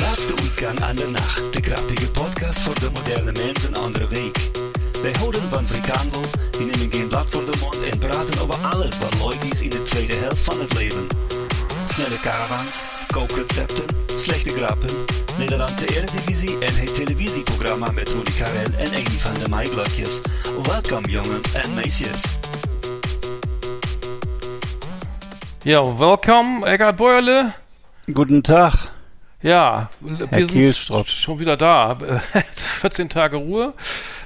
Laatste weekend aan de nacht. De grappige podcast voor de moderne mens een andere week. Wij houden van frikandel, die nemen geen blad voor de mond en praten over alles wat leuk is in de tweede helft van het leven. Snelle caravans, kookrecepten, slechte grappen, Nederlandse Eredivisie en het televisieprogramma met Rudy Karel en Amy van de Maaiblokjes. Welkom jongens en meisjes. Ja, welkom, Eckart Bäuerle. Guten Tag. Ja, wir Herr sind Kielstrop. schon wieder da. 14 Tage Ruhe.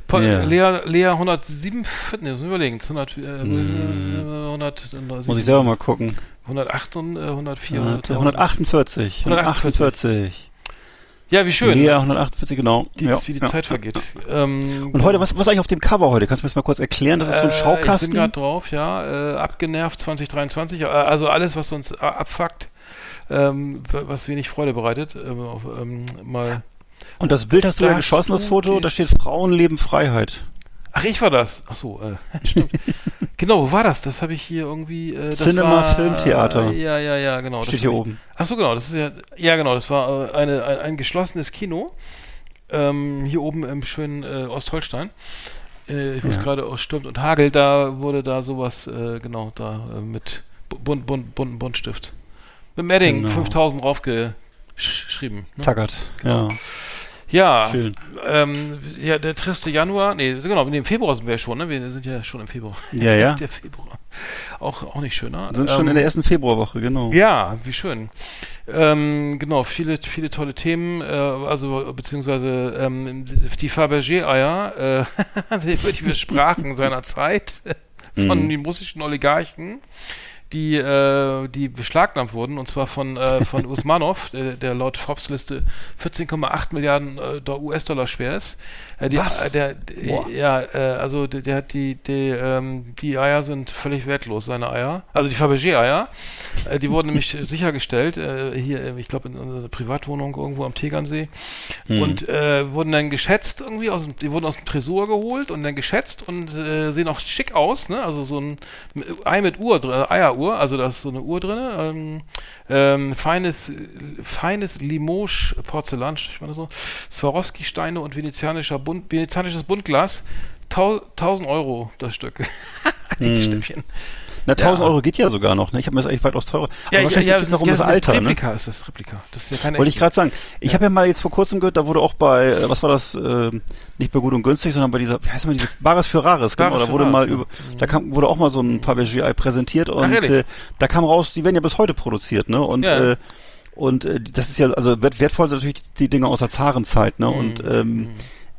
Pa Ja. Lea, Lea 107, ne, müssen wir überlegen. 100, äh, 100, Muss ich selber mal gucken. 108 und äh, 104. 100, 148. 148. Ja, wie schön. Ja, 148, genau. Die, ja, wie die ja. Zeit vergeht. Ähm, Und heute, was, was ist eigentlich auf dem Cover heute? Kannst du mir das mal kurz erklären? Das ist so ein äh, Ich Schaukasten. bin gerade drauf, ja. Äh, abgenervt 2023. äh, Also alles, was uns abfuckt, ähm, was wenig Freude bereitet. Ähm, ähm, mal. Und das Bild hast du ja Das geschossen, das Foto. Da steht Frauen leben Freiheit. Ach, ich war das. Ach so, äh, stimmt. genau, wo war das? Das habe ich hier irgendwie. Äh, das Cinema, war, Filmtheater. Ja, ja, ja, genau. das Steht hier ich- oben. Ach so, genau. Das ist ja. Ja, genau. Das war äh, eine, ein, ein geschlossenes Kino. Ähm, hier oben im schönen äh, Ostholstein. Äh, es Ja. gerade aus stürmt und hagelt, da wurde da sowas, äh, genau, da äh, mit bu- bunt, bunt, bunten Buntstift. Mit Edding Genau. 5000 draufgeschrieben. Ne? Tackert. Ja. Ja, Schön. ähm, ja, der triste Januar, nee, genau, im Februar sind wir ja schon, ne? Wir sind ja schon im Februar. Ja, ja. Der Februar. Auch, auch nicht schöner. Wir sind schon Ähm, in der ersten Februarwoche, genau. Ja, wie schön. Ähm, genau, viele, viele tolle Themen, äh, also beziehungsweise ähm, die Fabergé-Eier, äh, über die wir sprachen seiner Zeit, von Mhm. den russischen Oligarchen, die, äh, die beschlagnahmt wurden, und zwar von, äh, von Usmanov, der, der laut Forbes-Liste 14,8 Milliarden äh, Do- US-Dollar schwer ist. Äh, die, Was? äh, Der, Boah. ja, also der, der hat die, die, ähm, die Eier sind völlig wertlos, seine Eier. Also die Fabergé-Eier. Die wurden nämlich sichergestellt, hier, ich glaube, in unserer Privatwohnung irgendwo am Tegernsee. Mhm. Und wurden dann geschätzt irgendwie, aus dem, die wurden aus dem Tresor geholt und dann geschätzt und sehen auch schick aus, ne? Also so ein Ei mit Uhr drin, Eieruhr, also da ist so eine Uhr drin. Ähm, ähm, feines, feines Limoges-Porzellan, man das so? Swarovski-Steine und venezianischer Bunt, venezianisches Buntglas. Tau, 1000 Euro das Stück. die Mhm. Schnäppchen. Na, 1000 Ja. Euro geht ja sogar noch, ne? Ich habe mir das eigentlich weitaus teurer. Aber wahrscheinlich geht es um ja, das Alter, ne? Replika ist das, Replika. Das ist ja keine Wollte ich gerade sagen. Ich habe ja mal jetzt vor kurzem gehört, da wurde auch bei, äh, was war das, äh, nicht bei Gut und Günstig, sondern bei dieser, wie heißt mal diese, Bares für Rares, genau, Bares da wurde Rares, mal ja. über, da kam, wurde auch mal so ein Fabergé-Ei präsentiert und ehrlich? äh, da kam raus, die werden ja bis heute produziert, ne? Und, Ja. äh, und äh, das ist ja, also wert, wertvoll sind natürlich die Dinge aus der Zarenzeit, ne? Und Mhm.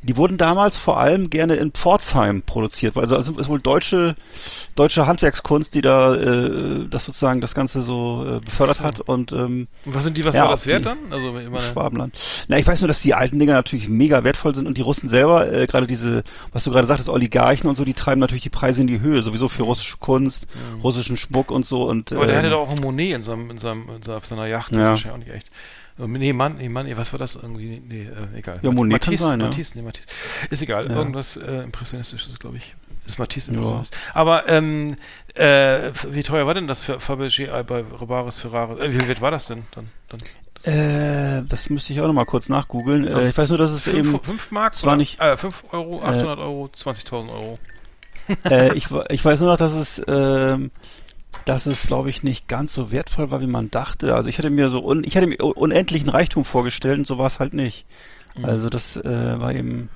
Die wurden damals vor allem gerne in Pforzheim produziert, weil also es ist wohl deutsche deutsche Handwerkskunst, die da äh, das sozusagen das Ganze so äh, befördert hat und ähm, Und was sind die, was Ja, war das wert dann? Also, meine, Schwabenland. Na, ich weiß nur, dass die alten Dinger natürlich mega wertvoll sind und die Russen selber, äh, gerade diese, was du gerade sagtest, Oligarchen und so, die treiben natürlich die Preise in die Höhe, sowieso für russische Kunst, russischen Schmuck und so und aber der ähm, hatte doch auch ein Monet in seinem, in seinem, in seiner, auf seiner Yacht. Das Ja. ist ja auch nicht echt. Äh, Nee, Mann, nee, Mann, nee, was war das irgendwie? Nee, äh, egal. Ja, Monet kann Matisse, sein, ja. Matisse, nee, Matisse. Ist egal, Ja. irgendwas äh, Impressionistisches, glaube ich. Ist Matisse Ja. Impressionist. Aber ähm, äh, wie teuer war denn das für Fabergé bei Robaris Ferrari? Äh, wie wert war das denn dann? dann? äh, das müsste ich auch nochmal kurz nachgoogeln. Äh, ich weiß nur, dass es fünf, eben, fünf Mark? es war nicht- Äh, 5 Euro, 800 Euro, 20.000 Euro. äh, ich, ich weiß nur noch, dass es, ähm, dass es, glaube ich, nicht ganz so wertvoll war, wie man dachte. Also ich hatte mir so, un, ich hatte mir unendlichen Reichtum vorgestellt und so war es halt nicht. Mhm. Also das äh, war eben,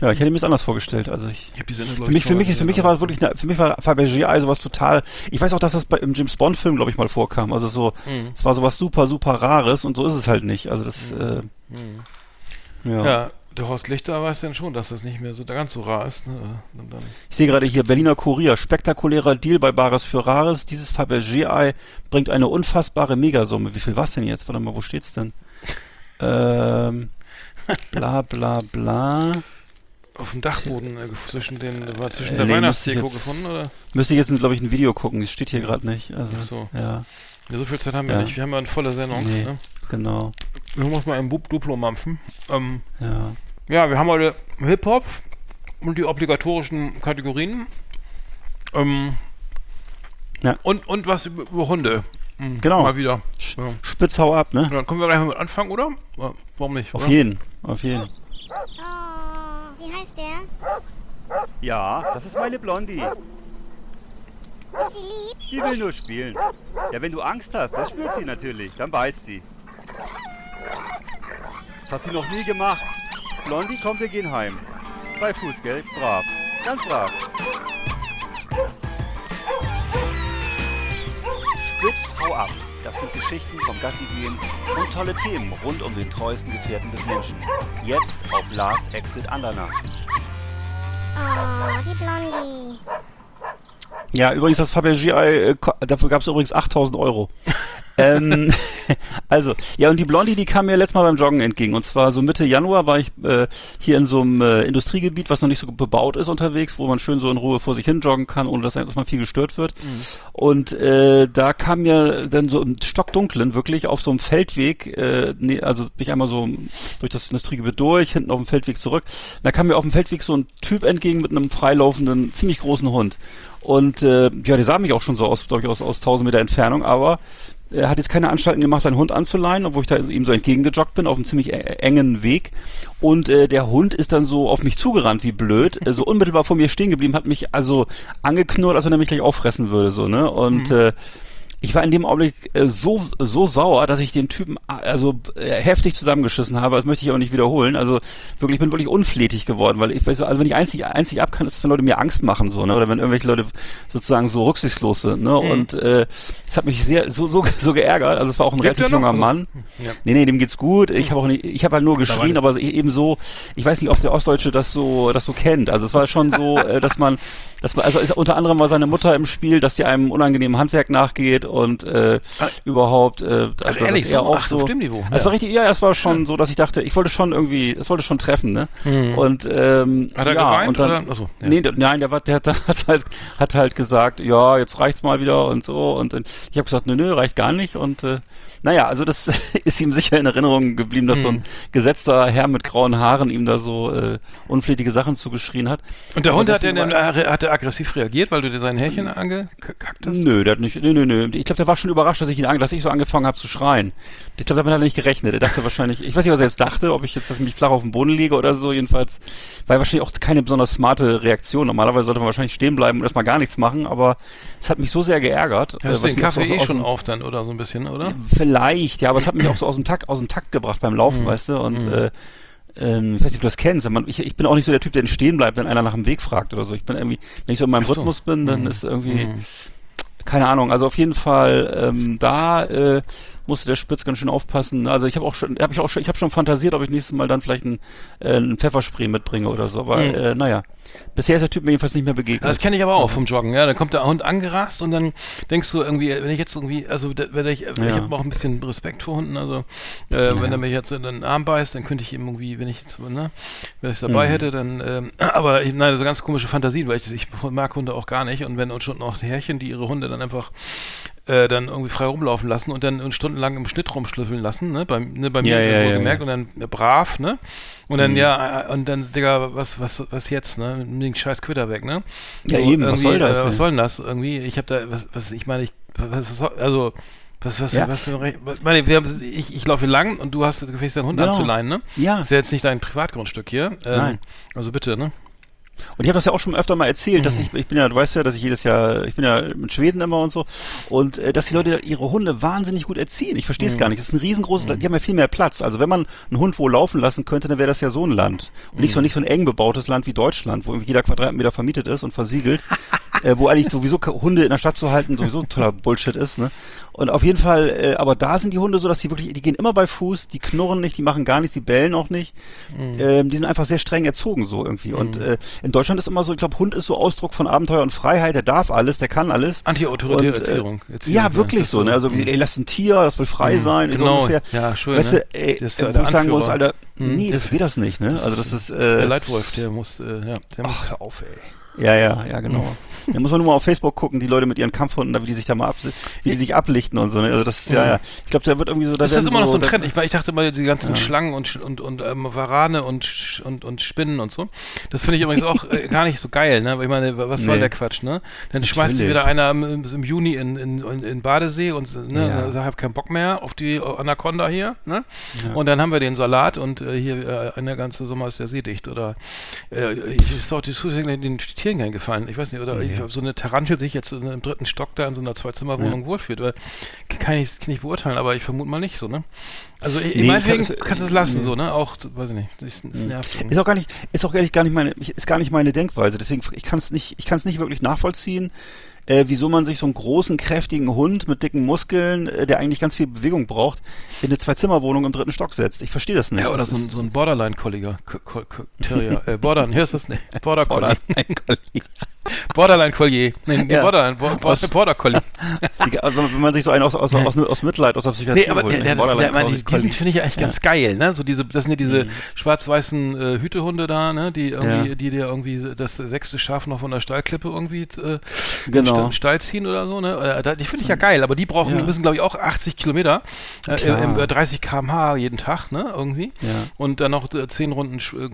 Ja, ich hätte mir das anders vorgestellt. Also ich, Ich die Sendung, für mich, ich, für mich, für mich war es wirklich, eine, für mich war Fabergé also was total. Ich weiß auch, dass das bei, im James Bond Film, glaube ich, mal vorkam. Also so, Mhm. es war sowas super, super Rares und so ist es halt nicht. Also das, äh, ja. aber- Ja, der Horst Lichter weiß denn schon, dass das nicht mehr so ganz so rar ist. Ne? Dann, Ich sehe gerade hier Berliner Kurier. Spektakulärer Deal bei Bares für Rares. Dieses Fabergé-Ei bringt eine unfassbare Megasumme. Wie viel war's denn jetzt? Warte mal, wo steht's denn? ähm, bla bla bla. auf dem Dachboden äh, zwischen den, war zwischen Äh, der nee, Weihnachtsdeko ich gefunden, oder? Müsste ich jetzt, glaube ich, ein Video gucken. Es steht hier gerade nicht. Also, Ach so. Ja, Ja, so viel Zeit haben wir Ja. nicht. Wir haben ja eine volle Sendung. Nee. Ne? genau. Wir machen mal einen Bub Duplo mampfen. Ähm, Ja. Ja, wir haben heute Hip-Hop und die obligatorischen Kategorien. Ähm, Ja. und, und was über, über Hunde. Hm, Genau. Mal wieder. Ja. Spitz hau ab, ne? Dann können wir gleich mal mit anfangen, oder? Warum nicht? Auf oder? jeden. Auf jeden. Oh, wie heißt der? Ja, das ist meine Blondie. Ist die lieb? Die will nur spielen. Ja, wenn du Angst hast, das spürt sie natürlich. Dann beißt sie. Das hat sie noch nie gemacht. Blondie, komm, wir gehen heim. Bei Fußgeld, brav. Ganz brav. Spitz, hau ab. Das sind Geschichten vom Gassi gehen und tolle Themen rund um den treuesten Gefährten des Menschen. Jetzt auf Last Exit Andernach. Oh, die Blondie. Ja, übrigens das Fabergé-Ei, äh, dafür gab es übrigens 8000 Euro. ähm, also, ja, und die Blondie, die kam mir letztes Mal beim Joggen entgegen. Und zwar so Mitte Januar war ich äh, hier in so einem äh, Industriegebiet, was noch nicht so bebaut ist unterwegs, wo man schön so in Ruhe vor sich hin joggen kann, ohne dass, dass man viel gestört wird. Und äh, da kam mir dann so im Stockdunklen wirklich auf so einem Feldweg, äh, nee, also bin ich einmal so durch das Industriegebiet durch, hinten auf dem Feldweg zurück. Da kam mir auf dem Feldweg so ein Typ entgegen mit einem freilaufenden, ziemlich großen Hund. Und äh, ja, der sah mich auch schon so aus, glaube ich, aus, aus 1000 Meter Entfernung, aber er hat jetzt keine Anstalten gemacht, seinen Hund anzuleihen, obwohl ich da ihm so entgegengejoggt bin, auf einem ziemlich engen Weg. Und äh, der Hund ist dann so auf mich zugerannt, wie blöd, äh, so unmittelbar vor mir stehen geblieben, hat mich also angeknurrt, als wenn er mich gleich auffressen würde, so, ne? Und äh, ich war in dem Augenblick äh, so so sauer, dass ich den Typen äh, also äh, heftig zusammengeschissen habe. Das möchte ich auch nicht wiederholen. Also wirklich, ich bin wirklich unflätig geworden, weil ich weiß, also wenn ich einzig einzig ab kann, ist es, wenn Leute mir Angst machen so, ne? Oder wenn irgendwelche Leute sozusagen so rücksichtslos sind, ne? Und äh, es hat mich sehr so so so geärgert. Also es war auch ein Lebt relativ er junger Mann. Ja. Nee, nee, dem geht's gut. Ich habe auch nicht, ich habe halt nur geschrien, aber eben so, ich weiß nicht, ob der Ostdeutsche das so, das so kennt. Also es war schon so, dass man, dass man, also ist, unter anderem war seine Mutter im Spiel, dass die einem unangenehmen Handwerk nachgeht und äh, überhaupt, äh, also Ach, ehrlich, so? auch Ach, so. auf dem Niveau. Also es war richtig, ja, es war schon so, dass ich dachte, ich wollte schon irgendwie, es wollte schon treffen, ne? Und ähm, Hat er ja, geweint und dann, oder? Achso, ja. Nee, nein, der, war, der hat, hat, halt, hat halt gesagt, ja, jetzt reicht's mal wieder und so. Und dann, ich habe gesagt, nö, nö, reicht gar nicht. Und äh, naja, also das ist ihm sicher in Erinnerung geblieben, dass so Hm. ein gesetzter Herr mit grauen Haaren ihm da so äh, unflätige Sachen zugeschrien hat. Und der Hund hat, äh, hat der aggressiv reagiert, weil du dir sein Härchen angekackt hast? Nö, der hat nicht, nö, nö, nö. Ich glaube, der war schon überrascht, dass ich ihn, dass ich so angefangen habe zu schreien. Ich glaube, damit hat er nicht gerechnet. Er dachte wahrscheinlich, ich weiß nicht, was er jetzt dachte, ob ich jetzt, dass ich mich flach auf den Boden lege oder so. Jedenfalls war wahrscheinlich auch keine besonders smarte Reaktion. Normalerweise sollte man wahrscheinlich stehen bleiben und erstmal gar nichts machen, aber es hat mich so sehr geärgert. äh, Hast du was den so Kaffee eh schon dem- auf dann oder so ein bisschen, oder? Vielleicht, ja, aber es hat mich auch so aus dem Takt, aus dem Takt gebracht beim Laufen, Mhm. weißt du, und äh, ähm, ich weiß nicht, ob du das kennst, aber ich, ich bin auch nicht so der Typ, der stehen bleibt, wenn einer nach dem Weg fragt oder so. Ich bin irgendwie, wenn ich so in meinem so. Rhythmus bin, dann Mhm. ist irgendwie, Mhm. keine Ahnung, also auf jeden Fall ähm, da äh, musste der Spitz ganz schön aufpassen. Also ich habe auch schon, habe ich auch schon, ich habe schon fantasiert, ob ich nächstes Mal dann vielleicht ein, äh, ein Pfefferspray mitbringe oder so. Aber Mhm. äh, naja, bisher ist der Typ mir jedenfalls nicht mehr begegnet. Das kenne ich aber auch vom Joggen, ja. Dann kommt der Hund angerast und dann denkst du irgendwie, wenn ich jetzt irgendwie, also wenn ich, ich Ja. habe auch ein bisschen Respekt vor Hunden, also äh, wenn er mich jetzt in den Arm beißt, dann könnte ich ihm irgendwie, wenn ich jetzt, ne, wenn ich es dabei Mhm. hätte, dann, ähm, aber ich, nein, so ganz komische Fantasien, weil ich, ich mag Hunde auch gar nicht und wenn und schon noch Härchen, die ihre Hunde dann einfach äh, dann irgendwie frei rumlaufen lassen und dann stundenlang im Schnitt rumschlüffeln lassen, ne, bei, ne, bei mir Ja, ja, ja, gemerkt ja. und dann brav, ne, und dann Mhm. ja, äh, und dann, Digga, was, was, was jetzt, ne, nimm den scheiß Quitter weg, ne, Ja, so, eben, was soll das Äh, was soll denn das irgendwie? Ich habe da, was, was, ich meine, ich, was, was also, was, was, Ja. was, was, meine, wir haben, ich, ich laufe hier lang und du hast gefälligst deinen Hund Genau. anzuleihen, ne? ja. Ist ja jetzt nicht dein Privatgrundstück hier. Ähm, Nein. Also bitte, ne? Und ich habe das ja auch schon öfter mal erzählt, dass ich, ich bin ja, du weißt ja, dass ich jedes Jahr, ich bin ja in Schweden immer und so, und äh, dass die Leute ihre Hunde wahnsinnig gut erziehen. Ich verstehe es gar nicht. Das ist ein riesengroßes, die haben ja viel mehr Platz. Also wenn man einen Hund wo laufen lassen könnte, dann wäre das ja so ein Land. Und nicht so nicht so ein eng bebautes Land wie Deutschland, wo irgendwie jeder Quadratmeter vermietet ist und versiegelt. äh, wo eigentlich sowieso Hunde in der Stadt zu halten sowieso totaler Bullshit ist, ne? Und auf jeden Fall, äh, aber da sind die Hunde so, dass die wirklich, die gehen immer bei Fuß, die knurren nicht, die machen gar nichts, die bellen auch nicht. Ähm, die sind einfach sehr streng erzogen so irgendwie. Und äh, in Deutschland ist immer so, ich glaube, Hund ist so Ausdruck von Abenteuer und Freiheit, der darf alles, der kann alles. Anti-autoritäre äh, Erziehung. Erziehung, Ja, wirklich das so, ne? Also, ey, lass ein Tier, das will frei sein, so Genau, ungefähr. ja, schön, Weißt ne? du, ey, Das ist ja wo der ich sagen muss. Alter, nee, der- das geht das nicht, ne? Also, das ist, Der äh, Leitwolf, der muss, äh, ja, der muss. ach, hör auf, ey. Ja, ja, ja, genau. Da muss man nur mal auf Facebook gucken, die Leute mit ihren Kampfhunden, da, wie die sich da mal ab, wie die sich ablichten und so, ne? Also das ist, ja, ja. Ich glaube, da wird irgendwie so, da Ist das immer noch so ein Trend? Ich, ich dachte mal, die ganzen Schlangen und, und, und ähm, Warane und, und, und Spinnen und so. Das finde ich übrigens auch äh, gar nicht so geil, ne? Weil ich meine, was soll Nee. der Quatsch, ne? Dann schmeißt Natürlich. wieder einer im, im Juni in, in, in, Badesee und ne, Ja. ja. hab keinen Bock mehr auf die Anaconda hier, ne? Und dann haben wir den Salat und äh, hier äh, der ganze Sommer ist der See dicht. Oder äh, ich die Zusätzlich den Tieren kein gefallen. Ich weiß nicht, oder ich, ob so eine Tarantel sich jetzt in, im dritten Stock da in so einer Zwei-Zimmer-Wohnung wohlfühlt. Weil, kann ich kann ich beurteilen, aber ich vermute mal nicht so, ne? Also ich, Nee, meinetwegen kann- kannst du es lassen, nee. so, ne? Auch, weiß ich nicht, das nervt. irgendwie. Ist auch gar nicht, ist auch ehrlich gar nicht meine, ist gar nicht meine Denkweise. Deswegen, ich kann es nicht, ich kann es nicht wirklich nachvollziehen, äh, wieso man sich so einen großen, kräftigen Hund mit dicken Muskeln, äh, der eigentlich ganz viel Bewegung braucht, in eine Zwei-Zimmer-Wohnung im dritten Stock setzt. Ich verstehe das nicht. Ja, oder Das so ein, so ein Borderline-Kolliger. Ko- Ko- Ko- Terrier. äh, Borderline, hörst du das nicht? Border Collie. Borderline-Collier. Nee, nee Ja. Borderline, Bo- Bo- Aus- Border Collie. Die, also wenn man sich so einen aus, aus, aus, aus Mitleid, aus der Psychiatrie Nee, aber holt, der, ne? der, der, man, die, Borderline- die finde ich eigentlich ganz geil, ne? So diese, das sind ja Mhm. diese schwarz-weißen äh, Hütehunde da, ne? Die irgendwie, Ja. die dir irgendwie das sechste Schaf noch von der Stallklippe irgendwie äh, Genau. in den Stall ziehen oder so, ne? Äh, die finde ich ja geil, aber die brauchen, Ja. die müssen glaube ich auch 80 Kilometer, äh, Klar. im, äh, 30 km/h jeden Tag, ne? Irgendwie. Ja. Und dann noch äh, zehn Runden äh,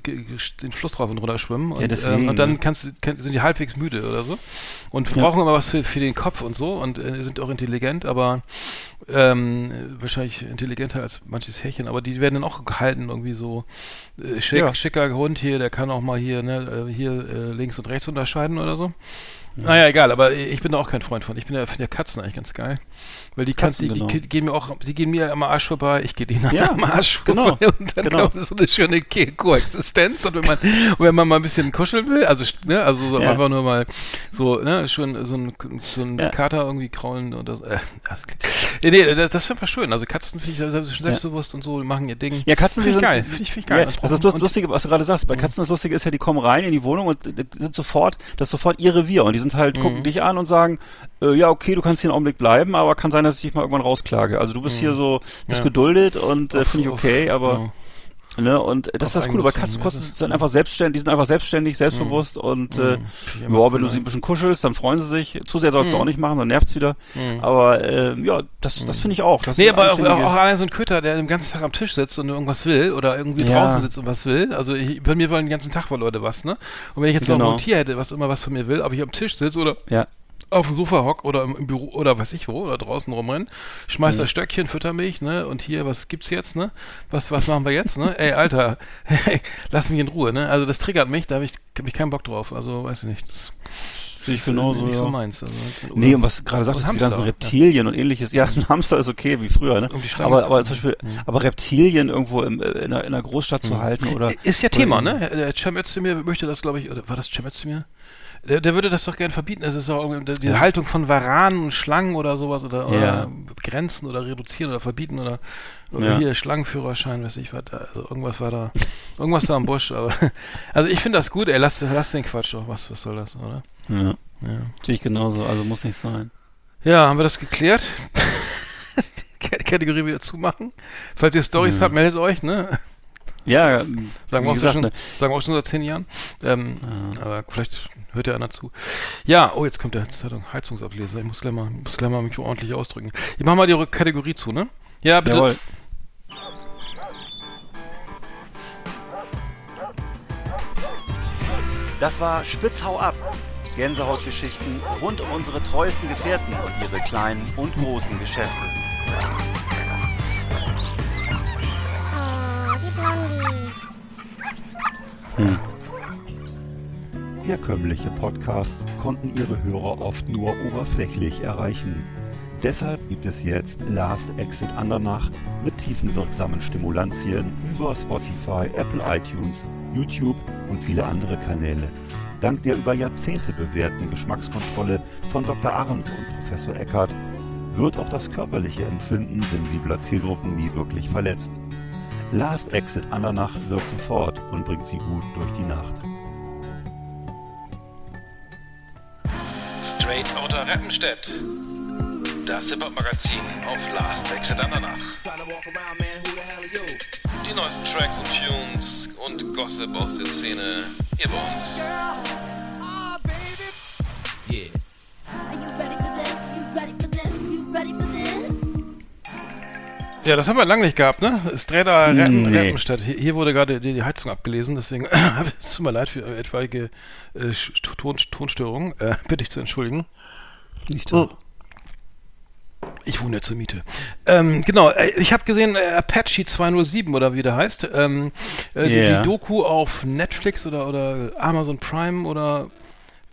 den Fluss drauf und runter schwimmen. Und, deswegen, ähm, und dann ne? kannst, du- kann, sind die halbwegs müde oder so. Und Ja. brauchen immer was für, für den Kopf und so und äh, sind auch intelligent, aber ähm, wahrscheinlich intelligenter als manches Härchen, aber die werden dann auch gehalten, irgendwie so äh, schick, Ja. schicker Hund hier, der kann auch mal hier, ne, äh, hier äh, links und rechts unterscheiden oder so. Naja, egal, aber ich bin da auch kein Freund von. Ich bin ja finde ja Katzen eigentlich ganz geil. Weil die Katzen, die, genau. die gehen mir auch, die gehen mir am Arsch vorbei, ich gehe denen Ja, am Arsch genau, vorbei und dann genau. kommt so eine schöne Ko Koexistenz und wenn man, wenn man mal ein bisschen kuscheln will, also, ne, also so Ja. einfach nur mal so, ne, schon so ein, so ein Ja. Kater irgendwie kraulen oder so, äh, das, nee, das, das ist einfach schön. Also Katzen finde ich selbst, selbstbewusst und so, die machen ihr Ding. Ja, Katzen Finde ich geil, finde ich, find ich geil. Ja, das ist das Lustige, was du gerade sagst. Bei Katzen das Lustige ist ja, die kommen rein in die Wohnung und äh, sind sofort, das ist sofort ihr Revier. Und die sind halt, Mhm. gucken dich an und sagen, äh, ja, okay, du kannst hier einen Augenblick bleiben, aber kann sein, dass ich dich mal irgendwann rausklage. Also du bist hier so, bist Mhm. Ja. geduldet und äh, finde ich okay, aber genau. Ne? Und das Auf ist das Coole, bei Eigennutzung, Katzen ja, sind einfach selbstständig, die sind einfach selbstständig, selbstbewusst und äh, immer ja, wenn du sie ein bisschen kuschelst, dann freuen sie sich. Zu sehr sollst du Mhm. auch nicht machen, dann nervt's wieder. Mhm. Aber äh, ja, das, das finde ich auch. Das Nee, aber auch, auch, allein so ein Köter, der den ganzen Tag am Tisch sitzt und irgendwas will oder irgendwie Ja. draußen sitzt und was will. Also ich, bei mir wollen den ganzen Tag wohl Leute was, ne? Und wenn ich jetzt noch Genau. ein Tier hätte, was immer was von mir will, ob ich am Tisch sitze oder ja. Auf dem Sofa hock oder im, im Büro oder weiß ich wo oder draußen rumrennen, schmeiß Mhm. das Stöckchen, fütter mich, ne? Und hier, was gibt's jetzt, ne? Was, was machen wir jetzt, ne? Ey, Alter, lass mich in Ruhe, ne? Also das triggert mich, da habe ich, hab ich keinen Bock drauf. Also weiß ich nicht. Das Sehe ich genauso, nicht so ja. meins. Also, Nee, und was du gerade sagtest, die ganzen Reptilien und ähnliches. Ja, ein Hamster ist okay, wie früher, ne? Um Aber, aber zum Beispiel, Mhm. aber Reptilien irgendwo im, äh, in, einer, in einer Großstadt zu halten oder. Ist ja Thema, ne? Der Cem Özdemir möchte das, glaube ich, oder war das Cem Özdemir? Der, der würde das doch gern verbieten. Es ist auch die Ja. Haltung von Varanen und Schlangen oder sowas oder, oder Ja. begrenzen oder reduzieren oder verbieten oder, oder Ja. hier Schlangenführerschein, weiß ich was. Also irgendwas war da, irgendwas da am Busch. Aber also ich finde das gut. Ey, lass, lass den Quatsch doch. Was, was soll das, oder? Ja, Ja. sehe ich genauso, also muss nicht sein. Ja, haben wir das geklärt? Kategorie wieder zumachen. Falls ihr Stories Ja. habt, meldet euch, ne? Ja, Sagen wir, auch gesagt, schon, ne, sagen wir auch schon seit zehn Jahren. Ähm, Aber vielleicht hört ja einer zu. Ja, oh, jetzt kommt der Zeitung Heizungsableser. Ich muss gleich mal, muss gleich mal mich ordentlich ausdrücken. Ich mach mal die Kategorie zu, ne? Ja, bitte. jawohl. Das war Spitzhau ab. Gänsehautgeschichten rund um unsere treuesten Gefährten und ihre kleinen und großen Geschäfte. Oh, die Blondie. Hm. Herkömmliche Podcasts konnten ihre Hörer oft nur oberflächlich erreichen. Deshalb gibt es jetzt Last Exit Andernach mit tiefenwirksamen Stimulantien über Spotify, Apple iTunes, YouTube und viele andere Kanäle. Dank der über Jahrzehnte bewährten Geschmackskontrolle von Dr. Arndt und Professor Eckert wird auch das körperliche Empfinden sensibler Zielgruppen nie wirklich verletzt. Last Exit Andernach wirkt sofort und bringt sie gut durch die Nacht. Straight Outta Rappenstedt. Das Hip-Hop-Magazin auf Last Exit Andernach. Die neuesten Tracks und Tunes und Gossip aus der Szene hier bei uns. Yeah. Ja, das haben wir lange nicht gehabt, ne? Outta Rappen, Nee. Rappenstedt. Hier, hier wurde gerade die, die Heizung abgelesen, deswegen es tut mir leid für etwaige äh, Ton, Tonstörungen. Äh, bitte ich zu entschuldigen. Nicht Oh. Ich wohne ja zur Miete. Ähm, genau, äh, ich habe gesehen, äh, Apache 207 oder wie der heißt. Ähm, äh, die, Ja. die Doku auf Netflix oder, oder Amazon Prime oder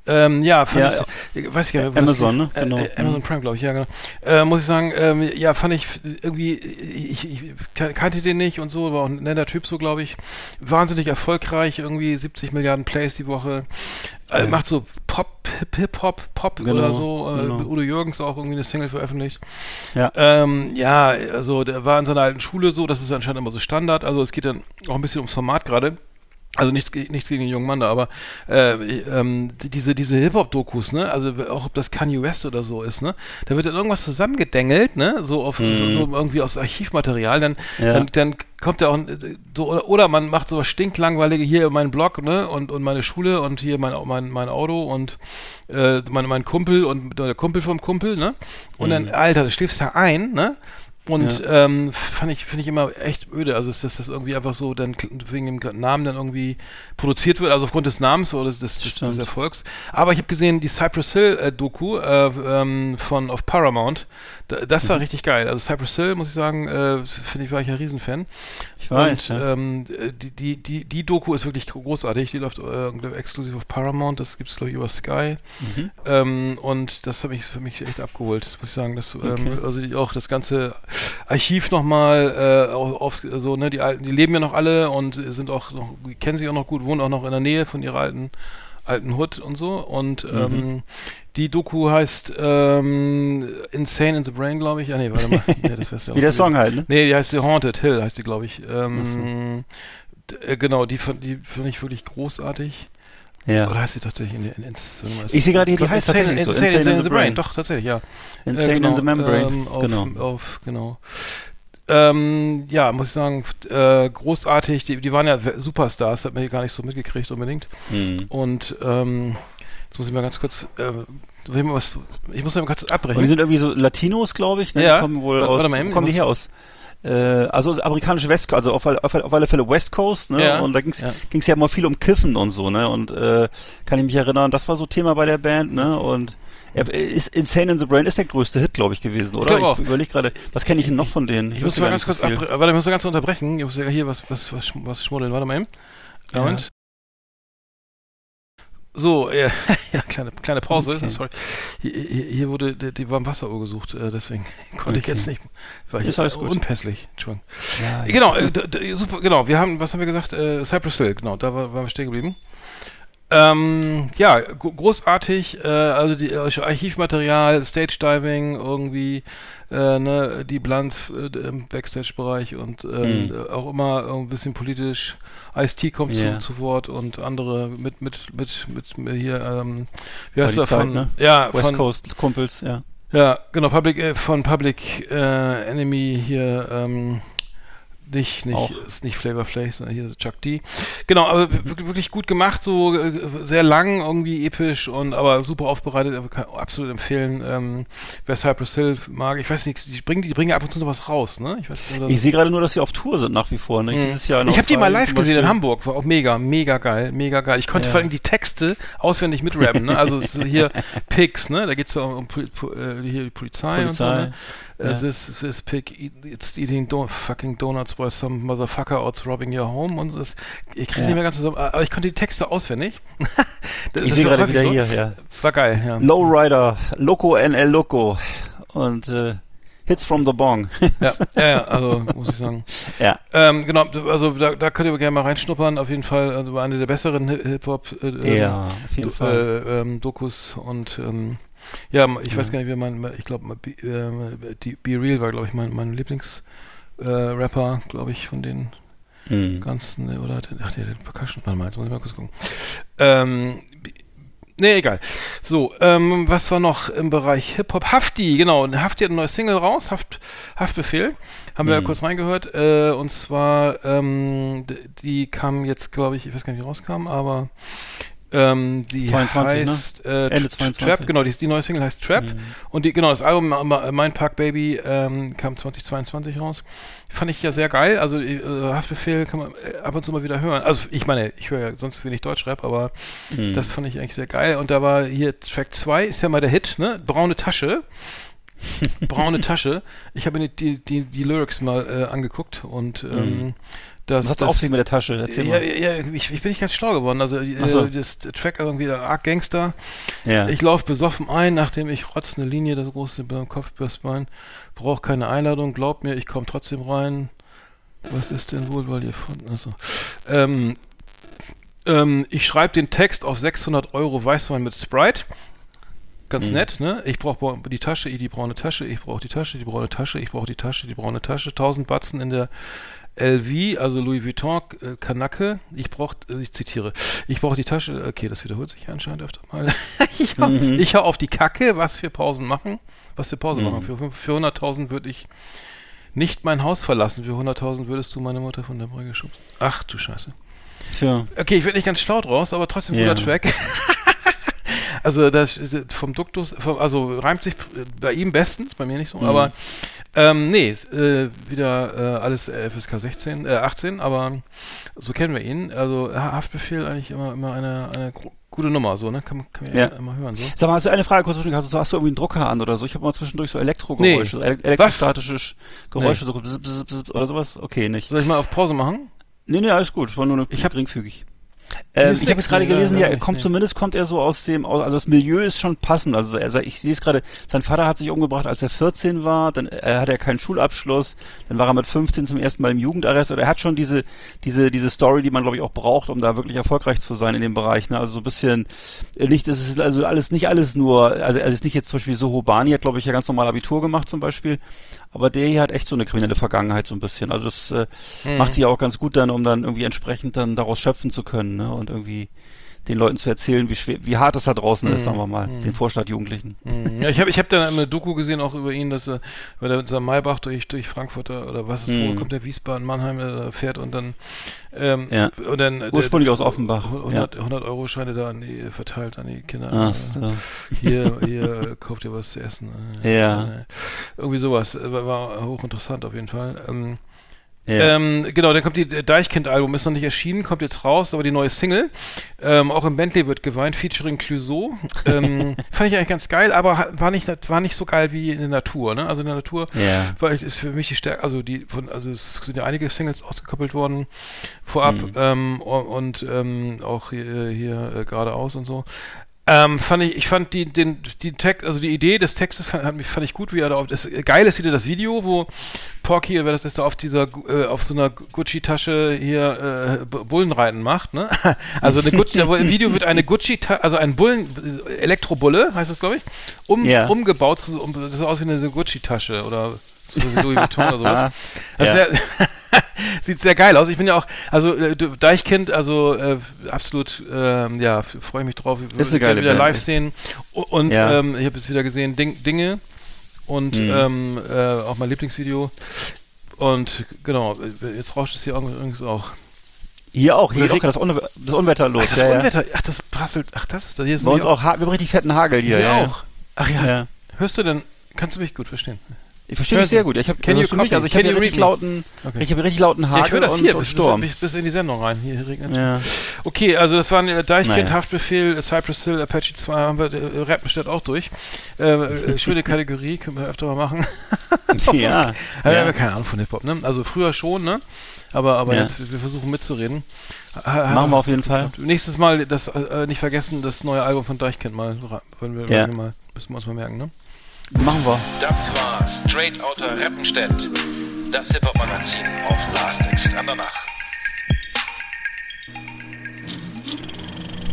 ähm, ja, fand Ja, ich, weiß ich gar nicht, Amazon, ne? Genau. Äh, äh, Amazon Prime, glaube ich, ja, genau. Äh, muss ich sagen, ähm, ja, fand ich irgendwie, ich, ich kan- kannte den nicht und so, war auch ein netter Typ so, glaube ich. Wahnsinnig erfolgreich, irgendwie 70 Milliarden Plays die Woche. Äh, Ja. Macht so Pop, Hip- Hip-Hop, Pop Genau, oder so. Äh, genau. Udo Jürgens auch irgendwie eine Single veröffentlicht. Ja. Ähm, ja, also der war in seiner alten Schule so, das ist anscheinend immer so Standard. Also es geht dann auch ein bisschen ums Format gerade. Also nichts, nichts gegen den jungen Mann da, aber äh, ähm, die- diese, diese Hip-Hop-Dokus, ne, also auch ob das Kanye West oder so ist, ne, da wird dann irgendwas zusammengedengelt, ne, so auf so, so irgendwie aus Archivmaterial, dann, Mhm. Ja. dann, dann kommt ja auch so, oder, oder man macht so was stinklangweilige, hier mein Blog, ne, und, und meine Schule und hier mein, mein, mein Auto und äh, mein, mein Kumpel und der Kumpel vom Kumpel, ne, und Mhm. dann, Alter, du schläfst da ein, ne, und ähm, fand ich, finde ich immer echt öde. Also, dass das irgendwie einfach so dann wegen dem Namen dann irgendwie produziert wird, also aufgrund des Namens oder des, des, des. Erfolgs. Aber ich habe gesehen, die Cypress Hill äh, Doku äh, ähm, von auf Paramount, da, das Mhm. war richtig geil. Also Cypress Hill, muss ich sagen, äh, finde ich, war ich ein Riesenfan. Ich weiß, Und, ja. ähm, die, die, die, die Doku ist wirklich großartig. Die läuft äh, exklusiv auf Paramount. Das gibt es, glaube ich, über Sky. Mhm. Ähm, und das habe ich für mich echt abgeholt, das muss ich sagen. Das, Okay. ähm, also die, auch das ganze Archiv nochmal äh, auf, so, ne, die alten, die leben ja noch alle und sind auch noch, kennen sich auch noch gut, wohnen auch noch in der Nähe von ihrer alten alten Hood und so. Und Mhm. ähm, die Doku heißt ähm, Insane in the Brain, glaube ich. Ah nee, warte mal. Nee, das wär's ja Wie der. Song halt, ne? Nee, die heißt The Haunted Hill, heißt die, glaube ich. Ähm, äh, genau, die, fand- die finde ich wirklich großartig. Ja. Oder heißt die tatsächlich in, in, in, Ich sehe gerade hier, die heißt Insane, so, Insane, Insane in the Brain. Doch, tatsächlich, ja. Insane Äh, genau, in the Membrane. Ähm, auf, genau. Auf, genau. Ähm, ja, muss ich sagen, äh, großartig. Die, die waren ja Superstars, hat man hier gar nicht so mitgekriegt unbedingt. Mhm. Und ähm, jetzt muss ich mal ganz kurz, äh, ich was, ich muss mal kurz abbrechen. Und die sind irgendwie so Latinos, glaube ich. Ne? Ja. Die kommen wohl Warte- aus. warte mal kommen die ich her aus? Äh, also amerikanische West, also auf, alle- auf, auf alle Fälle West Coast, ne? Ja, Und da ging's ja. ging's ja immer viel um Kiffen und so, ne? Und äh, kann ich mich erinnern, das war so Thema bei der Band, ne? Und er ist Insane in the Brain ist der größte Hit, glaube ich, gewesen, oder? auch. Ich überlege gerade, was kenne ich denn noch von denen? ich muss wüsste mal ganz kurz so. Warte, ich muss mal ganz unterbrechen. Ich muss ja hier was, was, was, was schmuddeln. Warte mal eben. Ja. Und? So, ja, ja kleine, kleine Pause. Okay. Sorry. Hier, hier, wurde die, die Warmwasseruhr gesucht, äh, deswegen konnte ich Okay. jetzt nicht. War ich gut. unpässlich. Entschuldigung. Ja, ja. Genau, äh, super, genau. Wir haben, was haben wir gesagt? Äh, Cypress Hill, genau, da war, waren wir stehen geblieben. Ähm, ja, gro- großartig, äh, also die äh, Archivmaterial, Stage Diving, irgendwie, äh, ne, die Bilanz äh, im Backstage-Bereich und ähm, Mhm. auch immer ein bisschen politisch. Ice-T kommt Ja. zu, zu Wort und andere mit, mit, mit, mit, mit hier, ähm, wie heißt der Zeit, von, ne? ja, West von, Coast Kumpels, ja. ja, genau, Public, äh, von Public äh, Enemy hier, ähm, nicht, nicht, Auch. ist nicht Flavor Flav, sondern hier Chuck D. Genau, aber wirklich, gut gemacht, so äh, sehr lang, irgendwie episch und aber super aufbereitet, kann absolut empfehlen. Ähm, wer Cypress Hill mag, ich weiß nicht, die bringen, die bringen ab und zu noch was raus, ne? Ich weiß Ich sehe gerade nur, dass sie auf Tour sind nach wie vor. Ne? Mhm. Dieses Jahr ich habe die mal live gesehen in. Hamburg, war auch mega, mega geil, mega geil. Ich konnte Ja. vor allem die Texte auswendig mitrappen, ne? Also so hier Pigs, ne? Da geht's ja um Pol Pol äh, hier die Polizei, und so, Polizei. ne? Uh, this, this pig it's eating do fucking donuts while some motherfucker outs robbing your home und das, ich kriege Ja. nicht mehr ganz zusammen, aber ich konnte die Texte auswendig. Das Ich sehe gerade wieder so. hier, ja. War geil, ja. Lowrider, Loco NL Loco und äh, Hits from the Bong. Ja, ja, also muss ich sagen. ja. Ähm, genau, also da, da könnt ihr gerne mal reinschnuppern. Auf jeden Fall also eine der besseren Hi- Hip-Hop äh, ähm, Ja, Fall. Äh, ähm, Dokus und ähm, ja, ich weiß gar nicht, wer mein, ich glaube, Be, die Be Real war, glaube ich, mein, mein Lieblings äh, Rapper, glaube ich, von den Mhm. ganzen, äh, oder, ach, der, der Percussion, warte mal, jetzt muss ich mal kurz gucken. Ähm, Nee, egal. So, ähm, was war noch im Bereich Hip-Hop? Hafti, genau. Hafti hat ein neues Single raus, Haft, Haftbefehl. Haben wir ja Mhm. kurz reingehört. Äh, und zwar, ähm, die kam jetzt, glaube ich, ich weiß gar nicht, wie rauskam, aber ähm, die 22, ne? heißt äh, Ende Tra- 22. Trap, genau, die, die neue Single heißt Trap. Mhm. Und die, genau, das Album Mein Park Baby ähm, kam 2022 raus. Fand ich ja sehr geil. Also äh, Haftbefehl kann man äh, ab und zu mal wieder hören. Also ich meine, ich höre ja sonst wenig Deutschrap, aber Mhm. das fand ich eigentlich sehr geil. Und da war hier Track 2, ist ja mal der Hit, ne? Braune Tasche. Braune Tasche. Ich habe mir die, die, die Lyrics mal äh, angeguckt und ähm, das, Was hat das auf sich mit der Tasche? Erzähl ja, ja, ich, ich bin nicht ganz schlau geworden. Also Ach so. äh, das Track irgendwie arg Gangster. Ja. Ich laufe besoffen ein, nachdem ich rotzende Linie, das große beim Kopfbürstbein, brauche keine Einladung, glaubt mir, ich komme trotzdem rein. Was ist denn wohl, weil ihr von, also, ähm, ähm, ich schreibe den Text auf 600 Euro Weißwein mit Sprite. Ganz Mhm. nett, ne? Ich brauche die Tasche, die braune Tasche, ich brauche die Tasche, die braune Tasche, ich brauche die Tasche, die braune Tasche. 1000 Batzen in der LV, also Louis Vuitton, äh, Kanacke. Ich brauche, äh, ich zitiere, ich brauche die Tasche, okay, das wiederholt sich anscheinend öfter mal. ich, hau, Mhm. ich hau auf die Kacke, was für Pausen machen. Was für Pausen Mhm. machen. Für, für 100.000 würde ich nicht mein Haus verlassen. Für 100.000 würdest du meine Mutter von der Brücke schubsen. Ach du Scheiße. Tja. Okay, ich werde nicht ganz schlau draus, aber trotzdem Ja. guter Track. also das vom Duktus, vom, also reimt sich bei ihm bestens, bei mir nicht so, Mhm. aber ähm, nee, äh, wieder äh, alles FSK 16, äh, 18, aber so kennen wir ihn. Also Ha- Haftbefehl eigentlich immer immer eine, eine gute Nummer, so, ne? Kann, man- kann man ja. Immer hören. So. Sag mal, hast du eine Frage kurz? Hast du, hast du irgendwie einen Drucker an oder so? Ich habe mal zwischendurch so Elektrogeräusche, Nee. ele elektrostatische Sch- Geräusche, so bzz, bzz, bzz, oder sowas? Okay, nicht. Soll ich mal auf Pause machen? Nee, nee, alles gut. War nur eine Ich hab- geringfügig. Ähm, ich habe jetzt gerade gelesen, ja, er kommt zumindest kommt er so aus dem, also das Milieu ist schon passend. Also, also ich sehe es gerade, sein Vater hat sich umgebracht, als er 14 war, dann äh, hat er keinen Schulabschluss, dann war er mit 15 zum ersten Mal im Jugendarrest. Oder er hat schon diese, diese, diese Story, die man glaube ich auch braucht, um da wirklich erfolgreich zu sein in dem Bereich. Ne? Also so ein bisschen äh, nicht, das ist also alles nicht alles nur, also er ist nicht jetzt zum Beispiel so Hobani hat glaube ich ja ganz normal Abitur gemacht zum Beispiel, aber der hier hat echt so eine kriminelle Vergangenheit so ein bisschen. Also das äh, Mhm. macht sich auch ganz gut dann, um dann irgendwie entsprechend dann daraus schöpfen zu können ne? und irgendwie den Leuten zu erzählen, wie schwer, wie hart es da draußen ist, Mhm. sagen wir mal, Mhm. den Vorstadtjugendlichen. Mhm. Ja, ich habe ich hab dann eine Doku gesehen auch über ihn, dass er, weil er mit seinem Maybach durch, durch Frankfurt da- oder was ist, wo Mhm. kommt der Wiesbaden, Mannheim äh, fährt und dann ähm, Ja. und dann äh, Ursprünglich der- aus Offenbach, 100, 100 Euro Scheine da an die, verteilt an die Kinder. Ach Äh, so. Hier, hier äh, kauft ihr was zu essen. Äh, Ja. Äh, irgendwie sowas. Äh, War, war hochinteressant auf jeden Fall. Ähm, Ja. ähm, genau, dann kommt die der Deichkind-Album, ist noch nicht erschienen, kommt jetzt raus, aber die neue Single. Ähm, auch im Bentley wird geweint, featuring Clouseau. Ähm, fand ich eigentlich ganz geil, aber war nicht, war nicht so geil wie in der Natur, ne? Also in der Natur ja. war ich, ist für mich die Stärke, also die von, also es sind ja einige Singles ausgekoppelt worden vorab Mhm. ähm, und ähm, auch hier, hier äh, geradeaus und so. Ähm, fand ich, ich fand die, den, die Text, also die Idee des Textes fand, fand ich gut, wie er da auf, das, geil ist wieder das Video, wo Porky, wer das ist, da auf dieser, äh, auf so einer Gucci-Tasche hier, äh, Bullenreiten macht, ne? Also eine Gucci, im Video wird eine Gucci, also ein Bullen, äh, Elektrobulle, heißt das, glaube ich, um, Ja. umgebaut, zu, um, das sieht aus wie eine Gucci-Tasche oder so Louis Vuitton oder sowas. Ja. Also sehr, sieht sehr geil aus. Ich bin ja auch, also äh, Deichkind, also äh, absolut, ähm, ja, freue ich mich drauf. Ich geile wieder Band, live sehen. Und Ja. ähm, ich habe jetzt wieder gesehen Ding, Dinge und Mhm. ähm, äh, auch mein Lieblingsvideo. Und genau, äh, jetzt rauscht es hier übrigens auch. Hier auch, hier auch das, Unwe das Unwetter los. Ach, das ja. Unwetter, ach, das prasselt, ach, das ist da hier ist Bei uns auch, ha- wir haben richtig fetten Hagel hier. Hier ja, auch. Ach. Ja. ja. Hörst du denn, kannst du mich gut verstehen? Ich verstehe dich sehr gut. Ich habe also für mich, also ich habe richtig lauten, Okay. ich habe richtig lauten Ja, Hagel ich höre das und, hier und bis, Sturm. bis, bis in die Sendung rein. Hier regnet Ja. Okay, also das waren äh, Deichkind, Naja. Haftbefehl, Cypress Hill, Apache 2 haben wir, äh, Rappenstedt auch durch. Äh, äh, schöne Kategorie, können wir öfter mal machen. ja. Ja. Wir haben ja. ja keine Ahnung von Hip-Hop, ne? Also früher schon, ne? Aber, aber Ja. jetzt, wir versuchen mitzureden. Machen wir auf jeden Fall. Nächstes Mal das äh, nicht vergessen, das neue Album von Deichkind mal, wenn wir Ja. wenn wir mal müssen wir uns mal merken, ne? Machen wir. Das war Straight Outta Reppenstedt. Das Hip-Hop-Magazin auf Last Exit Andernach.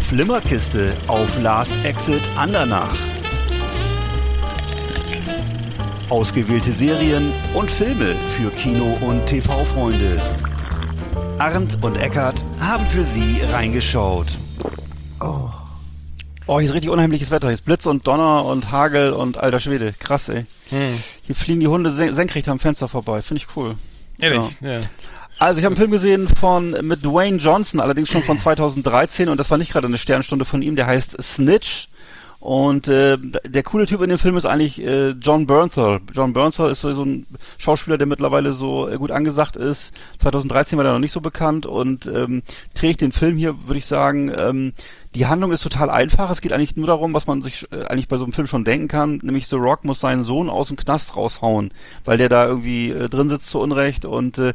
Flimmerkiste auf Last Exit Andernach. Ausgewählte Serien und Filme für Kino- und TV-Freunde. Arndt und Eckart haben für Sie reingeschaut. Oh, hier ist richtig unheimliches Wetter. Hier ist Blitz und Donner und Hagel und alter Schwede. Krass, ey. Hier fliegen die Hunde sen senkrecht am Fenster vorbei. Finde ich cool. Ehrlich? Ja. Ja. Also ich habe einen Film gesehen von mit Dwayne Johnson, allerdings schon von 2013 und das war nicht gerade eine Sternstunde von ihm. Der heißt Snitch und äh, der coole Typ in dem Film ist eigentlich äh, John Bernthal. John Bernthal ist so ein Schauspieler, der mittlerweile so äh, gut angesagt ist. 2013 war er noch nicht so bekannt und ähm, trägt den Film hier, würde ich sagen. Ähm, die Handlung ist total einfach. Es geht eigentlich nur darum, was man sich äh, eigentlich bei so einem Film schon denken kann, nämlich The Rock muss seinen Sohn aus dem Knast raushauen, weil der da irgendwie äh, drin sitzt zu Unrecht und äh,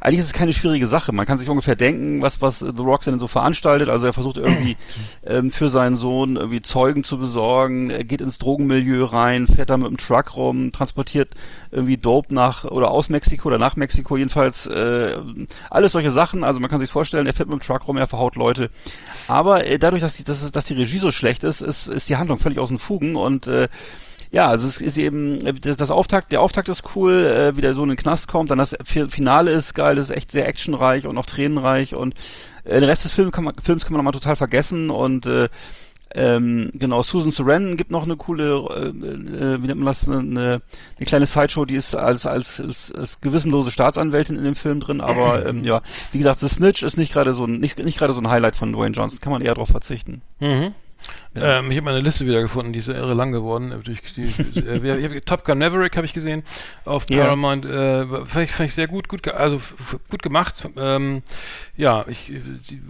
eigentlich ist es keine schwierige Sache. Man kann sich ungefähr denken, was was The Rock denn so veranstaltet. Also er versucht irgendwie ähm, für seinen Sohn irgendwie Zeugen zu besorgen, er geht ins Drogenmilieu rein, fährt da mit dem Truck rum, transportiert irgendwie Dope nach oder aus Mexiko oder nach Mexiko jedenfalls äh, alles solche Sachen. Also man kann sich vorstellen, er fährt mit dem Truck rum, er verhaut Leute. Aber äh, dadurch, dass die, dass, dass die Regie so schlecht ist, ist, ist die Handlung völlig aus den Fugen und äh, ja, also es ist eben das, das Auftakt, der Auftakt ist cool, äh, wie der so in den Knast kommt, dann das Fi- Finale ist geil, das ist echt sehr actionreich und auch tränenreich und äh, den Rest des Films kann man, Films kann man nochmal total vergessen und äh, ähm, genau, Susan Sarandon gibt noch eine coole, äh, äh, wie nennt man das, eine, eine kleine Sideshow, die ist als, als, als, als gewissenlose Staatsanwältin in dem Film drin, aber ähm, ja, wie gesagt, The Snitch ist nicht gerade so ein, nicht, nicht gerade so ein Highlight von Dwayne Johnson, kann man eher darauf verzichten. Mhm. Ähm, ich habe meine Liste wieder gefunden, die ist ja irre lang geworden. Äh, Durch die, äh, hab, Top Gun Maverick habe ich gesehen auf Ja. Paramount. Äh, fand, ich, fand ich sehr gut, gut, ge- also gut gemacht. Ähm, ja, ich äh, die,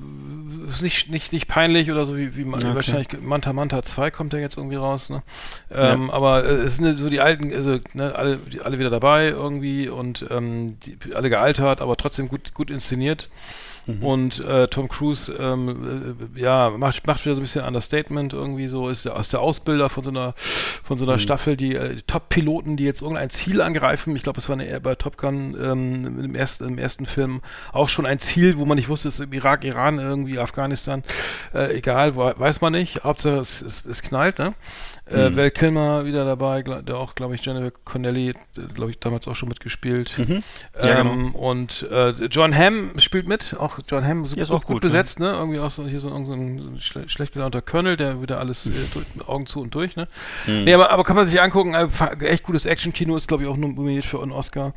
ist nicht, nicht, nicht peinlich oder so wie, wie man, Okay. wahrscheinlich Manta Manta 2 kommt ja jetzt irgendwie raus. Ne? Ähm, Aber äh, es sind so die alten, also ne, alle, die, alle wieder dabei irgendwie und ähm, die, alle gealtert, aber trotzdem gut, gut inszeniert. Und äh, Tom Cruise, ähm, äh, ja, macht, macht wieder so ein bisschen Understatement irgendwie so, ist der, aus der Ausbilder von so einer, von so einer Staffel, die, äh, Top-Piloten, die jetzt irgendein Ziel angreifen. Ich glaube, es war eine, bei Top Gun ähm, im, ersten, im ersten Film auch schon ein Ziel, wo man nicht wusste, es ist im Irak, Iran, irgendwie Afghanistan, äh, egal, we- weiß man nicht. Hauptsache es, es, es knallt, ne? Äh, Val Kilmer wieder dabei, der auch, glaube ich, Jennifer Connelly, glaube ich, damals auch schon mitgespielt. Ja, ähm, Und äh, John Hamm spielt mit, auch John Hamm Der ist gut, auch gut, besetzt, ne? Irgendwie auch so hier so, so ein, schle schlecht gelaunter Colonel, der wieder alles äh, durch, mit Augen zu und durch, ne? Nee, aber, aber kann man sich angucken, äh, echt gutes Action-Kino ist, glaube ich, auch nominiert für einen Oscar,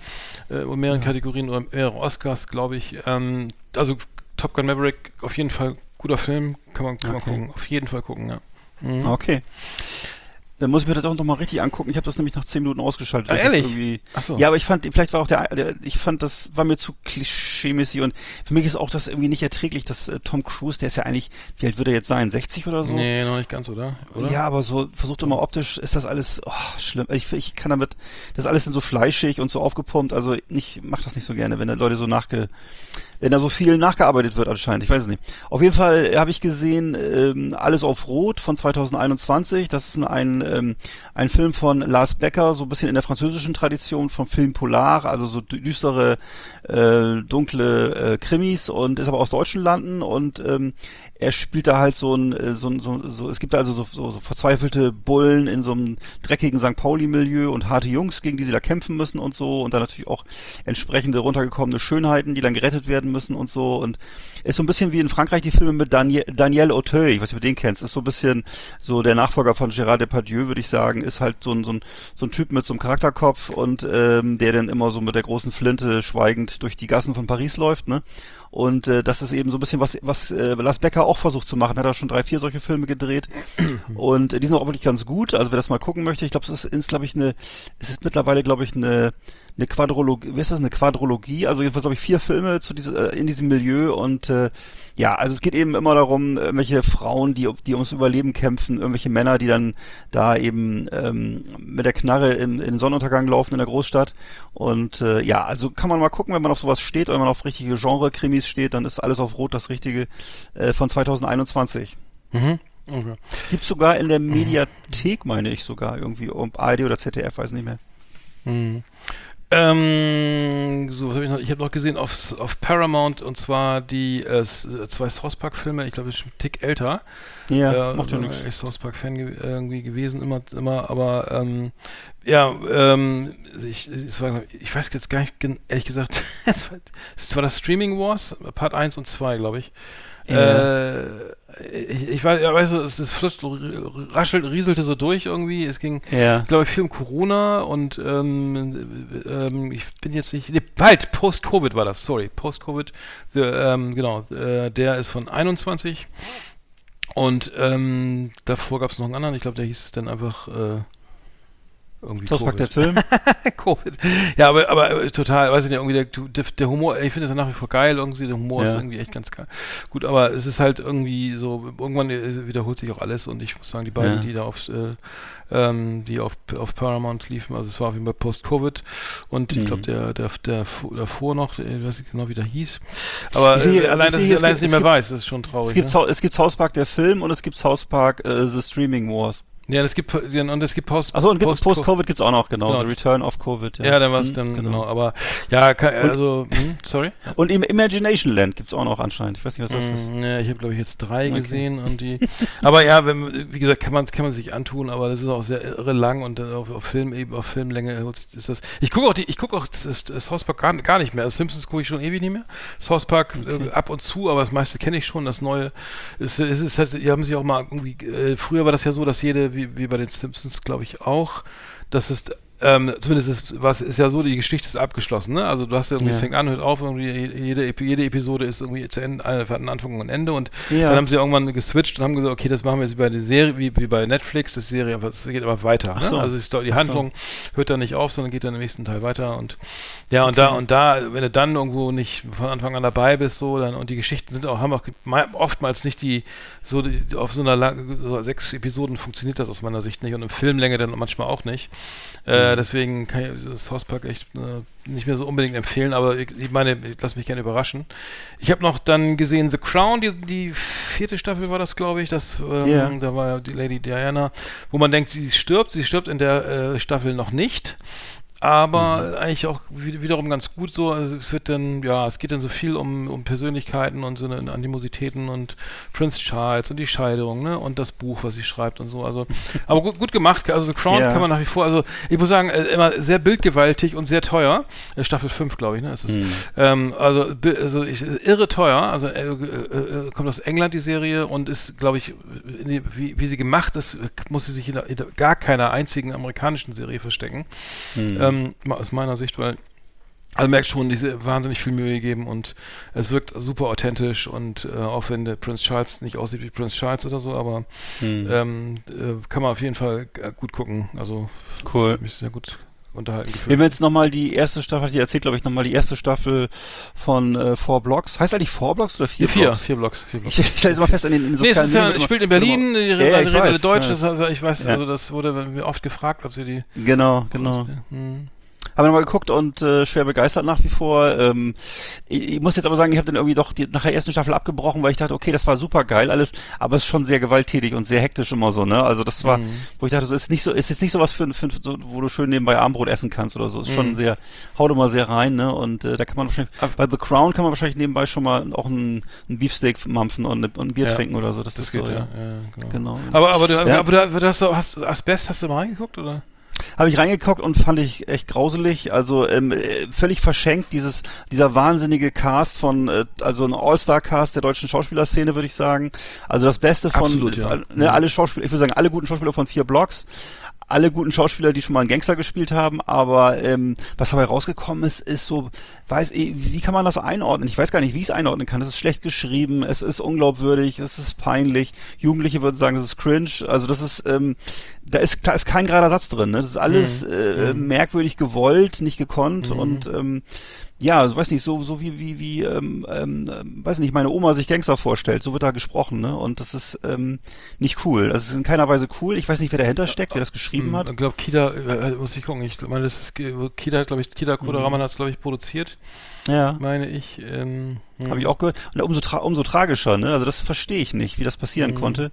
äh, in mehreren Kategorien oder mehrere Oscars, glaube ich. Ähm, also Top Gun Maverick, auf jeden Fall guter Film, kann man, kann Okay. man gucken, auf jeden Fall gucken, ja. Mhm. Okay. Dann muss ich mir das auch noch mal richtig angucken. Ich habe das nämlich nach zehn Minuten ausgeschaltet. Ah, ehrlich? Ach so. Ja, aber ich fand, vielleicht war auch der, der, ich fand, das war mir zu klischeemäßig und für mich ist auch das irgendwie nicht erträglich, dass äh, Tom Cruise, der ist ja eigentlich, wie alt würde er jetzt sein? 60 oder so? Nee, noch nicht ganz, oder? oder? Ja, aber so, versucht immer optisch, ist das alles oh, schlimm. Ich, ich kann damit, das ist alles dann so fleischig und so aufgepumpt, also ich mach das nicht so gerne, wenn da Leute so nachge, wenn da so viel nachgearbeitet wird anscheinend, ich weiß es nicht. Auf jeden Fall habe ich gesehen, ähm, Alles auf Rot von 2021, das ist ein, ähm, ein Film von Lars Becker, so ein bisschen in der französischen Tradition vom Film Polar, also so dü- düstere, äh, dunkle äh, Krimis und ist aber aus deutschen Landen und ähm, er spielt da halt so ein, äh, so, ein- so, so es gibt da also so, so, so verzweifelte Bullen in so einem dreckigen St. Pauli-Milieu und harte Jungs, gegen die sie da kämpfen müssen und so und dann natürlich auch entsprechende runtergekommene Schönheiten, die dann gerettet werden müssen und so und ist so ein bisschen wie in Frankreich die Filme mit Daniel, Daniel Auteuil, ich weiß nicht, ob du den kennst, ist so ein bisschen so der Nachfolger von Gérard Depardieu, würde ich sagen, ist halt so ein, so ein, so ein Typ mit so einem Charakterkopf und ähm, der dann immer so mit der großen Flinte schweigend durch die Gassen von Paris läuft, ne? Und äh, das ist eben so ein bisschen was, was äh, Lars Becker auch versucht zu machen. Hat er schon drei, vier solche Filme gedreht. Und äh, die sind auch wirklich ganz gut. Also wer das mal gucken möchte, ich glaube, es ist, ist glaube ich, eine, es ist mittlerweile, glaube ich, eine eine Quadrologie, wie ist das, eine Quadrologie, also jedenfalls glaube ich vier Filme zu diese, äh, in diesem Milieu und äh, ja, also es geht eben immer darum, irgendwelche Frauen, die, die ums Überleben kämpfen, irgendwelche Männer, die dann da eben ähm, mit der Knarre in, in den Sonnenuntergang laufen in der Großstadt und äh, ja, also kann man mal gucken, wenn man auf sowas steht oder wenn man auf richtige Genre-Krimis steht, dann ist alles auf Rot das Richtige äh, von 2021. Mhm. Okay. Gibt's sogar in der Mediathek, meine ich sogar, irgendwie, um ARD oder ZDF, weiß nicht mehr. Mhm. Ähm, so, was hab ich noch? Ich habe noch gesehen auf, auf Paramount und zwar die äh, s- zwei South Park Filme. Ich glaube, das schon ein Tick älter. Ja, äh, macht ja nichts. Ich South Park Fan ge irgendwie gewesen immer, immer. Aber ähm, ja, ähm, ich, es war, ich weiß jetzt gar nicht ehrlich gesagt. es war- es war das Streaming Wars Part 1 und 2, glaube ich. Ja. Äh, ich, ich weiß, ja, weißt du, es, es flutscht, raschelt, rieselte so durch irgendwie. Es ging, Ja. ich glaube, viel um Corona und ähm, ähm, ich bin jetzt nicht. Nee, bald, Post-Covid war das, sorry. Post-Covid, ähm, genau, äh, der ist von 21 und ähm, davor gab es noch einen anderen, ich glaube, der hieß dann einfach äh, irgendwie South Park, der Covid. Film. Covid. Ja, aber, aber äh, total, weiß ich nicht, irgendwie der, der, der Humor, ich finde es nach wie vor geil, irgendwie, der Humor ist Ja. irgendwie echt ganz geil. Gut, aber es ist halt irgendwie so, irgendwann äh, wiederholt sich auch alles und ich muss sagen, die beiden, Ja. die da auf, äh, ähm, die auf, auf Paramount liefen, also es war auf jeden Fall Post-Covid und ich Mhm. glaube, der, der, der vo- davor noch, der, ich weiß nicht genau, wie der hieß, aber Ich sehe- äh, allein, ich dass ich es es nicht mehr gibt- weiß, das ist schon traurig. Es gibt, ne? Es gibt South Park, der Film, und es gibt South Park, äh, The Streaming Wars. Ja, es gibt, und es gibt Post, Achso, und gibt- Post- Post-Covid gibt's auch noch, genau. Genau. The Return of Covid. ja, dann war es Hm, dann, genau, aber ja, kann, also, hm, sorry? Und im Imagination Land gibt's auch noch anscheinend. Ich weiß nicht, was das ist. Mm, Ja, ich habe glaube ich jetzt drei Okay. gesehen und die. aber ja, wenn, wie gesagt, kann man kann man sich antun, aber das ist auch sehr irre lang und dann auf, auf Film eben auf Filmlänge ist das. Ich gucke auch die, ich gucke auch das, das South Park gar, gar nicht mehr. Also Simpsons gucke ich schon ewig nicht mehr. South Park äh, ab und zu, aber das meiste kenne ich schon. Das Neue ist, ist, ist halt, die haben sich auch mal irgendwie. Äh, früher war das ja so, dass jede, wie, wie bei den Simpsons, glaube ich auch, dass es ähm, zumindest ist, was ist ja so, die Geschichte ist abgeschlossen, ne? Also du hast ja irgendwie, es Ja. fängt an, hört auf, irgendwie jede, jede Episode ist irgendwie zu Ende, äh, hat einen Anfang und ein Ende und Ja. dann haben sie irgendwann geswitcht und haben gesagt, okay, das machen wir jetzt wie bei der Serie, wie, wie bei Netflix, das Serie, das geht aber weiter. Ach so. Ne? Also die, Ach so. Handlung hört dann nicht auf, sondern geht dann im nächsten Teil weiter und ja, und da, und da, wenn du dann irgendwo nicht von Anfang an dabei bist, so, dann, und die Geschichten sind auch, haben auch oftmals nicht die, so, die, auf so einer lang, so sechs Episoden funktioniert das aus meiner Sicht nicht und im Filmlänge dann manchmal auch nicht. Äh, Mhm. deswegen kann ich das South Park echt äh, nicht mehr so unbedingt empfehlen, aber ich, ich meine, ich lass mich gerne überraschen. Ich habe noch dann gesehen The Crown, die, die vierte Staffel war das, glaube ich, das, ähm, Ja. da war ja die Lady Diana, wo man denkt, sie stirbt, sie stirbt in der äh, Staffel noch nicht. Aber Mhm. eigentlich auch wi- wiederum ganz gut so. Also es wird dann, ja, es geht dann so viel um, um Persönlichkeiten und so eine Animositäten und Prince Charles und die Scheidung, ne? Und das Buch, was sie schreibt und so. Also, aber gut, gut gemacht. Also The Crown Ja. kann man nach wie vor, also ich muss sagen, äh, immer sehr bildgewaltig und sehr teuer. Äh, Staffel 5, glaube ich, ne? Ist es. Mhm. Ähm, also, also ich, irre teuer. Also äh, äh, äh, kommt aus England die Serie und ist, glaube ich, in die, wie, wie sie gemacht ist, äh, muss sie sich in, in gar keiner einzigen amerikanischen Serie verstecken. Hm. Ähm, aus meiner Sicht, weil also merkt schon, diese wahnsinnig viel Mühe gegeben und es wirkt super authentisch und äh, auch wenn der Prince Charles nicht aussieht wie Prince Charles oder so, aber Hm. ähm, äh, kann man auf jeden Fall g- gut gucken. Also Cool. sehr gut unterhalten Wir gefühlt. haben jetzt nochmal die erste Staffel, ich erzählt, glaube ich, nochmal die erste Staffel von äh, Four Blocks. Heißt eigentlich Four Blocks oder vier, Vier, vier, Blocks? vier Blocks, vier Blocks. Ich, ich stelle es mal fest an den in Nee, es ist ja, Medien es spielt in Berlin, die Ja, ja, weiß, Deutsch, ja. also ich weiß, Ja. also das wurde mir oft gefragt, als wir die Genau, genau. Hm. Haben wir mal geguckt und äh, schwer begeistert nach wie vor. Ähm, ich, ich muss jetzt aber sagen, ich habe dann irgendwie doch die, nach der ersten Staffel abgebrochen, weil ich dachte, okay, das war super geil alles, aber es ist schon sehr gewalttätig und sehr hektisch immer so, ne? Also das war, Mhm. wo ich dachte, so ist nicht so, ist jetzt nicht so was für, für so, wo du schön nebenbei Armbrot essen kannst oder so. Ist schon Mhm. sehr, haut immer sehr rein, ne? Und äh, da kann man wahrscheinlich, Auf- bei The Crown kann man wahrscheinlich nebenbei schon mal auch ein, ein Beefsteak mampfen und, und ein Bier Ja. trinken oder so. Das, Das ist geht, so, ja. ja. genau. Genau. Aber, aber, du, aber du, hast, hast Asbest, hast du mal reingeguckt, oder? Habe ich reingeguckt und fand ich echt grauselig. Also ähm, äh, völlig verschenkt dieses dieser wahnsinnige Cast von äh, also ein All-Star-Cast der deutschen Schauspielerszene würde ich sagen. Also das Beste von Absolut, ja. äh, ne, alle Schauspieler. Ich würde sagen alle guten Schauspieler von vier Blocks. Alle guten Schauspieler, die schon mal einen Gangster gespielt haben, aber ähm, was dabei rausgekommen ist, ist so, weiß wie kann man das einordnen? Ich weiß gar nicht, wie ich es einordnen kann. Es ist schlecht geschrieben, es ist unglaubwürdig, es ist peinlich. Jugendliche würden sagen, das ist cringe. Also das ist, ähm, da ist, da ist kein gerader Satz drin. Ne? Das ist alles Mhm. äh, Mhm. merkwürdig gewollt, nicht gekonnt Mhm. und ähm, ja, also weiß nicht, so so wie wie wie ähm, ähm, ähm, weiß nicht, meine Oma sich Gangster vorstellt, so wird da gesprochen, ne? Und das ist ähm, nicht cool. Das ist in keiner Weise cool. Ich weiß nicht, wer dahinter steckt, wer das geschrieben hat. Ich glaube, Kida, äh, muss ich gucken, ich meine, das ist, Kida, glaube ich, Kida Kodaraman hat es, glaube ich, produziert, Ja. meine ich. Ähm, hm. Habe ich auch gehört. Und umso, tra umso tragischer, ne? Also das verstehe ich nicht, wie das passieren Mhm. konnte.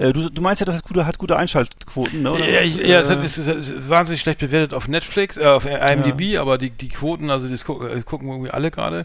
Äh, du, du meinst ja, das hat gute, hat gute Einschaltquoten, ne? Oder Ja, ich, ja es, Äh, ist, es ist wahnsinnig schlecht bewertet auf Netflix, äh, auf IMDb, aber die, die Quoten, also das äh, gucken irgendwie alle gerade,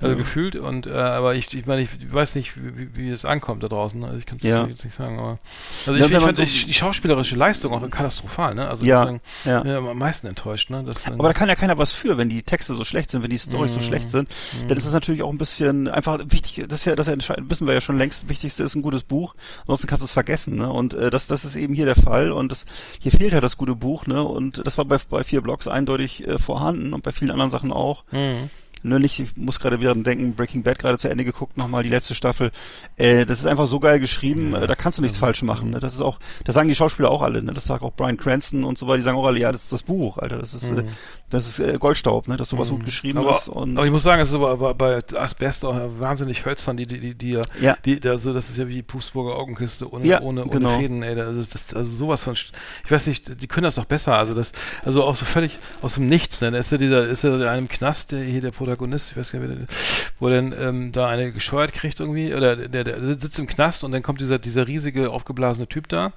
also Ja. gefühlt. Und äh, aber ich, ich meine, ich weiß nicht, wie, es ankommt da draußen. ne? Also ich kann es Ja. jetzt nicht sagen, aber also Ja, ich, ich fand so- die, schauspielerische Leistung auch katastrophal, ne? Also Ja, ja. ja, am meisten enttäuscht, ne? Das, Aber da kann ja keiner was für, wenn die Texte so schlecht sind, wenn die Storys so Mhm. schlecht sind. Mhm. Dann ist es natürlich auch ein bisschen einfach wichtig, das ist ja, das entscheid- wissen wir ja schon längst, das Wichtigste ist ein gutes Buch, ansonsten kannst du es vergessen, ne? Und äh, das, das ist eben hier der Fall und das, hier fehlt halt das gute Buch, ne? Und das war bei, bei vier Blogs eindeutig äh, vorhanden und bei vielen anderen Sachen auch. Mhm. Ne, nicht, ich muss gerade wieder denken, Breaking Bad gerade zu Ende geguckt, nochmal die letzte Staffel. Äh, das ist einfach so geil geschrieben, äh, da kannst du nichts falsch machen. Ne? Das ist auch, das sagen die Schauspieler auch alle, ne? Das sagt auch Brian Cranston und so weiter, die sagen auch alle, ja, das ist das Buch, Alter, das ist, äh, das ist äh, Goldstaub, ne? Dass sowas gut geschrieben Mhm. aber, ist. Und aber ich muss sagen, es ist aber, aber bei Asbest auch wahnsinnig hölzern, die, die, die, die, Ja. die, also das ist ja wie Pustburger Augenkiste ohne, Ja, ohne, ohne genau. Fäden, ey, das ist, das, also sowas von, ich weiß nicht, die können das doch besser, also das, also auch so völlig aus dem Nichts, ne, da ist ja dieser, ist ja der einem Knast, der hier der Protagonist, ich weiß gar nicht, der, wo dann ähm, da eine gescheuert kriegt irgendwie, oder der, der, sitzt im Knast und dann kommt dieser, dieser riesige, aufgeblasene Typ da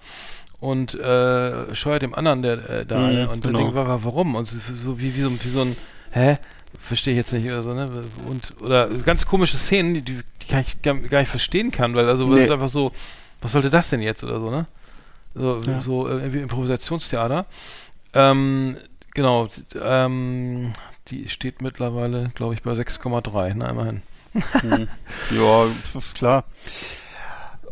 und äh, scheuert dem anderen der, äh, da Mhm, eine und genau. dann denkt, wa- warum? Und so, wie, wie, so, wie so ein, hä? Verstehe ich jetzt nicht oder so, ne? Und, oder ganz komische Szenen, die, die die ich gar, gar nicht verstehen kann, weil also das Nee. ist einfach so, was sollte das denn jetzt oder so, ne? So, Ja. so äh, irgendwie Improvisationstheater. Ähm, genau, ähm, die steht mittlerweile, glaube ich, bei 6,3, ne, immerhin. Hm. ja, klar.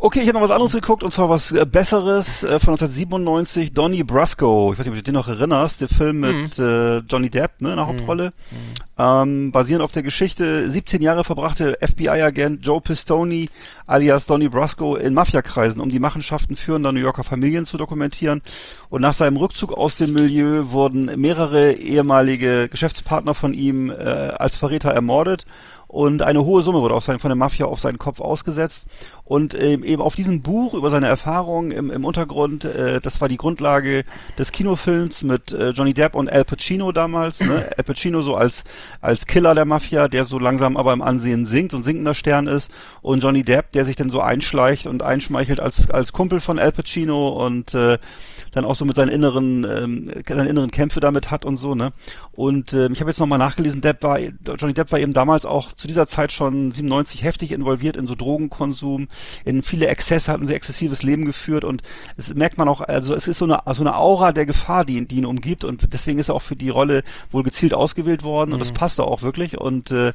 Okay, ich habe noch was anderes geguckt und zwar was äh, Besseres äh, von 1997, Donnie Brasco. Ich weiß nicht, ob du dich noch erinnerst, der Film mit äh, Johnny Depp ne, in der Hauptrolle. Ähm, basierend auf der Geschichte, 17 Jahre verbrachte FBI-Agent Joe Pistone alias Donnie Brasco in Mafiakreisen, um die Machenschaften führender New Yorker Familien zu dokumentieren. Und nach seinem Rückzug aus dem Milieu wurden mehrere ehemalige Geschäftspartner von ihm äh, als Verräter ermordet und eine hohe Summe wurde auf sein, von der Mafia auf seinen Kopf ausgesetzt. Und ähm, eben auf diesem Buch über seine Erfahrungen im, im Untergrund, äh, das war die Grundlage des Kinofilms mit äh, Johnny Depp und Al Pacino damals. Ne? Al Pacino so als, als Killer der Mafia, der so langsam aber im Ansehen sinkt und sinkender Stern ist. Und Johnny Depp, der sich dann so einschleicht und einschmeichelt als, als Kumpel von Al Pacino und äh, dann auch so mit seinen inneren, ähm, seinen inneren Kämpfe damit hat und so, ne? Und ähm, ich habe jetzt nochmal nachgelesen, Depp war, Johnny Depp war eben damals auch zu dieser Zeit schon 97 heftig involviert in so Drogenkonsum, in viele Exzesse, hatten sie exzessives Leben geführt und es merkt man auch, also es ist so eine, so eine Aura der Gefahr, die, die ihn umgibt und deswegen ist er auch für die Rolle wohl gezielt ausgewählt worden und das passte auch wirklich und äh,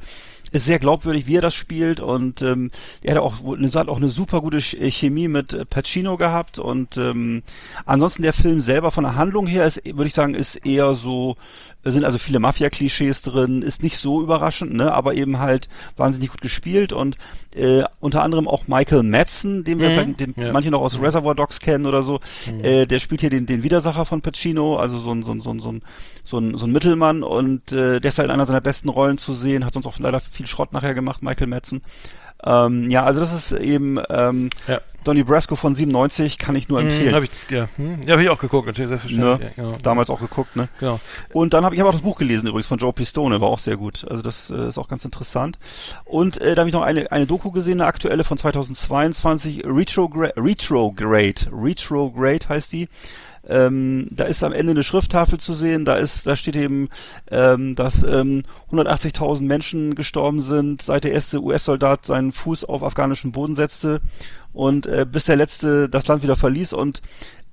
ist sehr glaubwürdig, wie er das spielt und ähm, er hat auch hat auch eine super gute Ch- Chemie mit äh, Pacino gehabt und ähm, ansonsten der Film selber von der Handlung her ist, würde ich sagen, ist eher so sind also viele Mafia-Klischees drin, ist nicht so überraschend, ne, aber eben halt wahnsinnig gut gespielt und äh, unter anderem auch Michael Madsen, den wir Mhm. den Ja. manche noch aus Reservoir Dogs kennen oder so, Mhm. äh, der spielt hier den, den Widersacher von Pacino, also so ein, so ein, so ein, so ein, so ein, so ein Mittelmann und äh, der ist halt in einer seiner besten Rollen zu sehen, hat sonst auch leider viel Schrott nachher gemacht, Michael Madsen. Ähm, ja, also das ist eben ähm, Ja. Donnie Brasco von 97, kann ich nur empfehlen. Hm, hab ich, ja, hm, ja, hab ich auch geguckt, natürlich, ne? selbstverständlich. Ja, genau. Damals auch geguckt, ne? Genau. Und dann habe ich hab auch das Buch gelesen übrigens von Joe Pistone, war auch sehr gut. Also das äh, ist auch ganz interessant. Und äh, da habe ich noch eine, eine Doku gesehen, eine aktuelle von 2022, Retrogra Retrograde. Retrograde heißt die. Ähm, da ist am Ende eine Schrifttafel zu sehen, da ist, da steht eben, ähm, dass ähm, 180.000 Menschen gestorben sind, seit der erste US-Soldat seinen Fuß auf afghanischen Boden setzte und äh, bis der letzte das Land wieder verließ. Und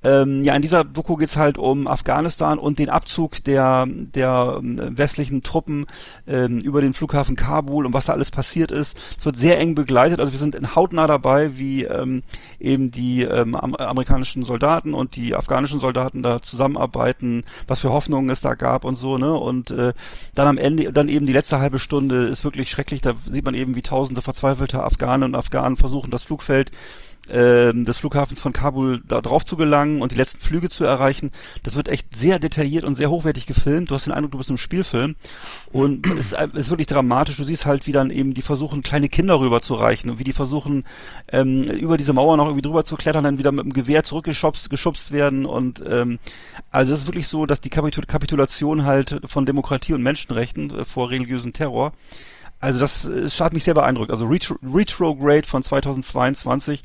ähm, ja, in dieser Doku geht's halt um Afghanistan und den Abzug der, der ähm, westlichen Truppen ähm, über den Flughafen Kabul und was da alles passiert ist. Es wird sehr eng begleitet. Also wir sind in hautnah dabei, wie ähm, eben die ähm, am, amerikanischen Soldaten und die afghanischen Soldaten da zusammenarbeiten, was für Hoffnungen es da gab und so, ne? Und äh, dann am Ende, dann eben die letzte halbe Stunde ist wirklich schrecklich. Da sieht man eben, wie tausende verzweifelte Afghanen und Afghanen versuchen, das Flugfeld des Flughafens von Kabul da drauf zu gelangen und die letzten Flüge zu erreichen. Das wird echt sehr detailliert und sehr hochwertig gefilmt. Du hast den Eindruck, du bist im Spielfilm und es ist, äh, wirklich dramatisch. Du siehst halt, wie dann eben die versuchen, kleine Kinder rüberzureichen und wie die versuchen, ähm, über diese Mauer noch irgendwie drüber zu klettern, dann wieder mit dem Gewehr zurückgeschubst geschubst werden und ähm, also es ist wirklich so, dass die Kapitul Kapitulation halt von Demokratie und Menschenrechten äh, vor religiösen Terror also das, das hat mich sehr beeindruckt. Also Retro, Retrograde von 2022.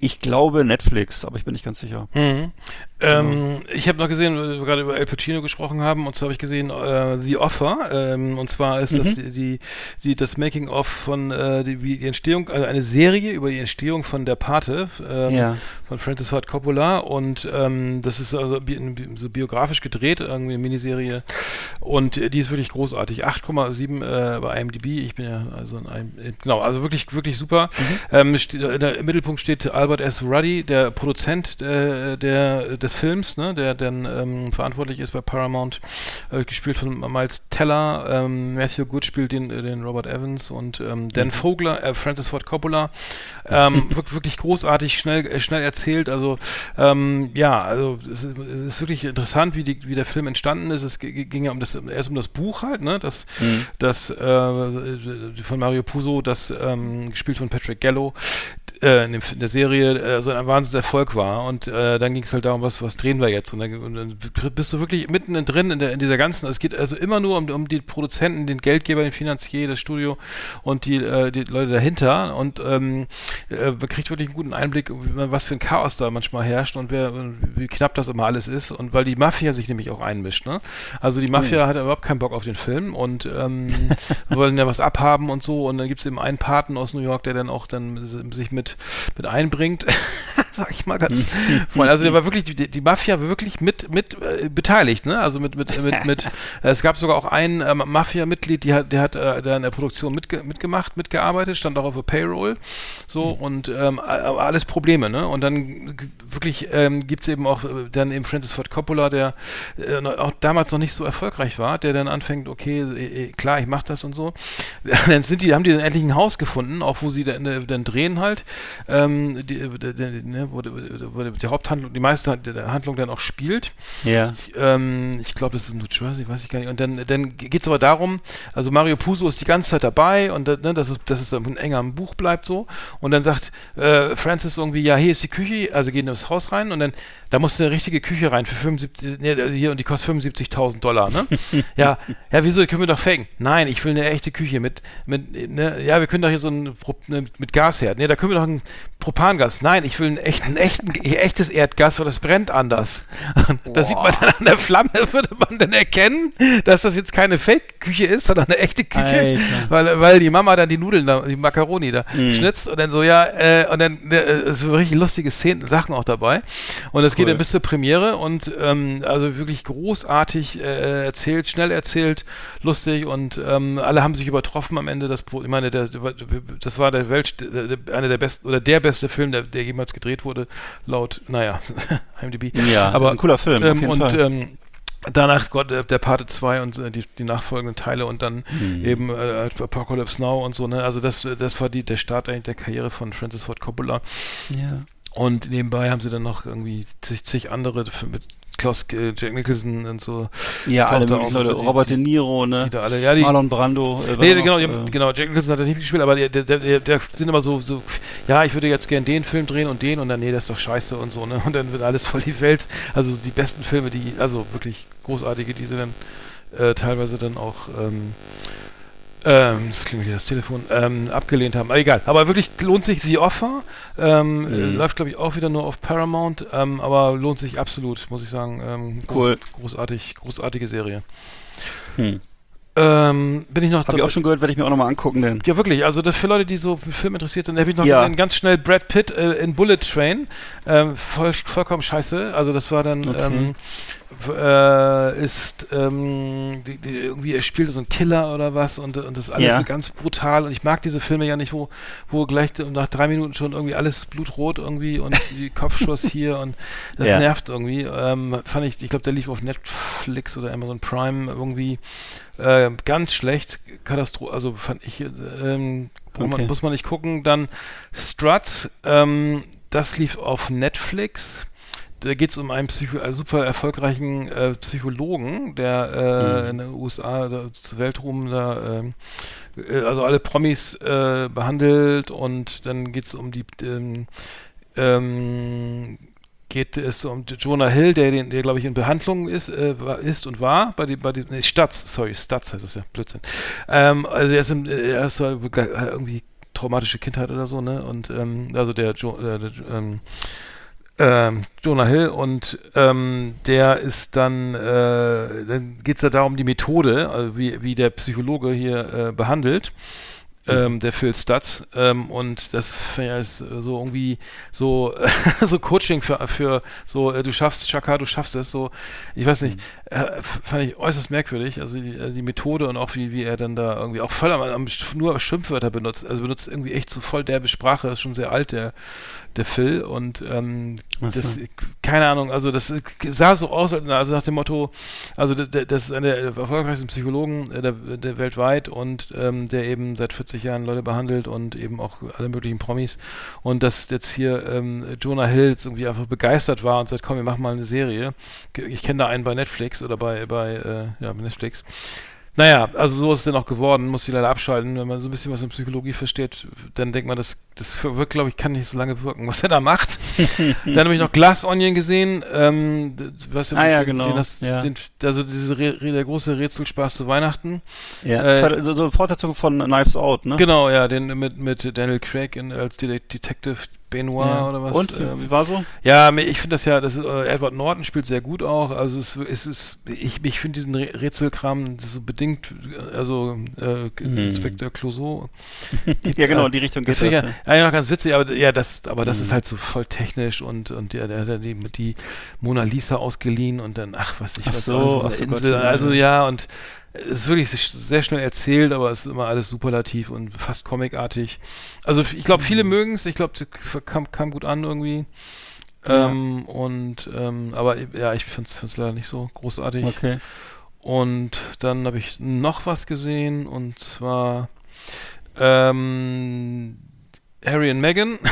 Ich glaube Netflix, aber ich bin nicht ganz sicher. Mhm. Ähm, ich habe noch gesehen, weil wir gerade über El Pacino gesprochen haben, und zwar habe ich gesehen äh, The Offer, ähm, und zwar ist das Mhm. die, die das Making of von äh, die, die Entstehung, also eine Serie über die Entstehung von der Pate ähm, Ja. von Francis Ford Coppola und ähm, das ist also bi so biografisch gedreht, irgendwie eine Miniserie und die ist wirklich großartig. 8,7 äh, bei IMDb. Ich bin ja also ein, ein genau, also wirklich wirklich super. Ähm, steht, in der, Im Mittelpunkt steht Albert S. Ruddy, der Produzent äh, der des Films, ne, der dann ähm, verantwortlich ist bei Paramount, äh, gespielt von Miles Teller. Ähm, Matthew Good spielt den, äh, den Robert Evans und ähm, Dan Vogler, äh, Francis Ford Coppola. Ähm, wirk- wirklich großartig, schnell, äh, schnell erzählt. Also ähm, ja, also es ist, es ist wirklich interessant, wie, die, wie der Film entstanden ist. Es ging ja um das erst um das Buch halt, ne, das, das äh, von Mario Puzo, das ähm, gespielt von Patrick Gallo äh, in, dem, in der Serie äh, so ein Wahnsinnserfolg war. Und äh, dann ging es halt darum, was, was drehen wir jetzt? Und dann, und dann bist du wirklich mitten drin in, der, in dieser ganzen, es geht also immer nur um, um die Produzenten, den Geldgeber, den Finanzier, das Studio und die, äh, die Leute dahinter. Und ähm, äh, man kriegt wirklich einen guten Einblick, was für ein Chaos da manchmal herrscht und wer, wie knapp das immer alles ist. Und weil die Mafia sich nämlich auch einmischt, ne? Also die Mafia hat überhaupt keinen Bock auf den Film und ähm, wollen ja was abhaben und so. Und dann gibt es eben einen Paten aus New York, der dann auch dann sich mit, mit einbringt. Sag ich mal ganz freundlich. Also der war wirklich, die, die Mafia war wirklich mit, mit äh, beteiligt, ne? Also mit, mit, mit, mit äh, es gab sogar auch ein ähm, Mafia-Mitglied, die hat, der hat äh, da in der Produktion mitge mitgemacht, mitgearbeitet, stand auch auf der Payroll. So und ähm, alles Probleme, ne? Und dann wirklich ähm, gibt es eben auch äh, dann eben Francis Ford Coppola, der äh, auch damals noch nicht so erfolgreich war, der dann anfängt, okay, äh, äh, klar, ich mach das und so. dann sind die, haben die dann endlich ein Haus gefunden, auch wo sie dann, äh, dann drehen halt, ähm, die, äh, die, die, ne, wo, die- wo die Haupthandlung, die meiste der Handlung dann auch spielt. Ja. Ich, ähm, ich glaube, das ist New Jersey, weiß ich gar nicht. Und dann, dann geht es aber darum, also Mario Puzo ist die ganze Zeit dabei und äh, ne, dass es, dass es ein enger am Buch bleibt so. Und dann sagt äh, Francis irgendwie, ja, hier ist die Küche, also gehen ins Haus rein und dann, da muss eine richtige Küche rein für 75, ne, also hier und die kostet 75.000 Dollar, ne? ja, ja, wieso, können wir doch faken? Nein, ich will eine echte Küche mit, mit, ne, ja, wir können doch hier so ein, ne, mit Gasherd, ne, da können wir doch ein Propangas. Nein, ich will einen echten, echten, echtes Erdgas, weil das brennt anders. Da sieht man dann an der Flamme, würde man dann erkennen, dass das jetzt keine Fake-Küche ist, sondern eine echte Küche. Alter. Weil, weil die Mama dann die Nudeln, da, die Macaroni da schnitzt und dann so, ja, äh, und dann äh, sind richtig lustige Szenen, Sachen auch dabei. Und es geht Cool. dann bis zur Premiere und ähm, also wirklich großartig äh, erzählt, schnell erzählt, lustig und ähm, alle haben sich übertroffen am Ende. Das, ich meine, der, das war der Welt, einer der besten oder der beste Film, der, der jemals gedreht wurde, laut, naja, IMDb. Ja, aber ist ein cooler Film, auf Ähm, jeden und Fall. ähm, danach Gott, der Pate 2 und äh, die, die nachfolgenden Teile und dann Mhm. eben äh, Apocalypse Now und so, ne? Also das, das war die, der Start eigentlich der Karriere von Francis Ford Coppola. Ja. Und nebenbei haben sie dann noch irgendwie zig, zig andere mit Klaus äh, Jack Nicholson und so. Ja, alle möglichen Leute. also die- Robert De Niro, ne? Die da alle, ja, die, Marlon Brando. Äh, Nee, noch, genau, äh, genau, Jack Nicholson hat er nicht gespielt, aber der, der, der, der sind immer so, so, ja, ich würde jetzt gern den Film drehen und den und dann, nee, das ist doch scheiße und so, ne? Und dann wird alles voll die Welt. Also die besten Filme, die, also wirklich großartige, die sie dann äh, teilweise dann auch, ähm, ähm, das klingt wie das Telefon, ähm, abgelehnt haben. Aber egal. Aber wirklich lohnt sich The Offer. Ähm, äh, Mhm. läuft, glaube ich, auch wieder nur auf Paramount, ähm, aber lohnt sich absolut, muss ich sagen. Ähm, Cool. Großartig, großartige Serie. Hm. Ähm, bin ich noch Hab ich auch schon gehört, werde ich mir auch nochmal angucken, denn. ja, wirklich. Also das für Leute, die so für Film interessiert sind, habe ich noch Ja. gesehen, ganz schnell Brad Pitt äh, in Bullet Train. Ähm, voll, vollkommen scheiße. Also das war dann Okay. ähm, äh, ist ähm, die, die, irgendwie er spielt so einen Killer oder was und, und das ist alles Ja. so ganz brutal und ich mag diese Filme ja nicht, wo wo gleich nach drei Minuten schon irgendwie alles blutrot irgendwie und die Kopfschuss hier und das Ja. nervt irgendwie. Ähm, fand ich, ich glaube, der lief auf Netflix oder Amazon Prime irgendwie äh, ganz schlecht, Katastrophe, also fand ich, ähm, braucht man, Okay. muss man nicht gucken. Dann Struts, ähm, das lief auf Netflix. Da geht es um einen Psycho äh, super erfolgreichen äh, Psychologen, der äh, in den USA zu Weltruhm da, ähm, äh, also alle Promis äh, behandelt und dann geht es um die ähm, ähm, geht es um Jonah Hill, der, den- der glaube ich in Behandlung ist, äh, ist und war bei die, bei die, nee, Stats, sorry, Stats heißt es ja, Blödsinn. Ähm, also er ist, im, er ist äh, irgendwie traumatische Kindheit oder so, ne? Und ähm, also der, jo, äh, der ähm, ähm, Jonah Hill und ähm, der ist dann, äh, dann geht es ja darum, die Methode, also wie, wie der Psychologe hier äh, behandelt, ähm, der Phil Stutz. Ähm, und das als, äh, so irgendwie so so Coaching für, für so äh, du schaffst Chaka, du schaffst es so. Ich weiß nicht äh, fand ich äußerst merkwürdig. Also die, äh, die Methode und auch wie, wie er dann da irgendwie auch voll am, am nur Schimpfwörter benutzt. Also benutzt irgendwie echt so voll derbe Sprache ist schon sehr alt der der Phil und ähm, das keine Ahnung also das sah so aus als- also nach dem Motto also das ist einer der erfolgreichsten Psychologen äh, der, der weltweit und ähm, der eben seit 40 Jahren Leute behandelt und eben auch alle möglichen Promis und dass jetzt hier ähm, Jonah Hill jetzt irgendwie einfach begeistert war und sagt, komm, wir machen mal eine Serie. Ich kenne da einen bei Netflix oder bei bei äh, ja bei Netflix. Naja, also so ist es dann auch geworden, muss ich leider abschalten. Wenn man so ein bisschen was in Psychologie versteht, dann denkt man, das, das wirkt, glaube ich, kann nicht so lange wirken, was er da macht. dann habe ich noch Glass Onion gesehen, ähm, was Ah ja, den, genau, Den, das, ja. den, also diese Re, der große Rätselspaß zu Weihnachten. Ja, Äh, war so, so Fortsetzung von Knives Out, ne? Genau, ja, den mit, mit Daniel Craig in, als De Detective Benoit Ja. oder was. Und, ähm, wie war so? ja, ich finde das ja, das ist, äh, Edward Norton spielt sehr gut auch. Also es, es ist, ich, ich finde diesen Rä- Rätselkram das ist so bedingt, äh, also äh, Inspektor Clouseau. Mhm. Ja, genau, in die Richtung geht das. ja, noch ganz witzig, aber ja, das, aber das Mhm. ist halt so voll technisch und und der, der, der die, die Mona Lisa ausgeliehen und dann, ach was ich Ach was, so, also ach so Gott, Insel, ja, also ja. ja und es ist wirklich sehr- schnell erzählt, aber es ist immer alles superlativ und fast comicartig. Also ich glaube, viele Mhm. mögen es, ich glaube, es kam, kam gut an irgendwie. Ja. Ähm, und ähm, aber ja, ich finde es leider nicht so großartig. Okay. Und dann habe ich noch was gesehen und zwar ähm, Harry und Meghan.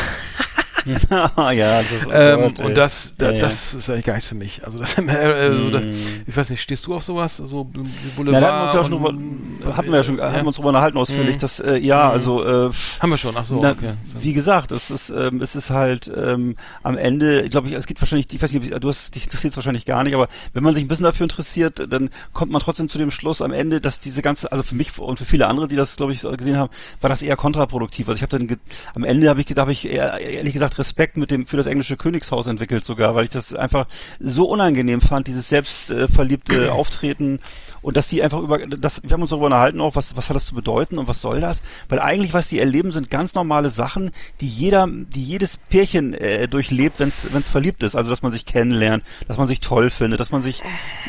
ja, das ist ähm, Gott, und das, da, Ja, ja. das ist eigentlich gar nichts für mich. Also, das, also das, Mm. ich weiß nicht, stehst du auf sowas? So B- Ja, Boulevard? da haben wir uns ja drüber, hatten wir ja schon, haben wir uns drüber unterhalten ausführlich, Mhm. dass, äh, ja, Mhm. also, äh, Haben wir schon, ach so, Na, okay. Wie gesagt, es ist, ähm, es ist halt ähm, am Ende, glaube ich, es geht wahrscheinlich, ich weiß nicht, du hast dich interessiert es wahrscheinlich gar nicht, aber wenn man sich ein bisschen dafür interessiert, dann kommt man trotzdem zu dem Schluss am Ende, dass diese ganze, also für mich und für viele andere, die das, glaube ich, gesehen haben, war das eher kontraproduktiv. Also ich habe dann am Ende habe ich, da habe ich eher, ehrlich gesagt Respekt mit dem für das englische Königshaus entwickelt sogar, weil ich das einfach so unangenehm fand, dieses selbstverliebte Auftreten und dass die einfach über, das, wir haben uns darüber unterhalten auch, was, was hat das zu bedeuten und was soll das? Weil eigentlich, was die erleben, sind ganz normale Sachen, die jeder, die jedes Pärchen äh, durchlebt, wenn es verliebt ist. Also, dass man sich kennenlernt, dass man sich toll findet, dass man sich,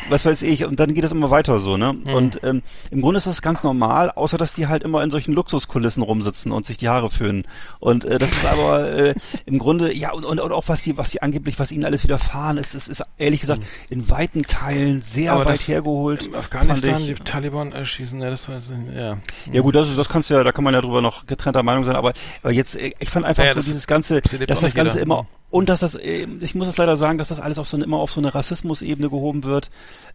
was weiß ich, und dann geht es immer weiter so, ne? Und ähm, im Grunde ist das ganz normal, außer dass die halt immer in solchen Luxuskulissen rumsitzen und sich die Haare föhnen. Und äh, das ist aber äh, im Grunde, ja, und, und, und auch was sie, was sie angeblich, was ihnen alles widerfahren ist, ist, ist ehrlich gesagt in weiten Teilen sehr Aber weit hergeholt. In Afghanistan die Taliban erschießen, ja, das war ja. Ja gut, das, ist, das kannst du ja, da kann man ja drüber noch getrennter Meinung sein, aber, aber jetzt, äh, ich fand einfach Naja, so dieses ganze, dass das Ganze jeder. immer, und dass das, äh, ich muss es leider sagen, dass das alles auf so eine, immer auf so eine Rassismusebene gehoben wird,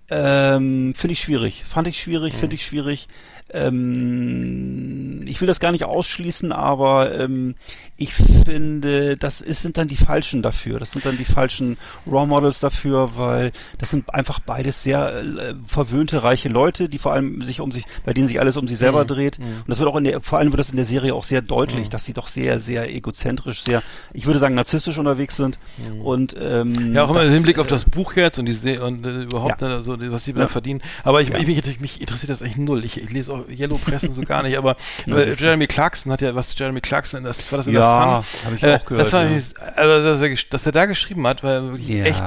ähm, finde ich schwierig. Fand ich schwierig, finde ich schwierig. Ähm, ich will das gar nicht ausschließen, aber ähm, ich finde, das ist, sind dann die falschen dafür. Das sind dann die falschen Raw Models dafür, weil das sind einfach beides sehr äh, verwöhnte, reiche Leute, die vor allem sich um sich, bei denen sich alles um sie selber Mhm. dreht. Und das wird auch in der, vor allem wird das in der Serie auch sehr deutlich, dass sie doch sehr, sehr egozentrisch, sehr, ich würde sagen, narzisstisch unterwegs sind. Und ähm, Ja, auch immer im Hinblick auf äh, das Buch jetzt und die und äh, überhaupt, Ja. so, die- was sie Ja. da verdienen. Aber ich, Ja. ich, mich, mich interessiert das echt null. Ich, ich lese auch Yellow Press und so gar nicht, aber. Jeremy Clarkson hat ja, was Jeremy Clarkson, das war das in Ja, der Sun? ich Äh, auch gehört, Das war ja. also, dass er, dass er da geschrieben hat, war wirklich Ja. echt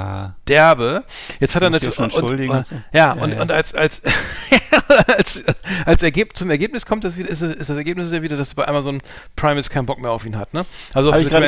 derbe. Jetzt hat er natürlich und, und und, ja, und, ja. und als als als, als Ergeb zum Ergebnis kommt das wieder ist, ist das Ergebnis ja wieder, dass bei Amazon Prime jetzt keinen Bock mehr auf ihn hat, ne? Also auf Hab diese Mann,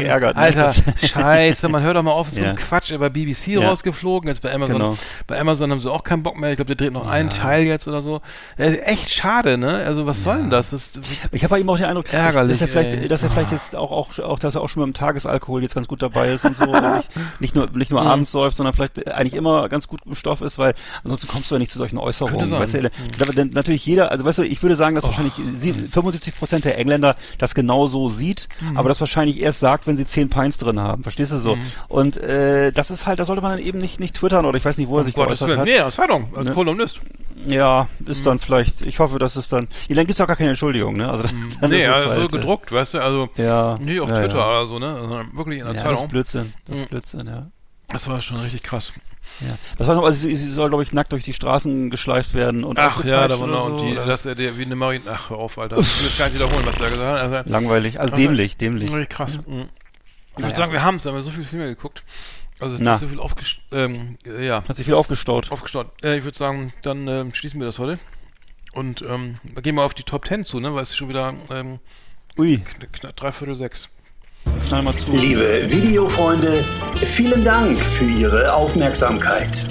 geärgert, ärgert. ne? Alter, scheiße, man hört doch mal auf, so ein Quatsch, er bei BBC rausgeflogen, jetzt bei Amazon, Genau. bei Amazon haben sie auch keinen Bock mehr, ich glaube, der dreht noch einen Teil jetzt oder so. Äh, echt schade, ne? Also was soll denn das? das Ich habe bei ihm auch den Eindruck, Ärgerlich, dass er vielleicht, dass er vielleicht Ah. jetzt auch, auch, auch, dass er auch schon mit dem Tagesalkohol jetzt ganz gut dabei ist und so. und nicht, nicht nur, nicht nur Mhm. abends säuft, sondern vielleicht eigentlich immer ganz gut im Stoff ist, weil ansonsten kommst du ja nicht zu solchen Äußerungen. Weißt du, sein. da- natürlich jeder, also weißt du, ich würde sagen, dass Oh. wahrscheinlich sie- 75 Prozent der Engländer das genau so sieht, Mhm. aber das wahrscheinlich erst sagt, wenn sie 10 Pints drin haben. Verstehst du so? Und äh, das ist halt, da sollte man dann eben nicht, nicht twittern oder ich weiß nicht, wo er sich Gottes geäußert Willen. hat. Nee, aus Zeitung, als Ne? Kolumnist. Ja, ist dann vielleicht, ich hoffe, dass es dann, ja, dann gibt's auch gar keine Entschuldigung, ne? Also, dann Nee, es also halt, äh, gedruckt, weißt du, also Ja. nicht auf ja, Twitter ja. oder so, ne? Sondern wirklich in der Ja, das ist Zeitung. Blödsinn. Das Mhm. ist Blödsinn, ja. Das war schon richtig krass. ja. Das war noch, also sie, sie soll, glaube ich, nackt durch die Straßen geschleift werden und Ach ja, da war noch, und so, die, dass er der wie eine Marien, ach hör auf, Alter. Ich will das gar nicht wiederholen, was der gesagt hat. Also, Langweilig, also Also, dämlich, dämlich. Richtig krass. Mhm. Ich würde sagen, wir haben es, haben wir so viele Filme geguckt. Also es Na. ist so viel aufgest ähm, äh, ja, Hat sich viel aufgestaut. aufgestaut. Äh, ich würde sagen, dann ähm, schließen wir das heute. Und ähm, wir gehen mal auf die Top 10 zu, ne? Weil es ist schon wieder ähm, Ui, kn knapp dreiviertel sechs. knall mal zu. Liebe Videofreunde, vielen Dank für Ihre Aufmerksamkeit.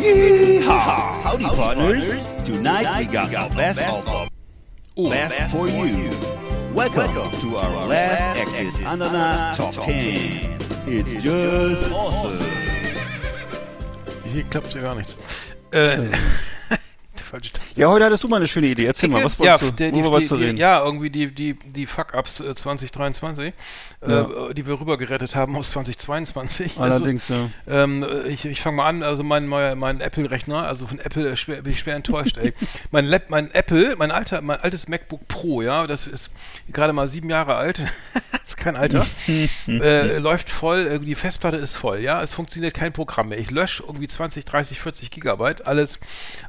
Yeehaw! Howdy, partners. Tonight we got our best of Oh, best for you. Welcome to our last Exit Ananas Top 10. It's just awesome. hier klappt ja gar nichts. Äh, der falsche Taste. Ja, heute hattest du mal eine schöne Idee. Erzähl mal, was ja, wolltest du, die, die, die, reden? ja, irgendwie die, die, die Fuck-Ups äh, 2023, äh, die wir rübergerettet haben aus 2022. Also, Allerdings, ja. Ähm, ich ich fange mal an, also mein, mein, mein Apple-Rechner, also von Apple äh, schwer, bin ich schwer enttäuscht, ey. Mein, Lab, mein Apple, mein alter, mein altes MacBook Pro, ja, das ist gerade mal sieben Jahre alt, kein Alter, äh, läuft voll, die Festplatte ist voll, ja, es funktioniert kein Programm mehr. Ich lösche irgendwie 20, 30, 40 Gigabyte, alles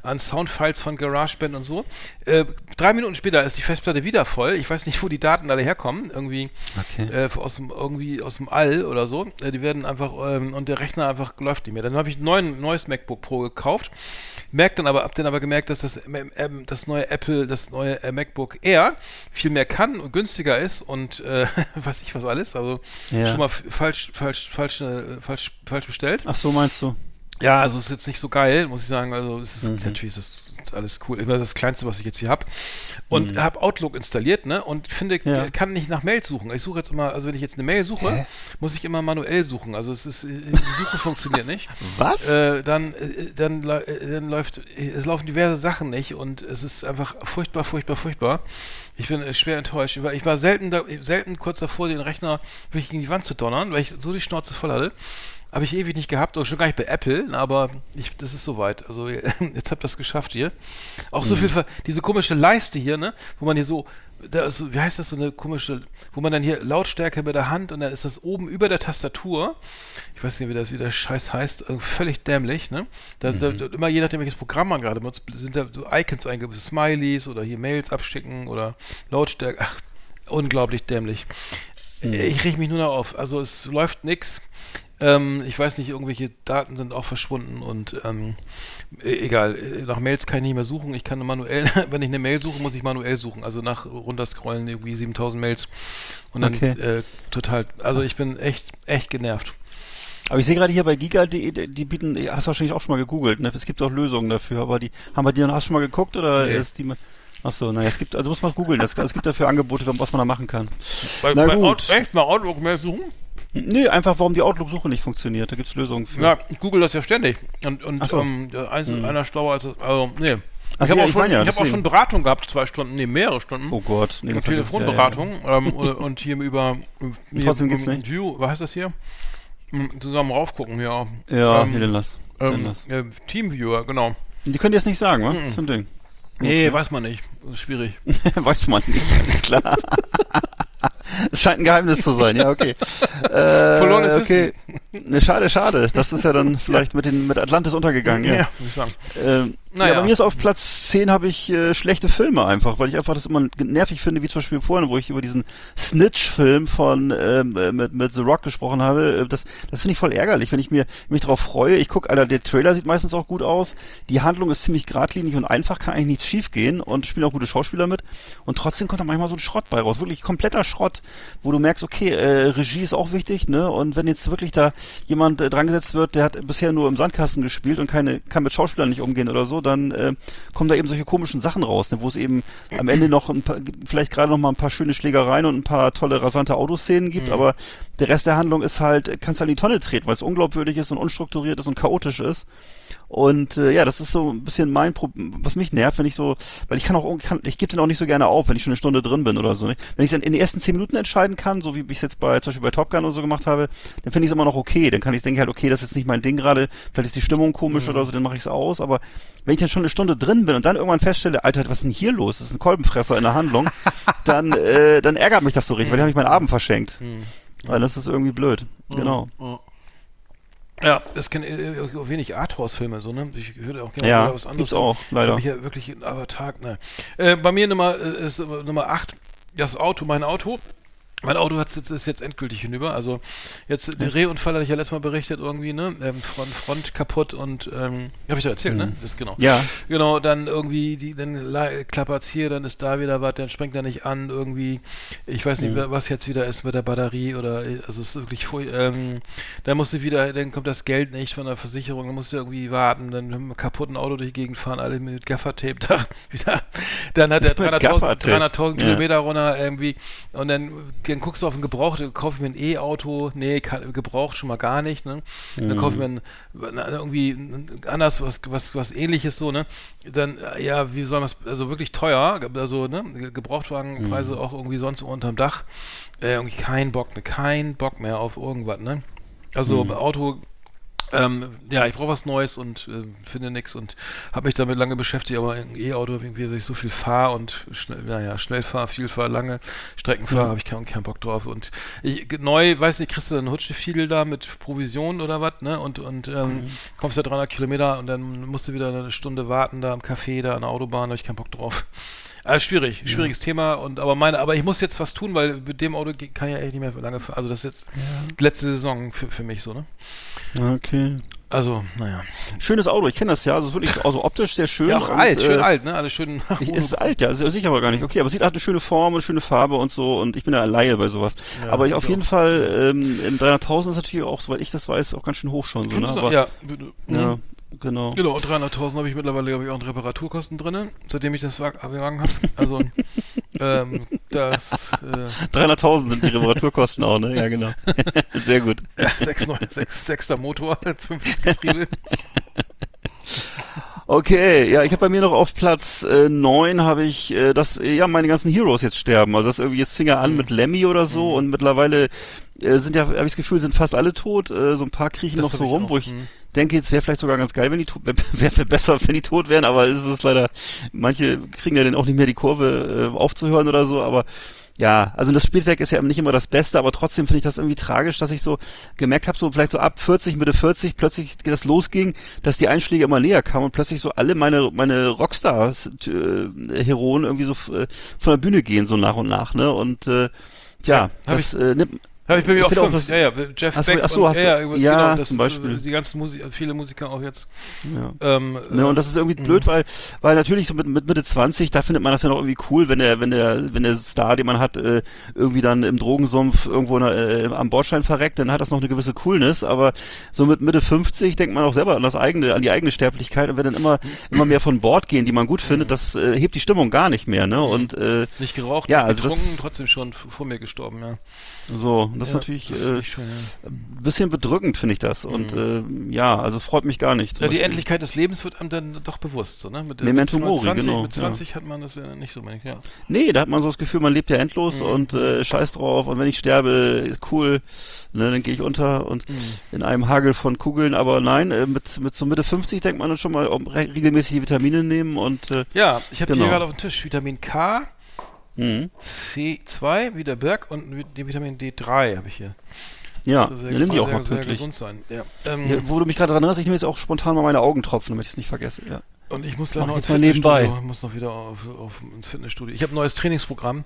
an Soundfiles von GarageBand und so. Äh, drei Minuten später ist die Festplatte wieder voll. Ich weiß nicht, wo die Daten alle herkommen, irgendwie Okay. äh, aus dem irgendwie aus dem All oder so. Äh, die werden einfach ähm, und der Rechner einfach läuft nicht mehr. Dann habe ich ein neues MacBook Pro gekauft. Merkt dann aber, hab dann aber gemerkt, dass das, ähm, ähm, das neue Apple, das neue äh, MacBook Air viel mehr kann und günstiger ist und äh, weiß ich was alles. Also Ja. schon mal falsch, falsch, falsch, äh, falsch, falsch bestellt. Ach so, meinst du? Ja, also ist jetzt nicht so geil, muss ich sagen. Also es ist Mhm. natürlich ist das alles cool. Immer das Kleinste, was ich jetzt hier habe. Und Mhm. habe Outlook installiert, ne? Und finde, Ja. kann nicht nach Mails suchen. Ich suche jetzt immer, also wenn ich jetzt eine Mail suche, Hä? muss ich immer manuell suchen. Also es ist, äh, die Suche funktioniert nicht. Was? Äh, dann, äh, dann, äh, dann läuft, es laufen diverse Sachen nicht und es ist einfach furchtbar, furchtbar, furchtbar. Ich bin äh, schwer enttäuscht. Ich war, selten, da, selten kurz davor, den Rechner wirklich gegen die Wand zu donnern, weil ich so die Schnauze voll hatte. Habe ich ewig nicht gehabt, auch schon gar nicht bei Apple, aber ich, das ist soweit. Also jetzt habt ihr das geschafft hier. Auch so viel, ver diese komische Leiste hier, ne, wo man hier so, da ist wie heißt das, so eine komische, wo man dann hier Lautstärke bei der Hand und dann ist das oben über der Tastatur. Ich weiß nicht, wie das, wie der Scheiß heißt, äh, völlig dämlich, ne? Da, da, da, immer je nachdem, welches Programm man gerade benutzt, sind da so Icons eingebaut, Smileys oder hier Mails abschicken oder Lautstärke. Ach, unglaublich dämlich. Ich reg mich nur noch auf. Also es läuft nix. Ähm, ich weiß nicht, irgendwelche Daten sind auch verschwunden und ähm, e- egal, nach Mails kann ich nicht mehr suchen. Ich kann nur manuell, wenn ich eine Mail suche, muss ich manuell suchen. Also nach runterscrollen irgendwie 7000 Mails und dann Okay. äh, total, also ich bin echt, echt genervt. Aber ich sehe gerade hier bei giga.de, die bieten, hast du wahrscheinlich auch schon mal gegoogelt, ne? Es gibt auch Lösungen dafür, aber die, haben wir die noch, hast du schon mal geguckt oder Nee. ist die, ach so, naja, es gibt, also muss man googeln, es, gibt dafür Angebote, was man da machen kann. Bei, Na bei gut. Out, echt mal Outlook-Mail suchen? Nee, einfach, warum die Outlook-Suche nicht funktioniert, da gibt's Lösungen für. Ja, ich google das ja ständig. Und, und so. ähm, eins, einer schlauer als das, also, nee. Ach ich habe ja, auch, ich schon, meine ja, ich hab auch schon Beratung gehabt, zwei Stunden, nee, mehrere Stunden. Oh Gott, nee, Und dann vergiss- Telefonberatung ähm, und hier über hier, trotzdem geht's ähm, nicht. View, was heißt das hier? Hm, Zusammen raufgucken, ja. Ja, ja ähm, hier, lass. Dann ähm, lass. äh, Teamviewer, genau. Die können jetzt nicht sagen, wa? Mhm. Das ist ein Ding. Nee, weiß man nicht. Das ist schwierig. Weiß man nicht, alles klar. Es scheint ein Geheimnis zu sein, ja, okay. Äh, Verlorenes okay. Ne, schade, schade. Das ist ja dann vielleicht mit, den, mit Atlantis untergegangen, ja. würde ich sagen. Ähm, Naja. Ja, bei mir ist auf Platz 10 habe ich äh, schlechte Filme einfach, weil ich einfach das immer nervig finde, wie zum Beispiel vorhin, wo ich über diesen Snitch-Film von ähm, äh, mit, mit The Rock gesprochen habe. Äh, Das, das finde ich voll ärgerlich, wenn ich mir mich darauf freue. Ich gucke, Alter, der Trailer sieht meistens auch gut aus. Die Handlung ist ziemlich geradlinig und einfach, kann eigentlich nichts schief gehen und spielen auch gute Schauspieler mit. Und trotzdem kommt da manchmal so ein Schrott bei raus. Wirklich kompletter Schrott, wo du merkst, okay, äh, Regie ist auch wichtig, ne? Und wenn jetzt wirklich da jemand äh, dran gesetzt wird, der hat bisher nur im Sandkasten gespielt und keine, kann mit Schauspielern nicht umgehen oder so, dann äh, kommen da eben solche komischen Sachen raus, ne? wo es eben am Ende noch ein paar, vielleicht gerade noch mal ein paar schöne Schlägereien und ein paar tolle rasante Autoszenen gibt, aber der Rest der Handlung ist halt, kannst du an die Tonne treten, weil es unglaubwürdig ist und unstrukturiert ist und chaotisch ist. Und äh, ja, das ist so ein bisschen mein Problem, was mich nervt, wenn ich so, weil ich kann auch, kann, ich gebe den auch nicht so gerne auf, wenn ich schon eine Stunde drin bin oder so. Nicht? Wenn ich dann in den ersten zehn Minuten entscheiden kann, so wie ich es jetzt bei zum Beispiel bei Top Gun oder so gemacht habe, dann finde ich es immer noch okay. Dann kann ich denken halt, okay, das ist jetzt nicht mein Ding gerade, vielleicht ist die Stimmung komisch oder so, dann mache ich es aus. Aber wenn ich dann schon eine Stunde drin bin und dann irgendwann feststelle, Alter, was ist denn hier los? Das ist ein Kolbenfresser in der Handlung, dann, äh, dann ärgert mich das so richtig, weil dann habe ich meinen Abend verschenkt. Weil das ist irgendwie blöd. Genau. Ja, das kenne äh, auch wenig Arthouse-Filme, so, ne? Ich würde auch gerne Ja, mal was anderes. gibt's auch, leider. Ich ja wirklich, aber Tag, ne. Äh, bei mir Nummer, äh, ist äh, Nummer 8, das Auto, mein Auto. Mein Auto hat, ist jetzt endgültig hinüber. Also jetzt den Rehunfall hatte ich ja letztes Mal berichtet irgendwie, ne? Ähm, Front, Front kaputt und ähm, habe ich doch erzählt, ne? Das ist genau. Ja. Genau, dann irgendwie, die, dann klappert's hier, dann ist da wieder was, dann springt er nicht an, irgendwie, ich weiß nicht, was jetzt wieder ist mit der Batterie oder, also es ist wirklich furch ähm, dann musst du wieder, dann kommt das Geld nicht von der Versicherung, dann musst du irgendwie warten, dann mit einem kaputten Auto durch die Gegend fahren, alle mit Gaffertape da wieder, dann hat er Mit 300.000 Gaffertape. 300.000 Ja. Kilometer runter irgendwie und dann, dann guckst du auf ein Gebraucht, kaufe ich mir ein E-Auto, nee, gebraucht schon mal gar nicht, ne? Dann kaufe ich mir ein, irgendwie anders was, was, was ähnliches so, ne? Dann, äh, ja, wie soll man es, also wirklich teuer, also, ne? Ge- Gebrauchtwagenpreise auch irgendwie sonst unterm Dach. Äh, irgendwie kein Bock, ne? Kein Bock mehr auf irgendwas, ne? Also Auto ähm, ja, ich brauche was Neues und äh, finde nichts und habe mich damit lange beschäftigt, aber ein E-Auto, irgendwie, weil ich so viel fahre und schnell, naja, schnell fahre, viel fahre, lange Strecken fahre, habe ich keinen, keinen Bock drauf. Und ich, neu, weiß nicht, kriegst du dann Hutschfiedel da mit Provision oder was, ne? Und, und ähm, kommst da 300 Kilometer und dann musst du wieder eine Stunde warten da am Café, da an der Autobahn, da habe ich keinen Bock drauf. Also schwierig, schwieriges Thema und aber meine, aber ich muss jetzt was tun, weil mit dem Auto kann ich ja echt nicht mehr lange fahren. Also das ist jetzt die letzte Saison für, für mich so, ne? Okay. Also, naja. Schönes Auto, ich kenne das ja, also ist wirklich also optisch sehr schön. Ja, auch und, alt, schön äh, alt, ne? Alles schön. Ist alt, ja, ist sicher aber gar nicht. Okay, aber es sieht hat eine schöne Form und schöne Farbe und so und ich bin ja Laie bei sowas. Ja, aber ich ich auf jeden auch. Fall, ähm, im 300.000 ist natürlich auch, soweit ich das weiß, auch ganz schön hoch schon so, ne? Aber, ja, ja, genau. Genau, 300.000 habe ich mittlerweile, glaube ich, auch in Reparaturkosten drin, seitdem ich das Wagen habe. Also, ähm, das, äh, 300.000 sind die Reparaturkosten auch, ne? Ja, genau. Sehr gut. ja, 6, 9, 6, 6 Motor, 50 Getriebe. Okay, ja, ich habe bei mir noch auf Platz äh, 9 habe ich, äh, dass ja meine ganzen Heroes jetzt sterben. Also das irgendwie jetzt fing er an mit Lemmy oder so und mittlerweile sind ja, habe ich das Gefühl, sind fast alle tot. Äh, so ein paar kriechen Das noch so ich rum, auch, wo ich mhm. denke, jetzt wäre vielleicht sogar ganz geil, wenn die tot, wäre wär besser, wenn die tot wären, aber es ist leider, manche kriegen ja dann auch nicht mehr die Kurve äh, aufzuhören oder so, aber ja, also das Spielwerk ist ja nicht immer das Beste, aber trotzdem finde ich das irgendwie tragisch, dass ich so gemerkt habe, so vielleicht so ab 40, Mitte 40 plötzlich das losging, dass die Einschläge immer näher kamen und plötzlich so alle meine meine Rockstars-Heroen irgendwie so äh, von der Bühne gehen so nach und nach, ne? Und äh, ja, hab das äh, nimmt Habe ich bei mir auch fünf. ja, ja, Jeff so, Beck ach so, und, hast du- ja, ja, genau, das zum ist, Beispiel. äh, die ganzen Musik, viele Musiker auch jetzt. ja. Ähm, Ne, äh, und das ist irgendwie blöd, weil, weil natürlich so mit, mit Mitte 20, da findet man das ja noch irgendwie cool, wenn der, wenn der, wenn der Star, den man hat, äh, irgendwie dann im Drogensumpf irgendwo in der, äh, am Bordstein verreckt, dann hat das noch eine gewisse Coolness, aber so mit Mitte 50 denkt man auch selber an das eigene, an die eigene Sterblichkeit und wenn dann immer, immer mehr von Bord gehen, die man gut findet, das äh, hebt die Stimmung gar nicht mehr, ne, und, äh, nicht geraucht, ja, also das- trotzdem schon vor mir gestorben, ja. so, das ist ja, natürlich, das ist äh, ja. ein bisschen bedrückend, finde ich das, und, äh, ja, also freut mich gar nicht. Ja, die. Endlichkeit des Lebens wird einem dann doch bewusst, so, ne? Mit, Memento mit Mori, 20, genau, Mit 20 hat man das ja nicht so, meine ich, ja. Nee, da hat man so das Gefühl, man lebt ja endlos Mhm. und äh, scheiß drauf und wenn ich sterbe, ist cool, ne, dann gehe ich unter und Mhm. in einem Hagel von Kugeln, aber nein, äh, mit, mit so Mitte 50 denkt man dann schon mal um, re regelmäßig die Vitamine nehmen und äh, Ja, ich habe Genau. hier gerade auf dem Tisch Vitamin K, mh, C2, wie der Berg und die Vitamin D3 habe ich hier. ja, soll nimm die sehr, auch mal sehr pünktlich. gesund sein. Ja. Ähm, Ja, wo du mich gerade daran erinnerst, ich nehme jetzt auch spontan mal meine Augentropfen, damit ich es nicht vergesse. Ja. Und ich muss gleich noch ins mal nebenbei. Fitnessstudio, muss noch wieder auf, auf, ins Fitnessstudio. Ich habe ein neues Trainingsprogramm,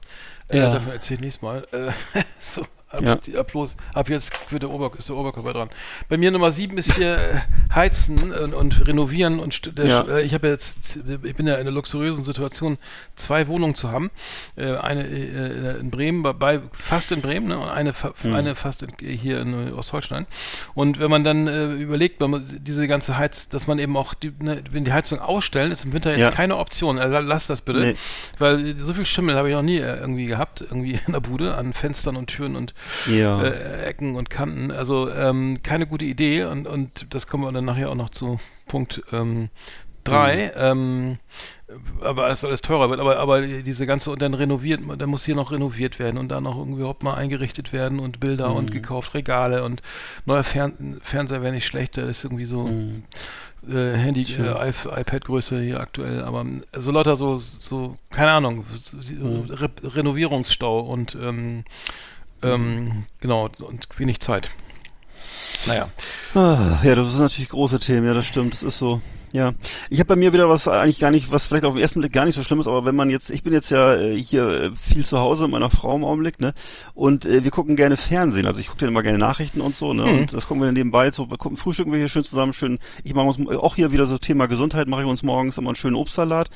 äh, Ja. davon erzähle ich nächstes Mal. Äh, so, ab, Ja. die- ab, los, ab jetzt wird der Ober, ist der Oberkörper dran. Bei mir Nummer sieben ist hier äh, Heizen und, und Renovieren und der, Ja. äh, ich habe jetzt, ich bin ja in einer luxuriösen Situation, zwei Wohnungen zu haben. Äh, eine in Bremen, bei, fast in Bremen, ne? und eine, fa Hm. eine fast in, hier in Ostholstein. Und wenn man dann äh, überlegt, wenn man diese ganze Heiz, dass man eben auch, die, ne, wenn die Heizung ausstellen, ist im Winter jetzt Ja. keine Option. Äh, lass das bitte. Nee. Weil so viel Schimmel habe ich noch nie irgendwie gehabt, irgendwie in der Bude, an Fenstern und Türen und Ja. äh, Ecken und Kanten. Also ähm, keine gute Idee und, und das kommen wir dann nachher auch noch zu Punkt ähm, drei. Ähm, aber es alles teurer wird, aber, aber diese ganze, und dann renoviert, dann muss hier noch renoviert werden und dann noch irgendwie überhaupt mal eingerichtet werden und Bilder und gekauft, Regale und neuer Fern Fernseher wäre nicht schlecht, der ist irgendwie so äh, Handy, äh, iP- iPad-Größe hier aktuell, aber ähm, so lauter so, so, keine Ahnung, so, Re Renovierungsstau und ähm, ähm, genau, und wenig Zeit. Naja. Ah, ja, das sind natürlich große Themen, ja, das stimmt, das ist so. Ja, ich habe bei mir wieder was eigentlich gar nicht, was vielleicht auf den ersten Blick gar nicht so schlimm ist, aber wenn man jetzt, ich bin jetzt ja äh, hier äh, viel zu Hause mit meiner Frau im Augenblick, ne, und äh, wir gucken gerne Fernsehen, also ich gucke dann immer gerne Nachrichten und so, ne, und das gucken wir dann nebenbei, so wir gucken, frühstücken wir hier schön zusammen, schön, ich mache uns auch hier wieder so Thema Gesundheit, mache ich uns morgens immer einen schönen Obstsalat,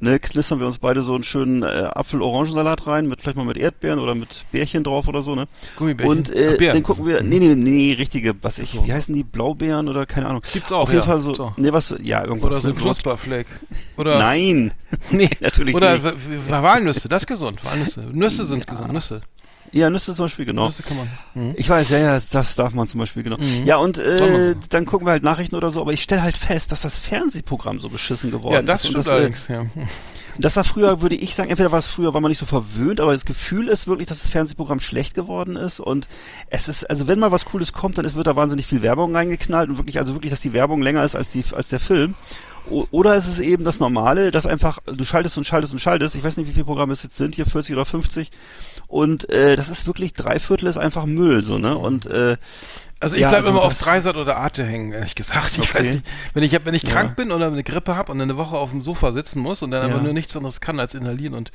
ne, knistern wir uns beide so einen schönen äh, Apfel-Orangensalat rein, mit vielleicht mal mit Erdbeeren oder mit Bärchen drauf oder so, ne, Gummibärchen. und äh, Ach, dann gucken wir, nee, nee, nee, richtige, was ich, so. wie heißen die, Blaubeeren oder keine Ahnung. Gibt's auch, Auf jeden ja, Fall so, auch. nee, was, ja, irgendwas. Oder so ein Knusperflake. Oder, Nein, nee, natürlich Oder nicht. w- Walnüsse, das ist gesund. Walnüsse. Nüsse sind gesund. Nüsse. Ja, Nüsse zum Beispiel, genau. Nüsse kann man. Mhm. Ich weiß, ja, ja, das darf man zum Beispiel, genau. Ja, und äh, dann gucken wir halt Nachrichten oder so, aber ich stelle halt fest, dass das Fernsehprogramm so beschissen geworden Ja, das ist. Stimmt äh, allerdings, ja. Das war früher, würde ich sagen, entweder war es früher, war man nicht so verwöhnt, aber das Gefühl ist wirklich, dass das Fernsehprogramm schlecht geworden ist und es ist, also wenn mal was Cooles kommt, dann ist, wird da wahnsinnig viel Werbung reingeknallt und wirklich, also wirklich, dass die Werbung länger ist als die, als der Film. O- Oder ist es eben das Normale, dass einfach, du schaltest und schaltest und schaltest, ich weiß nicht, wie viele Programme es jetzt sind, hier 40 oder 50 und äh, das ist wirklich, drei Viertel ist einfach Müll, so, ne, und äh, Also ich Ja, bleibe also immer auf Dreisat oder Arte hängen, ehrlich gesagt. Ich Okay. weiß nicht. Wenn ich, wenn ich Ja. krank bin oder eine Grippe habe und eine Woche auf dem Sofa sitzen muss und dann Ja. aber nur nichts anderes kann als inhalieren und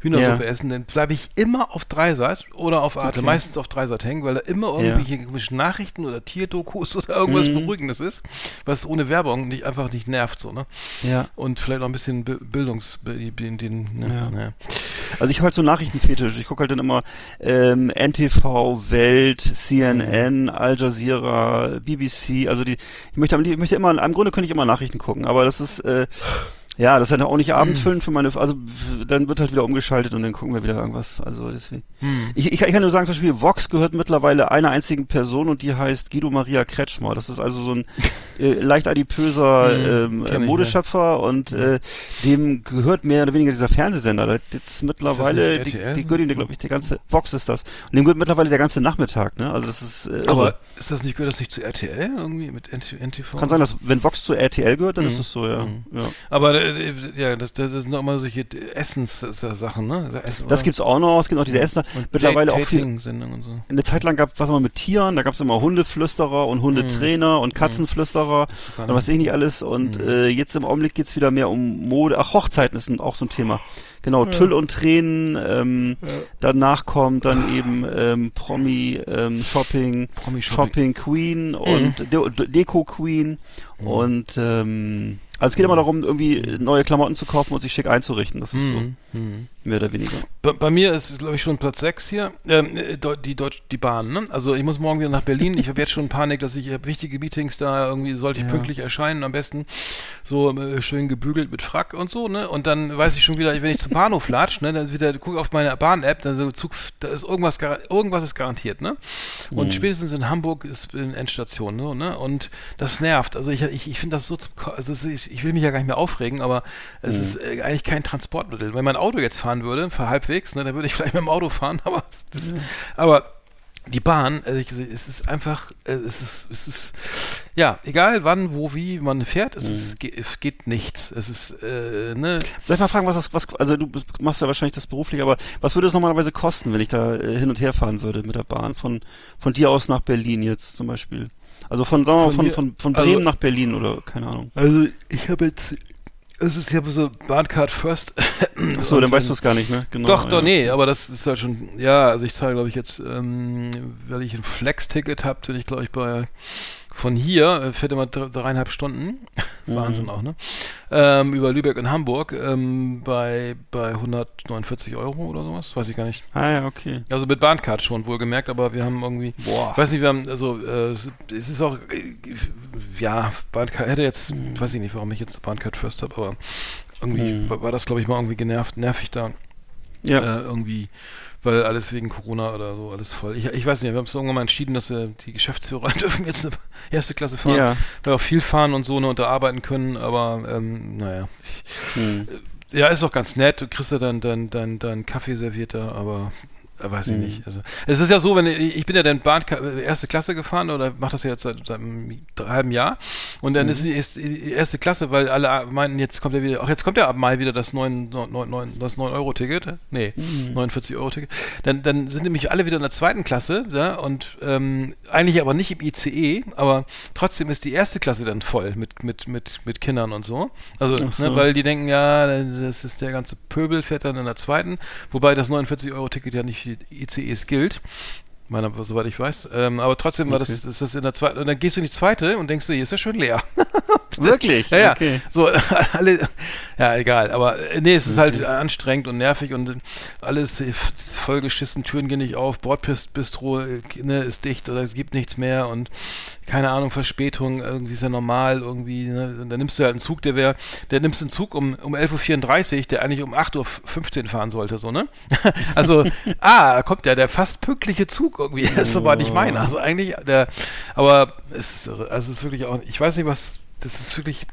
Hühnersuppe essen, dann bleibe ich immer auf Dreisat oder auf Arte. Okay. Meistens auf Dreisat hängen, weil da immer irgendwelche komischen Nachrichten oder Tierdokus oder irgendwas Mhm. Beruhigendes ist, was ohne Werbung nicht, einfach nicht nervt, so, ne? ja. Und vielleicht noch ein bisschen Bi- Bildungs... Den, den, ne? Naja. Also ich habe halt so Nachrichtenfetisch. Ich gucke halt dann immer ähm, NTV, Welt, CNN, Al Jazeera, BBC. Also die, ich möchte, ich möchte immer, im Grunde könnte ich immer Nachrichten gucken, aber das ist äh, ja, das ist halt auch nicht abendfüllend für meine, also dann wird halt wieder umgeschaltet und dann gucken wir wieder irgendwas. Also deswegen. Hm. Ich, ich, ich kann nur sagen, zum Beispiel Vox gehört mittlerweile einer einzigen Person und die heißt Guido Maria Kretschmer. Das ist also so ein äh, leicht adipöser Hm, ähm, äh, Modeschöpfer und äh, dem gehört mehr oder weniger dieser Fernsehsender. Da jetzt mittlerweile, die, die gehört ihm, glaube ich, der ganze, Vox ist das. Und dem gehört mittlerweile der ganze Nachmittag, ne? Also das ist, äh, Aber ist das nicht, gehört das nicht zu RTL irgendwie mit NT NTV? kann sein, dass wenn Vox zu RTL gehört, dann Mhm. ist es so, ja. Mhm. ja. Aber äh, ja, das, das sind doch immer solche Essens-Sachen, ne? Also Essen, Das oder? gibt's auch noch, es gibt auch diese Essen, und mittlerweile auch viel, Dating-Sendungen und so. eine Zeit lang gab was immer mit Tieren, da gab's immer Hundeflüsterer und Hundetrainer und Katzenflüsterer gar und was sehe ich nicht alles und Mhm. äh, jetzt im Augenblick geht's wieder mehr um Mode, ach Hochzeiten ist auch so ein Thema. Genau, Tüll und Tränen, ähm, danach kommt dann eben ähm, Promi ähm, Shopping, Promi-Shopping. Shopping Queen und De De Deko Queen Mhm. und ähm, also es geht immer darum, irgendwie neue Klamotten zu kaufen und sich schick einzurichten. Das ist Mhm. Mhm. So, mehr oder weniger. Bei, bei mir ist es, glaube ich, schon Platz 6 hier. Ähm, äh, die Deutsch, die Bahn, ne? Also ich muss morgen wieder nach Berlin. Ich habe jetzt schon Panik, dass ich, ich hab wichtige Meetings da irgendwie sollte ich Ja. pünktlich erscheinen, am besten so äh, schön gebügelt mit Frack und so, ne? Und dann weiß ich schon wieder, wenn ich zum Bahnhof latsch, ne, dann wieder gucke auf meine Bahn-App, dann so Zug, da ist irgendwas, gar- irgendwas ist garantiert, ne? Und Mhm. spätestens in Hamburg ist in Endstation, ne? ne? Und das nervt. Also ich, ich, ich finde das so, zum also ist, ich will mich ja gar nicht mehr aufregen, aber es Mhm. ist äh, eigentlich kein Transportmittel. Wenn mein Auto jetzt fahren würde, für halbwegs, ne, dann würde ich vielleicht mit dem Auto fahren, aber das, aber die Bahn, also ich, es ist einfach, äh, es ist, es ist, ja, egal wann, wo, wie man fährt, es, Mhm. ist, es geht nichts. Es ist, äh, ne, Soll ich mal fragen, was das, was, also du machst ja wahrscheinlich das beruflich, aber was würde es normalerweise kosten, wenn ich da äh, hin und her fahren würde mit der Bahn von, von dir aus nach Berlin jetzt zum Beispiel? Also von, sagen wir mal, Von von, von, also- Bremen nach Berlin oder keine Ahnung. Also ich habe jetzt Es ist ja so Bahncard First. Achso, dann weißt du es gar nicht, ne? Genau, Doch, ja. doch, nee, aber das ist halt schon, ja, also ich zahle, glaube ich, jetzt, ähm, weil ich ein Flex-Ticket habe, bin ich, glaube ich, bei von hier, äh, fährt immer dre- dreieinhalb Stunden, Wahnsinn auch, ne? Ähm, über Lübeck und Hamburg, ähm, bei, bei 149 Euro oder sowas, weiß ich gar nicht. Ah ja, okay. Also mit Bahncard schon wohlgemerkt, aber wir haben irgendwie, Boah. ich weiß nicht, wir haben, also äh, es ist auch, äh, ja, Bahncard hätte jetzt, weiß ich nicht, warum ich jetzt Bahncard First habe, aber irgendwie Hm. war, war das, glaube ich, mal irgendwie genervt, nervig da Ja. äh, irgendwie, weil alles wegen Corona oder so, alles voll. Ich, ich weiß nicht, wir haben es irgendwann mal entschieden, dass äh, die Geschäftsführer dürfen jetzt eine erste Klasse fahren, Ja. weil wir auch viel fahren und so ne, und da arbeiten können, aber ähm, naja. Ich, Hm. ja, ist auch ganz nett, du kriegst ja dann dein, dein, dein Kaffee serviert da, aber äh, weiß ich Mhm. nicht. Also, es ist ja so, wenn ich, ich bin ja dann Bahn erste Klasse gefahren oder mache das ja jetzt seit, seit einem halben Jahr und dann ist die ist die erste Klasse, weil alle meinten, jetzt kommt ja wieder, auch jetzt kommt ja ab Mai wieder das 9, 9, 9, das 9 Euro Ticket, nee, 49 Euro Ticket. Dann, dann sind nämlich alle wieder in der zweiten Klasse, ja, und ähm, eigentlich aber nicht im ICE, aber trotzdem ist die erste Klasse dann voll mit mit mit mit Kindern und so. Also, Ach so. ne, weil die denken, ja, das ist der ganze Pöbel fährt dann in der zweiten, wobei das 49 Euro Ticket ja nicht die ICEs gilt. Meiner, soweit ich weiß. Ähm, aber trotzdem war das, Okay. ist das in der zweiten, und dann gehst du in die zweite und denkst du, hier ist ja schön leer. Wirklich? Ja, ja. Okay. So, alle, ja, egal. Aber äh, nee, es ist halt anstrengend und nervig und alles vollgeschissen, Türen gehen nicht auf, Bordbistro äh, ne, ist dicht oder es gibt nichts mehr und keine Ahnung, Verspätung, irgendwie ist ja normal, irgendwie, ne? Und dann nimmst du halt einen Zug, der wäre, der nimmst einen Zug um, um 11.34 Uhr, der eigentlich um 8.15 Uhr fahren sollte, so, ne? also, ah, da kommt ja der fast pünktliche Zug irgendwie, das ist aber nicht meiner. Also eigentlich, der, aber es also es ist wirklich auch, ich weiß nicht, was, das ist wirklich,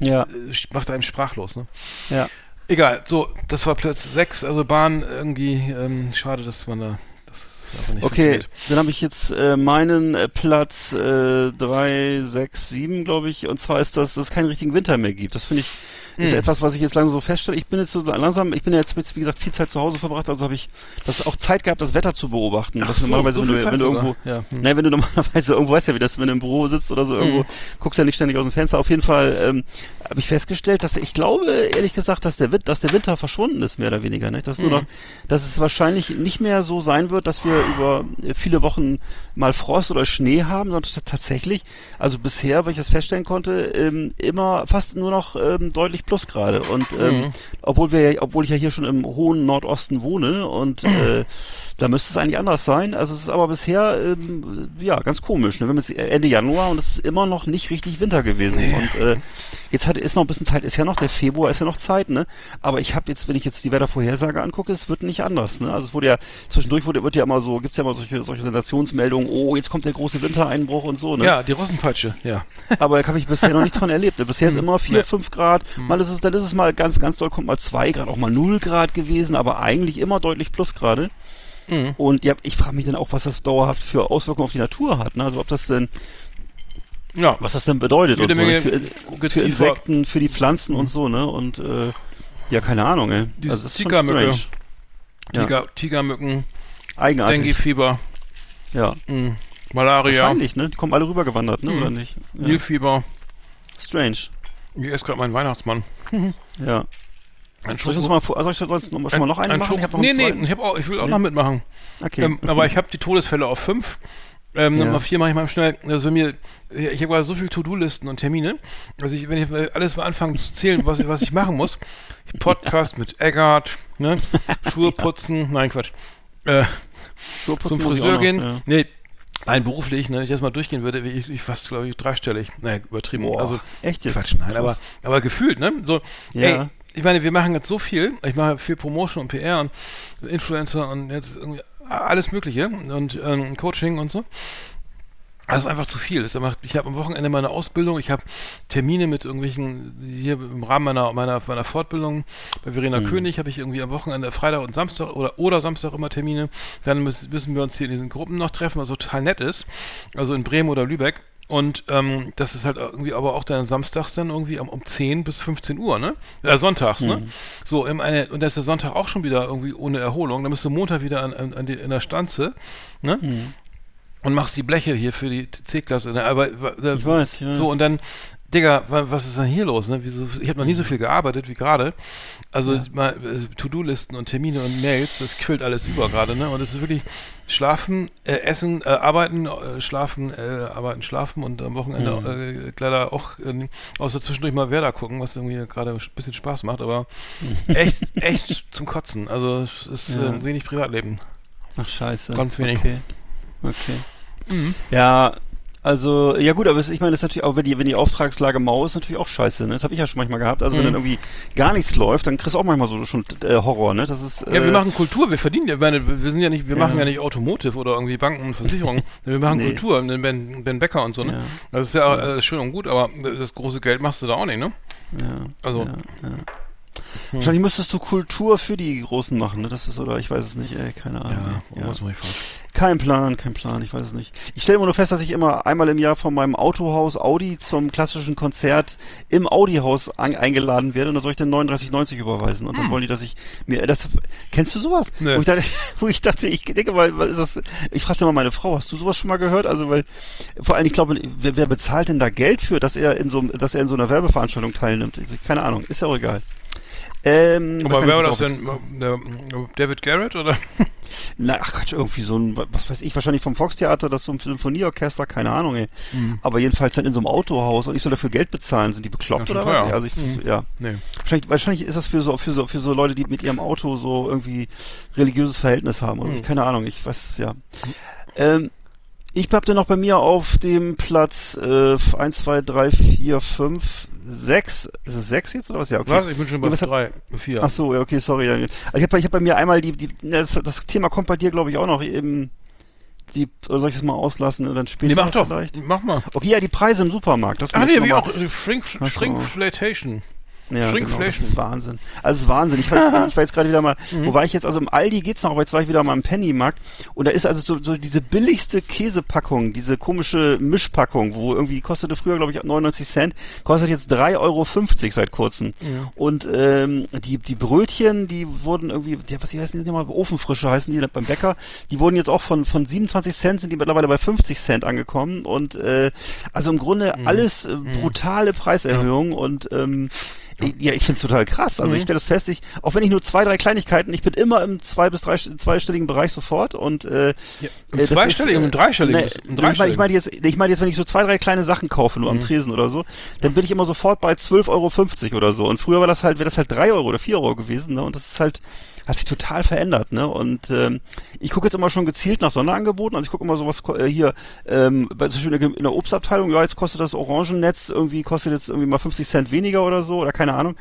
Ja, äh, macht einem sprachlos, ne? ja. Egal, so, das war Platz 6, also Bahn irgendwie, ähm, schade, dass man da, das einfach nicht Okay, dann habe ich jetzt äh, meinen äh, Platz äh, 3, 6, 7, glaube ich. Und zwar ist das, dass es keinen richtigen Winter mehr gibt. Das finde ich, ist Hm. etwas, was ich jetzt langsam so feststelle. Ich bin jetzt so langsam, ich bin ja jetzt, wie gesagt, viel Zeit zu Hause verbracht, also habe ich das auch Zeit gehabt, das Wetter zu beobachten. Ach Das so, normalerweise, so wenn du, wenn du irgendwo, Ja, hm. ne, wenn du normalerweise irgendwo weißt ja, wie das, wenn du im Büro sitzt oder so, irgendwo, Mhm. guckst ja nicht ständig aus dem Fenster. Auf jeden Fall ähm, habe ich festgestellt, dass ich glaube, ehrlich gesagt, dass der, dass der Winter verschwunden ist, mehr oder weniger. Nicht? Dass, nur Mhm. noch, dass es wahrscheinlich nicht mehr so sein wird, dass wir über äh, viele Wochen mal Frost oder Schnee haben, sondern dass tatsächlich, also bisher, weil ich das feststellen konnte, ähm, immer fast nur noch ähm, deutlich Plusgrade. Und ähm, Mhm. obwohl wir, ja- obwohl ich ja hier schon im hohen Nordosten wohne und äh, da müsste es eigentlich anders sein. Also es ist aber bisher ähm, ja ganz komisch. Ne? Wir haben jetzt Ende Januar und es ist immer noch nicht richtig Winter gewesen. Und äh, jetzt hat, ist noch ein bisschen Zeit, ist ja noch der Februar, ist ja noch Zeit, ne? Aber ich habe jetzt, wenn ich jetzt die Wettervorhersage angucke, es wird nicht anders. Ne? Also es wurde ja zwischendurch wurde, wird ja immer so, gibt's ja immer solche solche Sensationsmeldungen. Oh, jetzt kommt der große Wintereinbruch und so. Ne? Ja, die Russenpeitsche, ja. Aber da habe ich bisher noch nichts von erlebt. Bisher ist immer 4, Nee. 5 Grad. Mal ist es, dann ist es mal ganz, ganz doll, kommt mal 2 Grad, auch mal 0 Grad gewesen, aber eigentlich immer deutlich Plusgrade. Mhm. Und ja, ich frage mich dann auch, was das dauerhaft für Auswirkungen auf die Natur hat. Ne? Also ob das denn, Ja, was das denn bedeutet und so, ne? für, für Geziefer. Insekten, für die Pflanzen und so, ne? Und äh, ja, keine Ahnung, ey. Die Also Tigermücke. Tiger, Tigermücken, Eigenartig. Dengue-Fieber, Ja. mh, Malaria, Wahrscheinlich, ne? Die kommen alle rübergewandert, ne? Mhm. Oder nicht? Ja. Nilfieber. Strange. Ich esse gerade meinen Weihnachtsmann. Ja. Ein Soll ich uns mal, soll ich sonst noch, schon mal noch einen ein machen? Ich hab noch nee, nee, ich, hab auch, ich will auch Nee. noch mitmachen. Okay. Ähm, aber ich habe die Todesfälle auf fünf. Ähm, Ja. Nummer vier mache ich mal schnell. Also mir, ich habe gerade so viele To-Do-Listen und Termine. Also ich, wenn ich alles mal anfange zu zählen, was, ich- was ich machen muss. Podcast mit Eggert, ne? Schuhe putzen, nein Quatsch. Äh, Schuhe putzen zum Friseur noch, gehen. ja. Nee, nein, beruflich, ne? Wenn ich das mal durchgehen würde, ich, ich fast, glaube ich, dreistellig. Naja, übertrieben. Boah, also echt jetzt? Quatsch, nein, aber, aber gefühlt, ne? So, Ja. ey, ich meine, wir machen jetzt so viel. Ich mache viel Promotion und PR und Influencer und jetzt irgendwie alles Mögliche und ähm, Coaching und so. Das ist einfach zu viel. Einfach, ich habe am Wochenende meine Ausbildung, ich habe Termine mit irgendwelchen, hier im Rahmen meiner, meiner, meiner Fortbildung bei Verena Mhm. König habe ich irgendwie am Wochenende, Freitag und Samstag oder, oder Samstag immer Termine. Dann müssen, müssen wir uns hier in diesen Gruppen noch treffen, was total nett ist. Also in Bremen oder Lübeck. Und ähm, das ist halt irgendwie aber auch dann samstags dann irgendwie um, um 10 bis 15 Uhr, ne? Äh, sonntags, ne? Mhm. So, im eine, und da ist der Sonntag auch schon wieder irgendwie ohne Erholung. Dann bist du Montag wieder an, an, an die, in der Stanze, ne? Mhm. Und machst die Bleche hier für die C-Klasse. Ne? Aber äh, Ich weiß, ich weiß. so und dann Digga, wa- was ist denn hier los? Ne? Wieso, ich habe noch nie so viel gearbeitet wie gerade. Also mal, äh, To-Do-Listen und Termine und Mails, das quillt alles über gerade. Ne? Und es ist wirklich schlafen, äh, essen, äh, arbeiten, äh, schlafen, äh, arbeiten, schlafen und am Wochenende äh, leider auch äh, außer zwischendurch mal Werder gucken, was irgendwie gerade ein bisschen Spaß macht, aber echt, echt zum Kotzen. Also es ist Ja. äh, wenig Privatleben. Ach scheiße. Ganz wenig. Okay. okay. Ja, also, ja gut, aber es, ich meine, das ist natürlich auch, wenn die, wenn die Auftragslage mau ist, natürlich auch scheiße, ne? Das habe ich ja schon manchmal gehabt. Also wenn dann irgendwie gar nichts läuft, dann kriegst du auch manchmal so schon äh, Horror, ne? Das ist. Äh, Ja, wir machen Kultur, wir verdienen ja, meine, wir sind ja nicht, wir Ja. machen ja nicht Automotive oder irgendwie Banken und Versicherungen, wir machen Nee. Kultur, den Ben, ben Becker und so, ne? Ja. Das ist ja, äh, schön und gut, aber das große Geld machst du da auch nicht, ne? Ja, Also, ja, ja. Wahrscheinlich müsstest du Kultur für die Großen machen, ne? Das ist, oder ich weiß es nicht, ey, keine Ahnung. ja, Ja. was mache ich falsch? Kein Plan, kein Plan, ich weiß es nicht. Ich stelle immer nur fest, dass ich immer einmal im Jahr von meinem Autohaus Audi zum klassischen Konzert im Audi-Haus eingeladen werde und da soll ich dann 39,90 überweisen. Und dann wollen die, dass ich mir, das, kennst du sowas? Hm. Nee. Wo, ich dachte, wo ich dachte, ich denke mal, was ist das? Ich fragte mal meine Frau, hast du sowas schon mal gehört? Also, weil, vor allem, ich glaube, wer, wer bezahlt denn da Geld für, dass er in so, dass er in so einer Werbeveranstaltung teilnimmt? Sag, keine Ahnung, ist ja auch egal. Ähm, Aber kann wer war das denn? David Garrett oder? na, ach Quatsch, irgendwie so ein, was weiß ich, wahrscheinlich vom Volkstheater, das so ein Symphonieorchester, keine Ahnung, ey. Mhm. Aber jedenfalls dann in so einem Autohaus und ich soll dafür Geld bezahlen. Sind die bekloppt schön oder was? teuer. Also ich, Mhm. ja. Nee. Wahrscheinlich, wahrscheinlich ist das für so, für so, für so Leute, die mit ihrem Auto so irgendwie religiöses Verhältnis haben oder. Mhm. keine Ahnung, ich weiß es ja. Ähm, ich hab dann noch bei mir auf dem Platz äh, 1, 2, 3, 4, 5, 6. Ist es 6 jetzt oder was? Ja, okay. Was? Ich bin schon bei Ja, was hat- drei, vier. Ach so, ja, okay, sorry. Also ich habe ich hab bei mir einmal die, die das, das Thema kommt bei dir, glaube ich, auch noch eben. Die, oder soll ich das mal auslassen und dann später nee, mach doch. vielleicht? Mach mal. Okay, ja, die Preise im Supermarkt. Das Ach möchte nee, wie auch, mal- Shrink, Ach Ja, genau, das ist Wahnsinn. Also es ist Wahnsinn. Ich war, ich war jetzt gerade wieder mal, Mhm. wo war ich jetzt? Also im Aldi geht's noch, aber jetzt war ich wieder mal im Pennymarkt und da ist also so, so diese billigste Käsepackung, diese komische Mischpackung, wo irgendwie kostete früher, glaube ich, 99 Cent, kostet jetzt 3,50 Euro seit kurzem. Und ähm, die, die Brötchen, die wurden irgendwie, die, was heißen die nochmal, Ofenfrische heißen die beim Bäcker, die wurden jetzt auch von, von 27 Cent, sind die mittlerweile bei 50 Cent angekommen und äh, also im Grunde Mhm. alles äh, brutale Preiserhöhungen und ähm, ja, ich finde es total krass. Also Mhm. ich stelle das fest, ich, auch wenn ich nur zwei, drei Kleinigkeiten, ich bin immer im zwei- bis drei, zweistelligen Bereich sofort und äh, Ja, im äh, zweistelligen, ist, im dreistelligen ist- im ich meine dreistelligen. ich meine jetzt, ich meine jetzt, wenn ich so zwei, drei kleine Sachen kaufe, nur am Tresen oder so, dann bin ich immer sofort bei 12,50 Euro oder so. Und früher war das halt, wäre das halt drei Euro oder vier Euro gewesen, ne? Und das ist halt, hat sich total verändert, ne? Und ähm, ich gucke jetzt immer schon gezielt nach Sonderangeboten. Also ich gucke immer sowas äh, hier ähm, bei, zum Beispiel in der- in der Obstabteilung, ja, jetzt kostet das Orangennetz irgendwie, kostet jetzt irgendwie mal 50 Cent weniger oder so, oder keine Ahnung.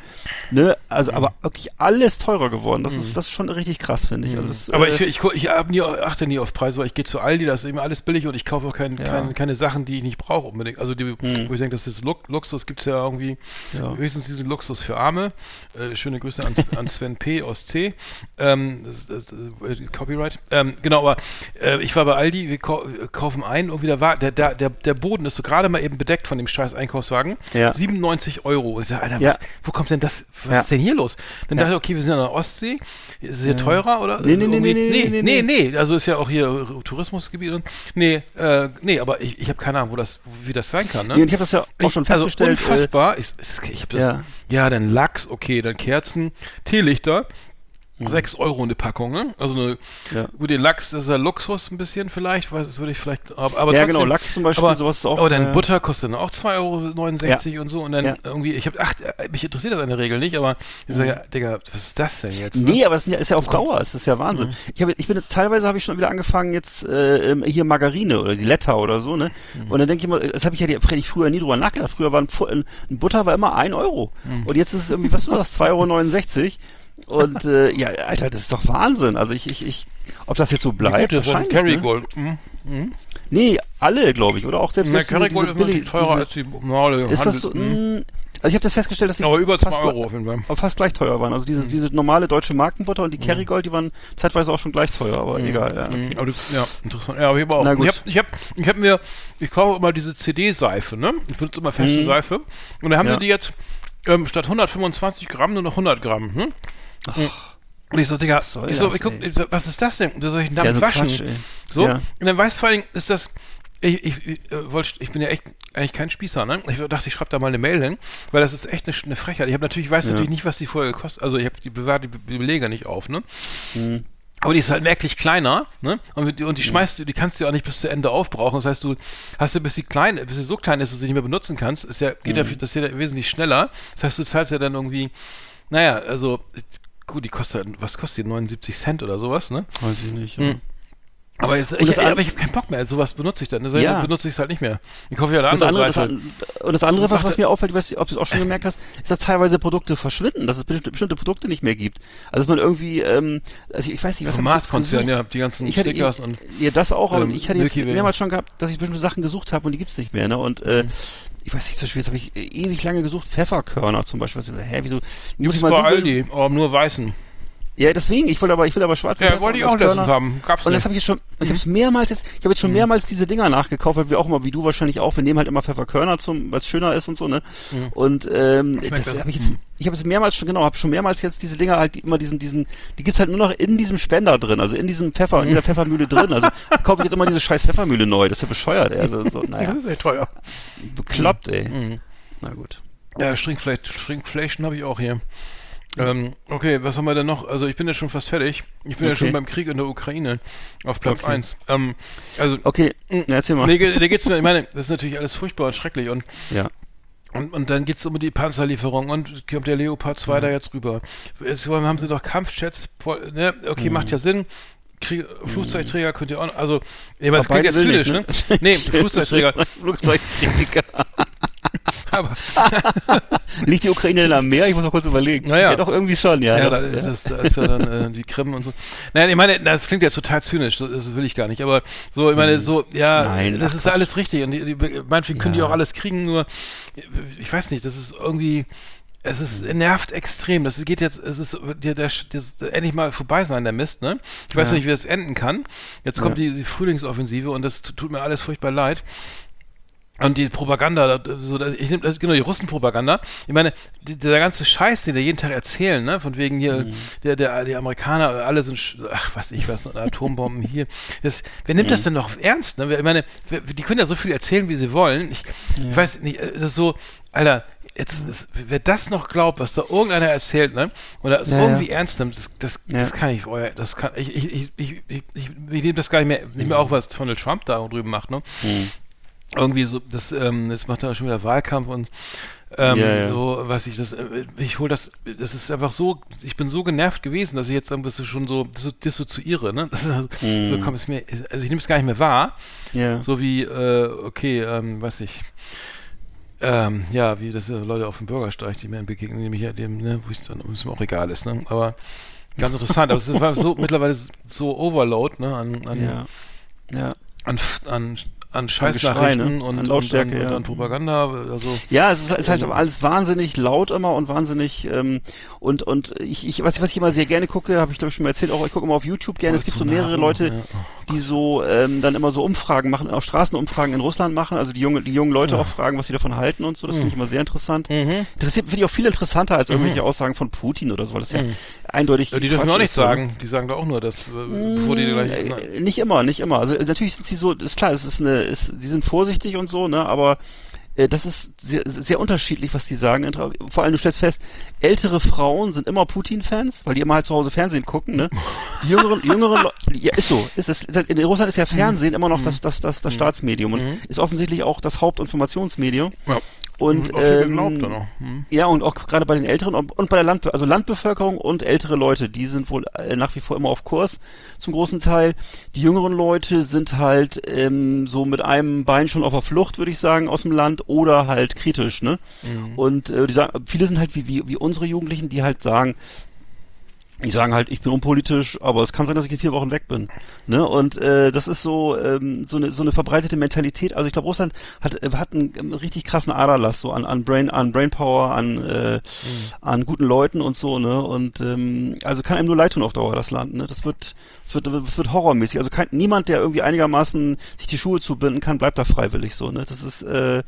Ne? Also, aber wirklich alles teurer geworden. Das ist, das ist schon richtig krass, finde ich. Also das, Aber äh, ich, ich, ich nie, achte nie auf Preise, weil ich gehe zu Aldi, da ist eben alles billig und ich kaufe auch kein, Ja. kein, keine Sachen, die ich nicht brauche unbedingt. Also die, wo ich denke, das ist Lux- Luxus, gibt's ja irgendwie Ja. höchstens diesen Luxus für Arme. Äh, schöne Grüße an, an Sven P. aus C. Ähm, das, das, das, äh, Copyright. Ähm, genau, aber äh, ich war bei Aldi, wir kau kaufen ein und wieder war, der, der, der, der Boden ist so gerade mal eben bedeckt von dem scheiß Einkaufswagen. Ja. 97 Euro. Ich sag, Alter, Ja. Wo kommt denn das? Was Ja. ist denn hier los? Dann Ja. dachte ich, okay, wir sind an der Ostsee. Ist es hier teurer oder? Nee, nee, nee, irgendwie- nee, nee, nee, nee, nee, nee. Also ist ja auch hier äh, Tourismusgebiet und nee, äh, nee, aber ich, ich habe keine Ahnung, wo das, wie das sein kann. Ne? Nee, ich habe das ja auch schon also festgestellt. äh, unfassbar. ich, ich hab das, ja. ja. dann Lachs, okay, dann Kerzen, Teelichter. 6 Euro eine Packung, ne? Also eine, Mhm. Ja. gut, den Lachs, das ist ja Luxus ein bisschen vielleicht, weiß, das würde ich vielleicht, aber, aber Ja, trotzdem, genau, Lachs zum Beispiel, aber, sowas ist auch, Aber dann äh, Butter kostet dann auch 2,69 Euro und so und dann Ja. irgendwie, ich habe, ach, äh, mich interessiert das in der Regel nicht, aber ich sage, ja, Digga, was ist das denn jetzt? ne? Mhm. Nee, aber das ist ja, ist ja auf Dauer, es ist ja Wahnsinn. Mhm. Ich, hab, ich bin jetzt teilweise habe ich schon wieder angefangen jetzt äh, ähm, hier Margarine oder die Letta oder so, ne? Mhm. Und dann denke ich mal, das habe ich ja die- früher nie drüber nachgedacht. Früher war ein, ein, Butter war immer ein Euro Mhm. und jetzt ist es irgendwie, was war das, 2,69 Euro. Und äh, ja, Alter, das ist doch Wahnsinn. Also ich, ich, ich, ob das jetzt so Die bleibt, gute von wahrscheinlich, ne? Kerrygold. Mhm. Mhm. Nee, alle, glaube ich, oder auch selbst, Na, Kerrygold ist billig, teurer diese, als die normale ist das so? Mhm. mh, Also ich habe das festgestellt, dass die Aber über 2 fast- Euro auf jeden Fall. fast gleich teuer waren. Also diese, diese normale deutsche Markenbutter und die Kerrygold, die waren zeitweise auch schon gleich teuer, aber egal. Ja. Mhm, aber das, ja, interessant. Ja, aber ich habe auch. Na gut. Ich habe ich hab, ich hab mir, ich kaufe immer diese CD-Seife, ne? Ich benutze immer feste Mhm. Seife. Und da haben Ja. sie die jetzt ähm, statt 125 Gramm nur noch 100 Gramm. Hm? Und ich so, Digga, ich so, das, ich guck, ich so, was ist das denn? Da soll ich denn Ja, damit so waschen? Quatsch, so, Ja. und dann weißt du vor allem, ist das, ich, ich, ich, äh, ich bin ja echt eigentlich kein Spießer, ne? Ich dachte, ich schreibe da mal eine Mail hin, weil das ist echt eine, eine Frechheit. Ich habe natürlich, ich weiß Ja. natürlich nicht, was die vorher gekostet, also ich habe die bewahrt die Be- Belege nicht auf, ne? Mhm. Aber die ist halt merklich kleiner, ne? Und die, und die schmeißt du, die kannst du ja auch nicht bis zu Ende aufbrauchen. Das heißt, du hast du bis sie klein, bis sie so klein ist, dass du sie nicht mehr benutzen kannst, ist ja, geht ja, viel- das geht ja wesentlich schneller. Das heißt, du zahlst ja dann irgendwie, naja, also, gut, die kostet, was kostet die? 79 Cent oder sowas, ne? Weiß ich nicht. Mhm. Aber, jetzt, ich, das aber ich habe keinen Bock mehr. Sowas benutze ich dann. Das Ja. benutze ich es halt nicht mehr. Ich kaufe ja eine Und das andere andere, das, Seite. an- und das andere was, was mir auffällt, ich weiß nicht, ob du es auch schon gemerkt hast, ist, dass teilweise Produkte verschwinden, dass es bestimmte, bestimmte Produkte nicht mehr gibt. Also dass man irgendwie, ähm, also ich weiß nicht, was Vom Mars-Konzern, ja, die ganzen ich hatte, Stickers ich, und ja, das auch, aber ähm, ich hatte jetzt mehrmals schon gehabt, dass ich bestimmte Sachen gesucht habe und die gibt's nicht mehr, ne? Und äh, Mhm. Ich weiß nicht, zum Beispiel, jetzt habe ich äh, ewig lange gesucht, Pfefferkörner zum Beispiel. Was, hä, wieso? Ich mal googeln? Aldi, aber nur weißen. Ja, weiß ich will aber, ich will aber schwarze Ja, wollte ich auch letztens haben. Gab's Und das habe ich jetzt schon, ich habe es mehrmals jetzt, ich habe jetzt schon mehrmals diese Dinger nachgekauft, weil wir auch immer, wie du wahrscheinlich auch, wir nehmen halt immer Pfefferkörner zum, weil es schöner ist und so, ne? Mhm. Und ähm, Schmeckt das habe ich jetzt, Mhm. ich habe es mehrmals schon, genau, habe schon mehrmals jetzt diese Dinger halt die, immer diesen, diesen, die gibt's halt nur noch in diesem Spender drin, also in diesem Pfeffer, in Mhm. dieser Pfeffermühle drin. Also kaufe ich jetzt immer diese scheiß Pfeffermühle neu, das ist ja bescheuert, ey. Also so, naja, Das ist echt teuer. bekloppt, ey. Mhm. Na gut. Ja, Shrinkflation habe ich auch hier. Ähm, okay, was haben wir denn noch? Also ich bin ja schon fast fertig. Ich bin ja Okay. schon beim Krieg in der Ukraine auf Platz Okay. 1. Ähm, also, Okay, na, erzähl mal. nee, da geht's mir, ich meine, das ist natürlich alles furchtbar und schrecklich und Ja. Und, und dann geht's um die Panzerlieferung und kommt der Leopard 2 Mhm. da jetzt rüber. Es haben sie doch Kampfjets, ne? okay, Mhm. macht ja Sinn. Krieg, Flugzeugträger könnt ihr auch also, ja, aber das klingt jetzt zynisch, nicht, ne? Nee, Flugzeugträger. Flugzeugträger. aber, Liegt die Ukraine denn am Meer? Ich muss noch kurz überlegen. Naja. Ja, doch irgendwie schon, ja. ja, da ist, das, da ist ja dann äh, die Krim und so. Nein, ich meine, das klingt jetzt total zynisch, das, will ich gar nicht, aber so, ich meine, so, ja. Nein, das ach, ist Quatsch. alles richtig und die, die, meinetwegen können die Ja. auch alles kriegen, nur, ich weiß nicht, das ist irgendwie, es ist Mhm. nervt extrem. Das geht jetzt, es ist der, der, der, endlich mal vorbei sein, der Mist, ne? Ich weiß Ja. nicht, wie das enden kann. Jetzt kommt die, die Frühlingsoffensive und das tut mir alles furchtbar leid. Und die Propaganda, da- so, ich nehme das genau die Russenpropaganda. Ich meine, die, der ganze Scheiß, den die jeden Tag erzählen, ne, von wegen hier, Mhm. der, der, die Amerikaner, alle sind, ach, was ich was, Atombomben hier. Das, wer nimmt Mhm. das denn noch ernst? Ne? Ich meine, die können ja so viel erzählen, wie sie wollen. Ich, ich weiß nicht, es ist so, Alter, jetzt ist, wer das noch glaubt, was da irgendeiner erzählt, ne, oder es Ja, ja. irgendwie ernst nimmt, das, das, Ja. das kann ich, euer, das kann, ich, ich, ich, ich, ich, ich, ich nehme das gar nicht mehr, nicht mehr auch, was Donald Trump da drüben macht, ne Mhm. Irgendwie so, das, ähm, jetzt macht er schon wieder Wahlkampf und ähm, Ja, ja. so, weiß ich, das, äh, ich hol das, das ist einfach so, ich bin so genervt gewesen, dass ich jetzt bist du schon so dis- dissoziiere, ne? Also, Mhm. So kommt es mir, also ich nehme es gar nicht mehr wahr, Ja. so wie, äh, okay, ähm, weiß ich, ähm, ja, wie das äh, Leute auf dem Bürgersteig, die mir begegnen, nämlich ja dem, ne, wo ich dann, es mir auch egal ist, ne? Aber ganz interessant, aber es war so mittlerweile so Overload, ne, an, an, Ja. Ja. an, an, an Scheißnachrichten ne? und, An Lautstärke, und, und, ja. und an Propaganda, also Ja, es ist, ist halt Ähm, alles wahnsinnig laut immer und wahnsinnig ähm, und und ich, ich was, was ich immer sehr gerne gucke, habe ich glaube ich schon mal erzählt, auch ich gucke immer auf YouTube gerne. es gibt so mehrere Leute, Ja. die so ähm, dann immer so Umfragen machen, auch Straßenumfragen in Russland machen, also die junge, die jungen Leute auch fragen, was sie davon halten und so. Das finde ich immer sehr interessant. Mhm. Interessiert finde ich auch viel interessanter als irgendwelche Aussagen von Putin oder so, weil das ja Mhm. eindeutig. Ja, die dürfen Quatsch auch nicht ne? sagen, die sagen da auch nur, dass, äh, bevor die gleich, na, Äh, nicht immer, nicht immer. Also äh, natürlich sind sie so, ist klar, es ist eine, ist, die sind vorsichtig und so, ne, aber äh, das ist sehr, sehr unterschiedlich, was die sagen. Vor allem, du stellst fest, ältere Frauen sind immer Putin-Fans, weil die immer halt zu Hause Fernsehen gucken, ne? Die jüngeren, jüngeren Leute, ja, ist so. Ist es, in Russland ist ja Fernsehen immer noch das, das, das, das Staatsmedium und Mhm. ist offensichtlich auch das Hauptinformationsmedium. ja. Und, ähm. Hm. ja, und auch gerade bei den Älteren und, und bei der Landbe also Landbevölkerung und ältere Leute, die sind wohl äh, nach wie vor immer auf Kurs zum großen Teil. Die jüngeren Leute sind halt ähm, so mit einem Bein schon auf der Flucht, würde ich sagen, aus dem Land oder halt kritisch, ne? Mhm. Und äh, die sagen, viele sind halt wie, wie, wie unsere Jugendlichen, die halt sagen, die sagen halt, ich bin unpolitisch, aber es kann sein, dass ich in vier Wochen weg bin. Ne? Und äh, das ist so ähm, so eine so eine verbreitete Mentalität. Also ich glaube, Russland hat äh, hat einen, ähm, richtig krassen Aderlass so an an Brain an Brainpower, an äh, an guten Leuten und so. Ne? Und ähm, also kann einem nur leid tun auf Dauer das Land. Ne? Das wird es wird es wird horrormäßig. Also kein, niemand, der irgendwie einigermaßen sich die Schuhe zubinden kann, bleibt da freiwillig so. Ne? Das ist äh,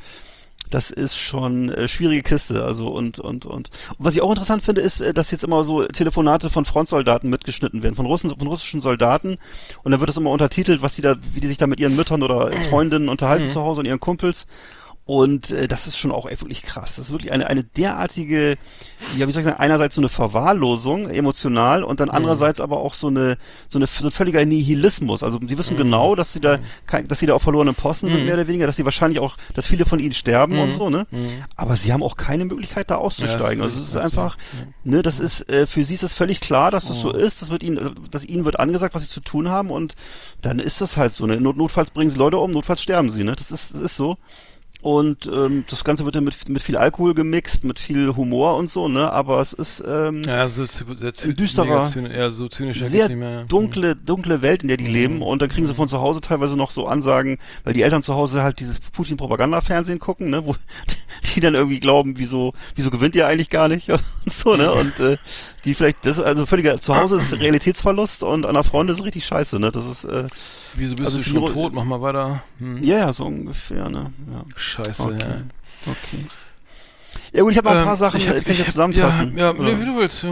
das ist schon äh, schwierige Kiste. Also und, und, und, und was ich auch interessant finde, ist, äh, dass jetzt immer so Telefonate von Frontsoldaten mitgeschnitten werden, von, Russen, von russischen Soldaten. Und dann wird das immer untertitelt, was die da, wie die sich da mit ihren Müttern oder Freundinnen unterhalten zu Hause und ihren Kumpels. Und äh, das ist schon auch echt wirklich krass. Das ist wirklich eine, eine derartige, ja, wie soll ich sagen, einerseits so eine Verwahrlosung emotional und dann andererseits aber auch so eine, so eine so ein völliger Nihilismus. Also sie wissen genau, dass sie da, kein, dass sie da auf verlorenen Posten sind, mehr oder weniger, dass sie wahrscheinlich auch, dass viele von ihnen sterben und so, ne? Aber sie haben auch keine Möglichkeit, da auszusteigen. Ja, also das es ist ist einfach, ne, das ist, äh, für sie ist es völlig klar, dass das so ist. Das wird ihnen, dass ihnen wird angesagt, was sie zu tun haben und dann ist das halt so, ne? Not, notfalls bringen sie Leute um, notfalls sterben sie, ne? Das ist, das ist so. Und ähm, das Ganze wird dann mit, mit viel Alkohol gemixt, mit viel Humor und so, ne? Aber es ist ähm, Ja, so sehr zy- düsterer, zynisch, eher so zynischer sehr mehr. dunkle, dunkle Welt, in der die leben. Und dann kriegen sie von zu Hause teilweise noch so Ansagen, weil die Eltern zu Hause halt dieses Putin-Propaganda-Fernsehen gucken, ne? Wo die dann irgendwie glauben, wieso, wieso gewinnt ihr eigentlich gar nicht? Und so, ne? Und äh, die vielleicht, das ist also völliger, zu Hause ist Realitätsverlust und an der Front ist richtig scheiße, ne? Das ist, äh, Wieso bist also du schon tot? Mach mal weiter. Hm. ja, ja, so ungefähr, ne? Ja. Scheiße, Okay. ja. Okay. Ja gut, ich habe noch ein paar Ähm, Sachen, ich hab- äh, kann ich ja hab- zusammenfassen. Ja, ja nee, wie du willst.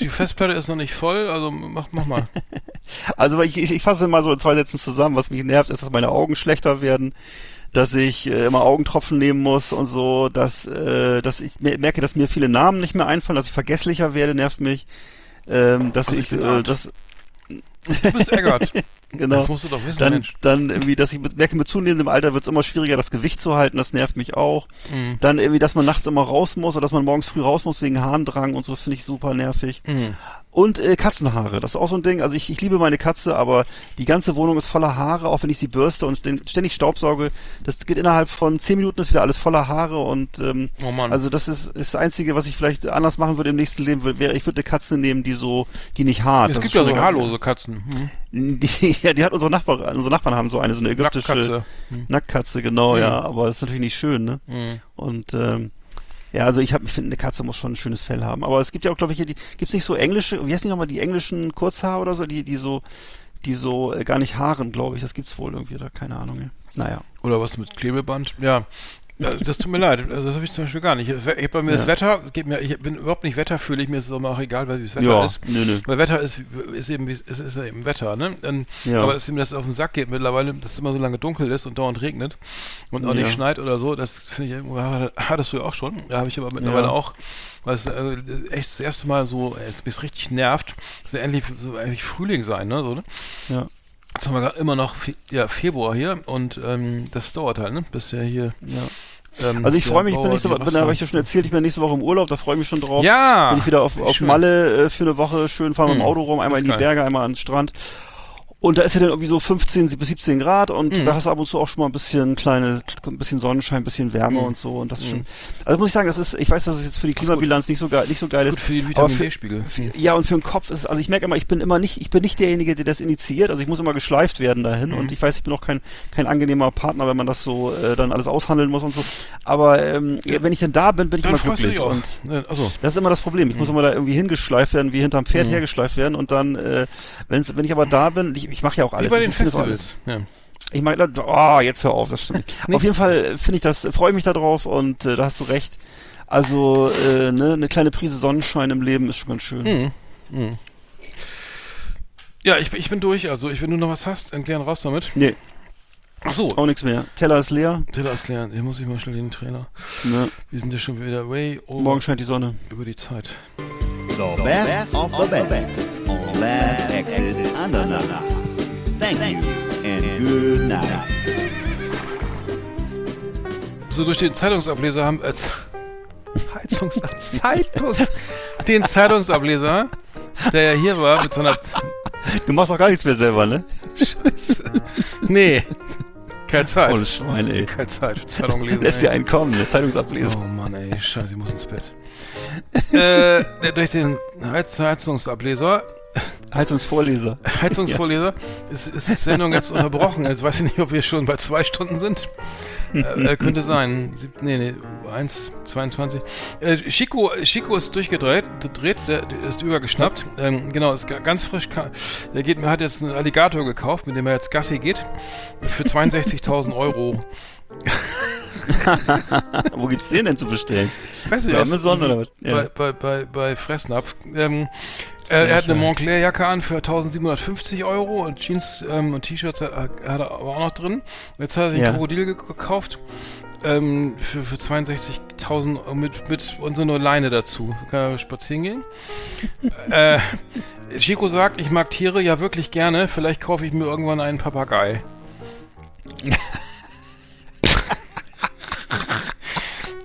Die Festplatte ist noch nicht voll, also mach, mach mal. Also ich, ich, ich fasse mal so in zwei Sätzen zusammen. Was mich nervt, ist, dass meine Augen schlechter werden, dass ich äh, immer Augentropfen nehmen muss und so, dass, äh, dass ich mer- merke, dass mir viele Namen nicht mehr einfallen, dass ich vergesslicher werde, nervt mich. Ähm, dass Also ich, ich äh, das, Du bist Eggert. genau. Das musst du doch wissen, dann, Mensch. dann irgendwie, dass ich mit, merke, mit zunehmendem Alter wird es immer schwieriger, das Gewicht zu halten, das nervt mich auch. Mhm. Dann irgendwie, dass man nachts immer raus muss oder dass man morgens früh raus muss wegen Harndrang und so, das finde ich super nervig. Mhm. Und äh, Katzenhaare, das ist auch so ein Ding. Also ich, ich liebe meine Katze, aber die ganze Wohnung ist voller Haare, auch wenn ich sie bürste und ständig staubsauge. Das geht innerhalb von zehn Minuten ist wieder alles voller Haare und ähm, Oh Mann. also das ist, ist das Einzige, was ich vielleicht anders machen würde im nächsten Leben, wär- wäre, ich würde eine Katze nehmen, die so, die nicht hart. es Das gibt ja so haarlose Katzen. Hm. Die, ja, die hat unsere Nachbarn, unsere Nachbarn haben so eine, so eine ägyptische Nacktkatze. Hm. Nacktkatze, genau, Mhm. ja, aber das ist natürlich nicht schön, ne? Mhm. Und ähm, ja, also ich ich finde, eine Katze muss schon ein schönes Fell haben. Aber es gibt ja auch, glaube ich, hier die, gibt's nicht so englische, wie heißen die nochmal, die englischen Kurzhaar oder so, die, die so, die so äh, gar nicht haaren, glaube ich. Das gibt's wohl irgendwie, oder keine Ahnung. Ja. Naja. Oder was mit Klebeband? Ja. Das tut mir leid, also das habe ich zum Beispiel gar nicht. Ich hab bei mir Ja. das Wetter, geht mir, ich bin überhaupt nicht wetterfühlig, mir ist es auch mal auch egal, weil wie das Wetter Ja, ist. nö, nö. Weil Wetter ist, ist eben, ist, ist eben Wetter, ne? Und, Ja. Aber es ist mir das auf den Sack geht mittlerweile, dass es immer so lange dunkel ist und dauernd regnet und auch nicht schneit oder so, das finde ich irgendwo, hattest du ja auch schon. Da habe ich aber mittlerweile auch, weil es äh, echt das erste Mal so, es mich richtig nervt, dass ja endlich so eigentlich Frühling sein, ne? So, ne? Ja. Jetzt haben wir gerade immer noch Fe ja, Februar hier und ähm, das dauert halt, ne? Bis ja hier. Ja. Ähm, Also ich freue mich, ich bin nächste Woche, habe ich ja schon erzählt, ich bin nächste Woche im Urlaub, da freue ich mich schon drauf. Ja! Bin ich wieder auf, auf schön. Malle äh, für eine Woche, schön fahren mit dem Hm, Auto rum, einmal in die geil. Berge, einmal ans Strand. Und da ist ja dann irgendwie so 15 bis 17 Grad und Mhm. da hast du ab und zu auch schon mal ein bisschen kleine, ein bisschen Sonnenschein, ein bisschen Wärme Mhm. und so und das ist Mhm. schon, also muss ich sagen, das ist, ich weiß, dass es jetzt für die. Klimabilanz nicht so geil, nicht so geil Ist ist. gut für den Vitamin D-Spiegel. Ja, und für den Kopf ist, also ich merke immer, ich bin immer nicht, ich bin nicht derjenige, der das initiiert, also ich muss immer geschleift werden dahin Mhm. und ich weiß, ich bin auch kein, kein angenehmer Partner, wenn man das so äh, dann alles aushandeln muss und so. Aber ähm, ja, wenn ich denn da bin, bin ich Dann immer glücklich. Und Ja, Achso. das ist immer das Problem. Ich muss immer da irgendwie hingeschleift werden, wie hinterm Pferd Mhm. hergeschleift werden und dann, äh, wenn ich aber da bin, ich, ich mache ja auch alles. Wie bei den Festivals. Ja. Ich meine, oh, jetzt hör auf, das stimmt nicht. Nee. Auf jeden Fall finde ich das, freue ich mich darauf und äh, da hast du recht. Also, äh, ne, eine kleine Prise Sonnenschein im Leben ist schon ganz schön. Hm. Hm. Ja, ich, ich bin durch. Also, ich, wenn du noch was hast, dann gern raus damit. Nee, Achso. auch nichts mehr. Teller ist leer. Teller ist leer. Hier muss ich mal schnell den Trainer. Ne? Wir sind ja schon wieder way over Morgen scheint die Sonne. über die Zeit. The best of the best on Last Exit Andernach. Thank you and good night. So durch den Zeitungsableser haben äh, Heizungs Zeitungs den Zeitungsableser, der ja hier war mit so einer Du machst doch gar nichts mehr selber, ne? Scheiße. Nee. Keine Zeit. Oh, Schwein, ey. Keine Zeit für Zeitung lesen. Lässt dir einen kommen, der Zeitungsableser. Oh Mann, ey, scheiße, ich muss ins Bett. äh, der, durch den Heiz Heizungsableser, Heizungsvorleser. Heizungsvorleser, ist, ist die Sendung jetzt unterbrochen. Jetzt weiß ich nicht, ob wir schon bei zwei Stunden sind. äh, äh, könnte sein. Sieb, nee, nee, 1, 22. Äh, Chico, Chico ist durchgedreht, dreht, der, der ist übergeschnappt. Ähm, genau, ist ga- ganz frisch. Der geht, hat jetzt einen Alligator gekauft, mit dem er jetzt Gassi geht. Für 62.000 Euro. Wo gibt's den denn zu bestellen? Weißt du, Bei Amazon oder was? Bei, Ja. bei, bei, bei Fressnapf. Ähm, er, er hat eine Montclair-Jacke an für 1750 Euro und Jeans ähm, und T-Shirts hat, hat er aber auch noch drin. Jetzt hat er sich Ja. ein Krokodil ge- gekauft ähm, für, für 62.000 mit, mit und so eine Leine dazu. Kann er spazieren gehen. äh, Chico sagt, ich mag Tiere ja wirklich gerne. Vielleicht kaufe ich mir irgendwann einen Papagei.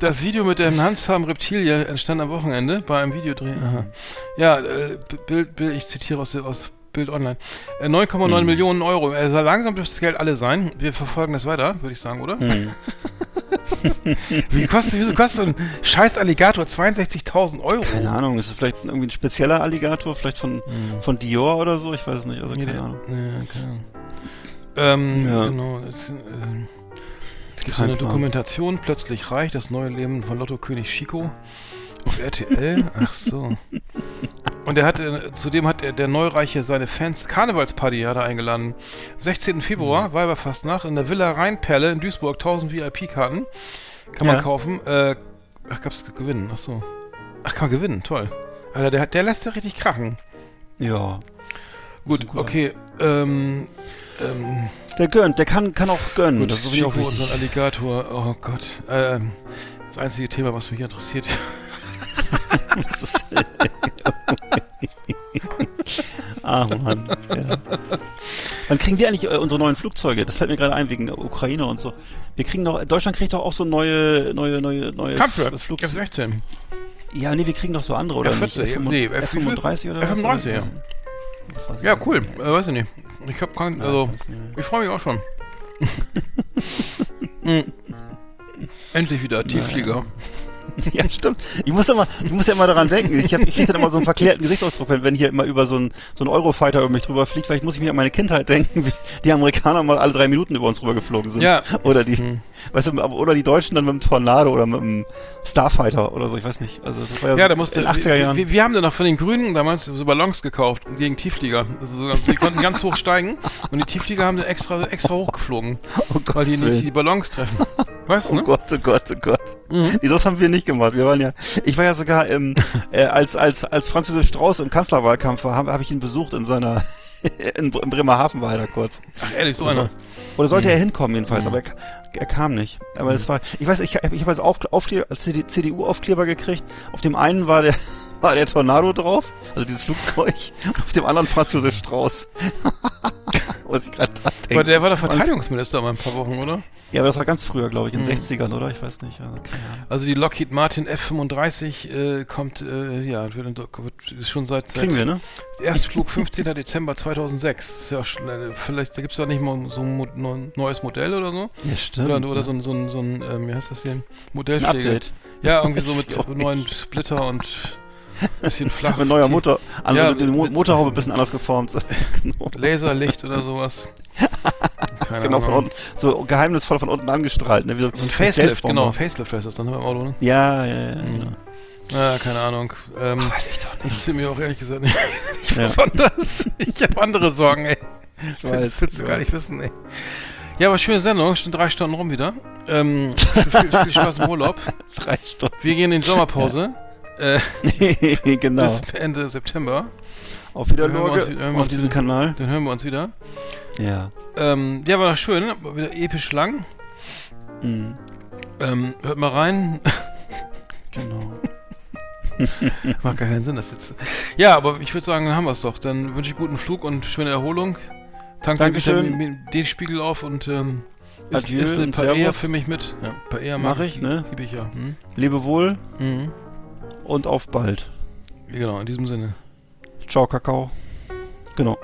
Das Video mit der handsamen Reptilie entstand am Wochenende bei einem Videodreh. Aha. Ja, äh, Bild, Bild, ich zitiere aus, aus Bild Online. Äh, 9,9 Millionen Euro. Äh, soll langsam dürfte das Geld alle sein. Wir verfolgen das weiter, würde ich sagen, oder? Wie kostet, wieso kostet so ein scheiß Alligator 62.000 Euro? Keine Ahnung, ist es vielleicht irgendwie ein spezieller Alligator, vielleicht von, von Dior oder so? Ich weiß es nicht, also Nee, keine der- Ahnung. Ja, keine Ahnung. Ähm, Ja. genau. Es, ähm, es gibt so eine. Dokumentation, Plötzlich reich, das neue Leben von Lotto-König Chico auf RTL. Ach so. Und er hat, äh, zudem hat er, der Neureiche seine Fans Karnevalsparty hat er eingeladen. Am 16. Februar, Mhm. Weiberfastnacht, in der Villa Rheinperle in Duisburg, 1000 VIP-Karten. Kann man Ja. kaufen. Äh, ach, gab's gewinnen? Ach so. Ach, kann man gewinnen, toll. Alter, der, hat- der lässt ja richtig krachen. Ja. Gut, okay. Ähm, ähm, Der gönnt, der kann, kann auch gönnen. Gut, das ist wirklich auch Chico und wichtig. so ein Alligator. Oh Gott. Ähm, das einzige Thema, was mich interessiert. Ah, Mann. Ja. Wann kriegen wir eigentlich äh, unsere neuen Flugzeuge? Das fällt mir gerade ein wegen der Ukraine und so. Wir kriegen doch, Deutschland kriegt doch auch so neue, neue, neue, neue Flugzeuge. F-16. Ja, nee, wir kriegen doch so andere, oder F-14, nicht? F-35 nee, F- F-35 oder was? F-35, ja. Ja, cool. Äh, weiß ich nicht. Ich hab keinen, also, ich freue mich auch schon. Hm. Endlich wieder Tiefflieger. Ja, stimmt. Ich muss, ja mal, ich muss ja immer daran denken. Ich, hab, ich kriege dann immer so einen verklärten Gesichtsausdruck, wenn, wenn hier immer über so einen so einen Eurofighter über mich drüber fliegt. Vielleicht muss ich mich an meine Kindheit denken, wie die Amerikaner mal alle drei Minuten über uns rüber geflogen sind. Ja. Oder die, Hm. Weißt du, oder die Deutschen dann mit dem Tornado oder mit dem Starfighter oder so. Ich weiß nicht. Also das war ja, Ja, so da musste, in den 80er Jahren. wir, wir haben dann noch von den Grünen damals so Ballons gekauft gegen Tiefflieger. Also so, die konnten ganz hoch steigen und die Tiefflieger haben dann extra, extra hochgeflogen, oh Gott, weil die nicht die Ballons treffen. Weißt du, Oh ne? Gott, oh Gott, oh Gott. Mhm. Nee, das haben wir nicht gemacht. Wir waren ja, ich war ja sogar im, äh, als, als, als Franz Josef Strauß im Kanzlerwahlkampf war, habe hab ich ihn besucht in seiner, in, in Bremerhaven war er da kurz. Ach, ehrlich, so einer. Oder sollte Mhm. er hinkommen jedenfalls, aber er, er kam nicht. Aber es war, ich weiß, ich, ich habe als, Auf, Aufkleber, als CD, CDU-Aufkleber gekriegt. Auf dem einen war der, war der Tornado drauf, also dieses Flugzeug, und auf dem anderen Franz Josef Strauß. Was ich gerade da denke. Aber der war doch Verteidigungsminister mal ein paar Wochen, oder? Ja, aber das war ganz früher, glaube ich, in den Mhm. 60ern, oder? Ich weiß nicht. Also. Also die Lockheed Martin F-35 äh, kommt, äh, ja, wird, wird, ist schon seit, seit Kriegen wir, ne? Erstflug 15. Dezember 2006. Das ist ja auch schon, äh, vielleicht, da gibt es da nicht mal so ein neues Modell oder so? Ja, stimmt. Oder, oder so ein, so so ein ähm, wie heißt das hier? Modellpflege. Ein Update. Ja, irgendwie so mit neuen Splitter und bisschen flach. Mit neuer Motor, andere, Ja, die Motorhaube ein bisschen anders geformt. genau. Laserlicht oder sowas. Keine genau, von unten, so geheimnisvoll von unten angestrahlt. Ne? Wie so, So ein Facelift, genau. Facelift heißt das dann im Auto, ne? Ja, ja, ja. Mhm. Genau. Ja, keine Ahnung. Ähm, Weiß ich doch nicht. interessiert mich auch ehrlich gesagt nicht, nicht Ja. besonders. Ich habe andere Sorgen, ey. Ich weiß, Das willst du gar nicht wissen, ey. Ja, aber schöne Sendung. Schon drei Stunden rum wieder. Ähm, viel, viel Spaß im Urlaub. Drei Stunden. Wir gehen in die Sommerpause. Äh, genau. bis Ende September. Auf wieder Hören wir uns Lorge, wieder- hören wir auf diesem. Kanal. Dann hören wir uns wieder. Ja. Ähm, ja, war doch schön. War wieder episch lang. Mhm. Ähm, hört mal rein. Genau. Macht gar keinen Sinn, das jetzt. Ja, aber ich würde sagen, dann haben wir es doch. Dann wünsche ich guten Flug und schöne Erholung. Tank den Dankeschön. Vitamin D-Spiegel auf und ähm, ist, Adieu ist ein Servus. für mich mit. Ja, ein paar Eher Mach ich, ne? Liebe ich ja. Hm? Lebe wohl Mhm. Und auf bald. Genau, in diesem Sinne. Ciao, Kakao. Genau.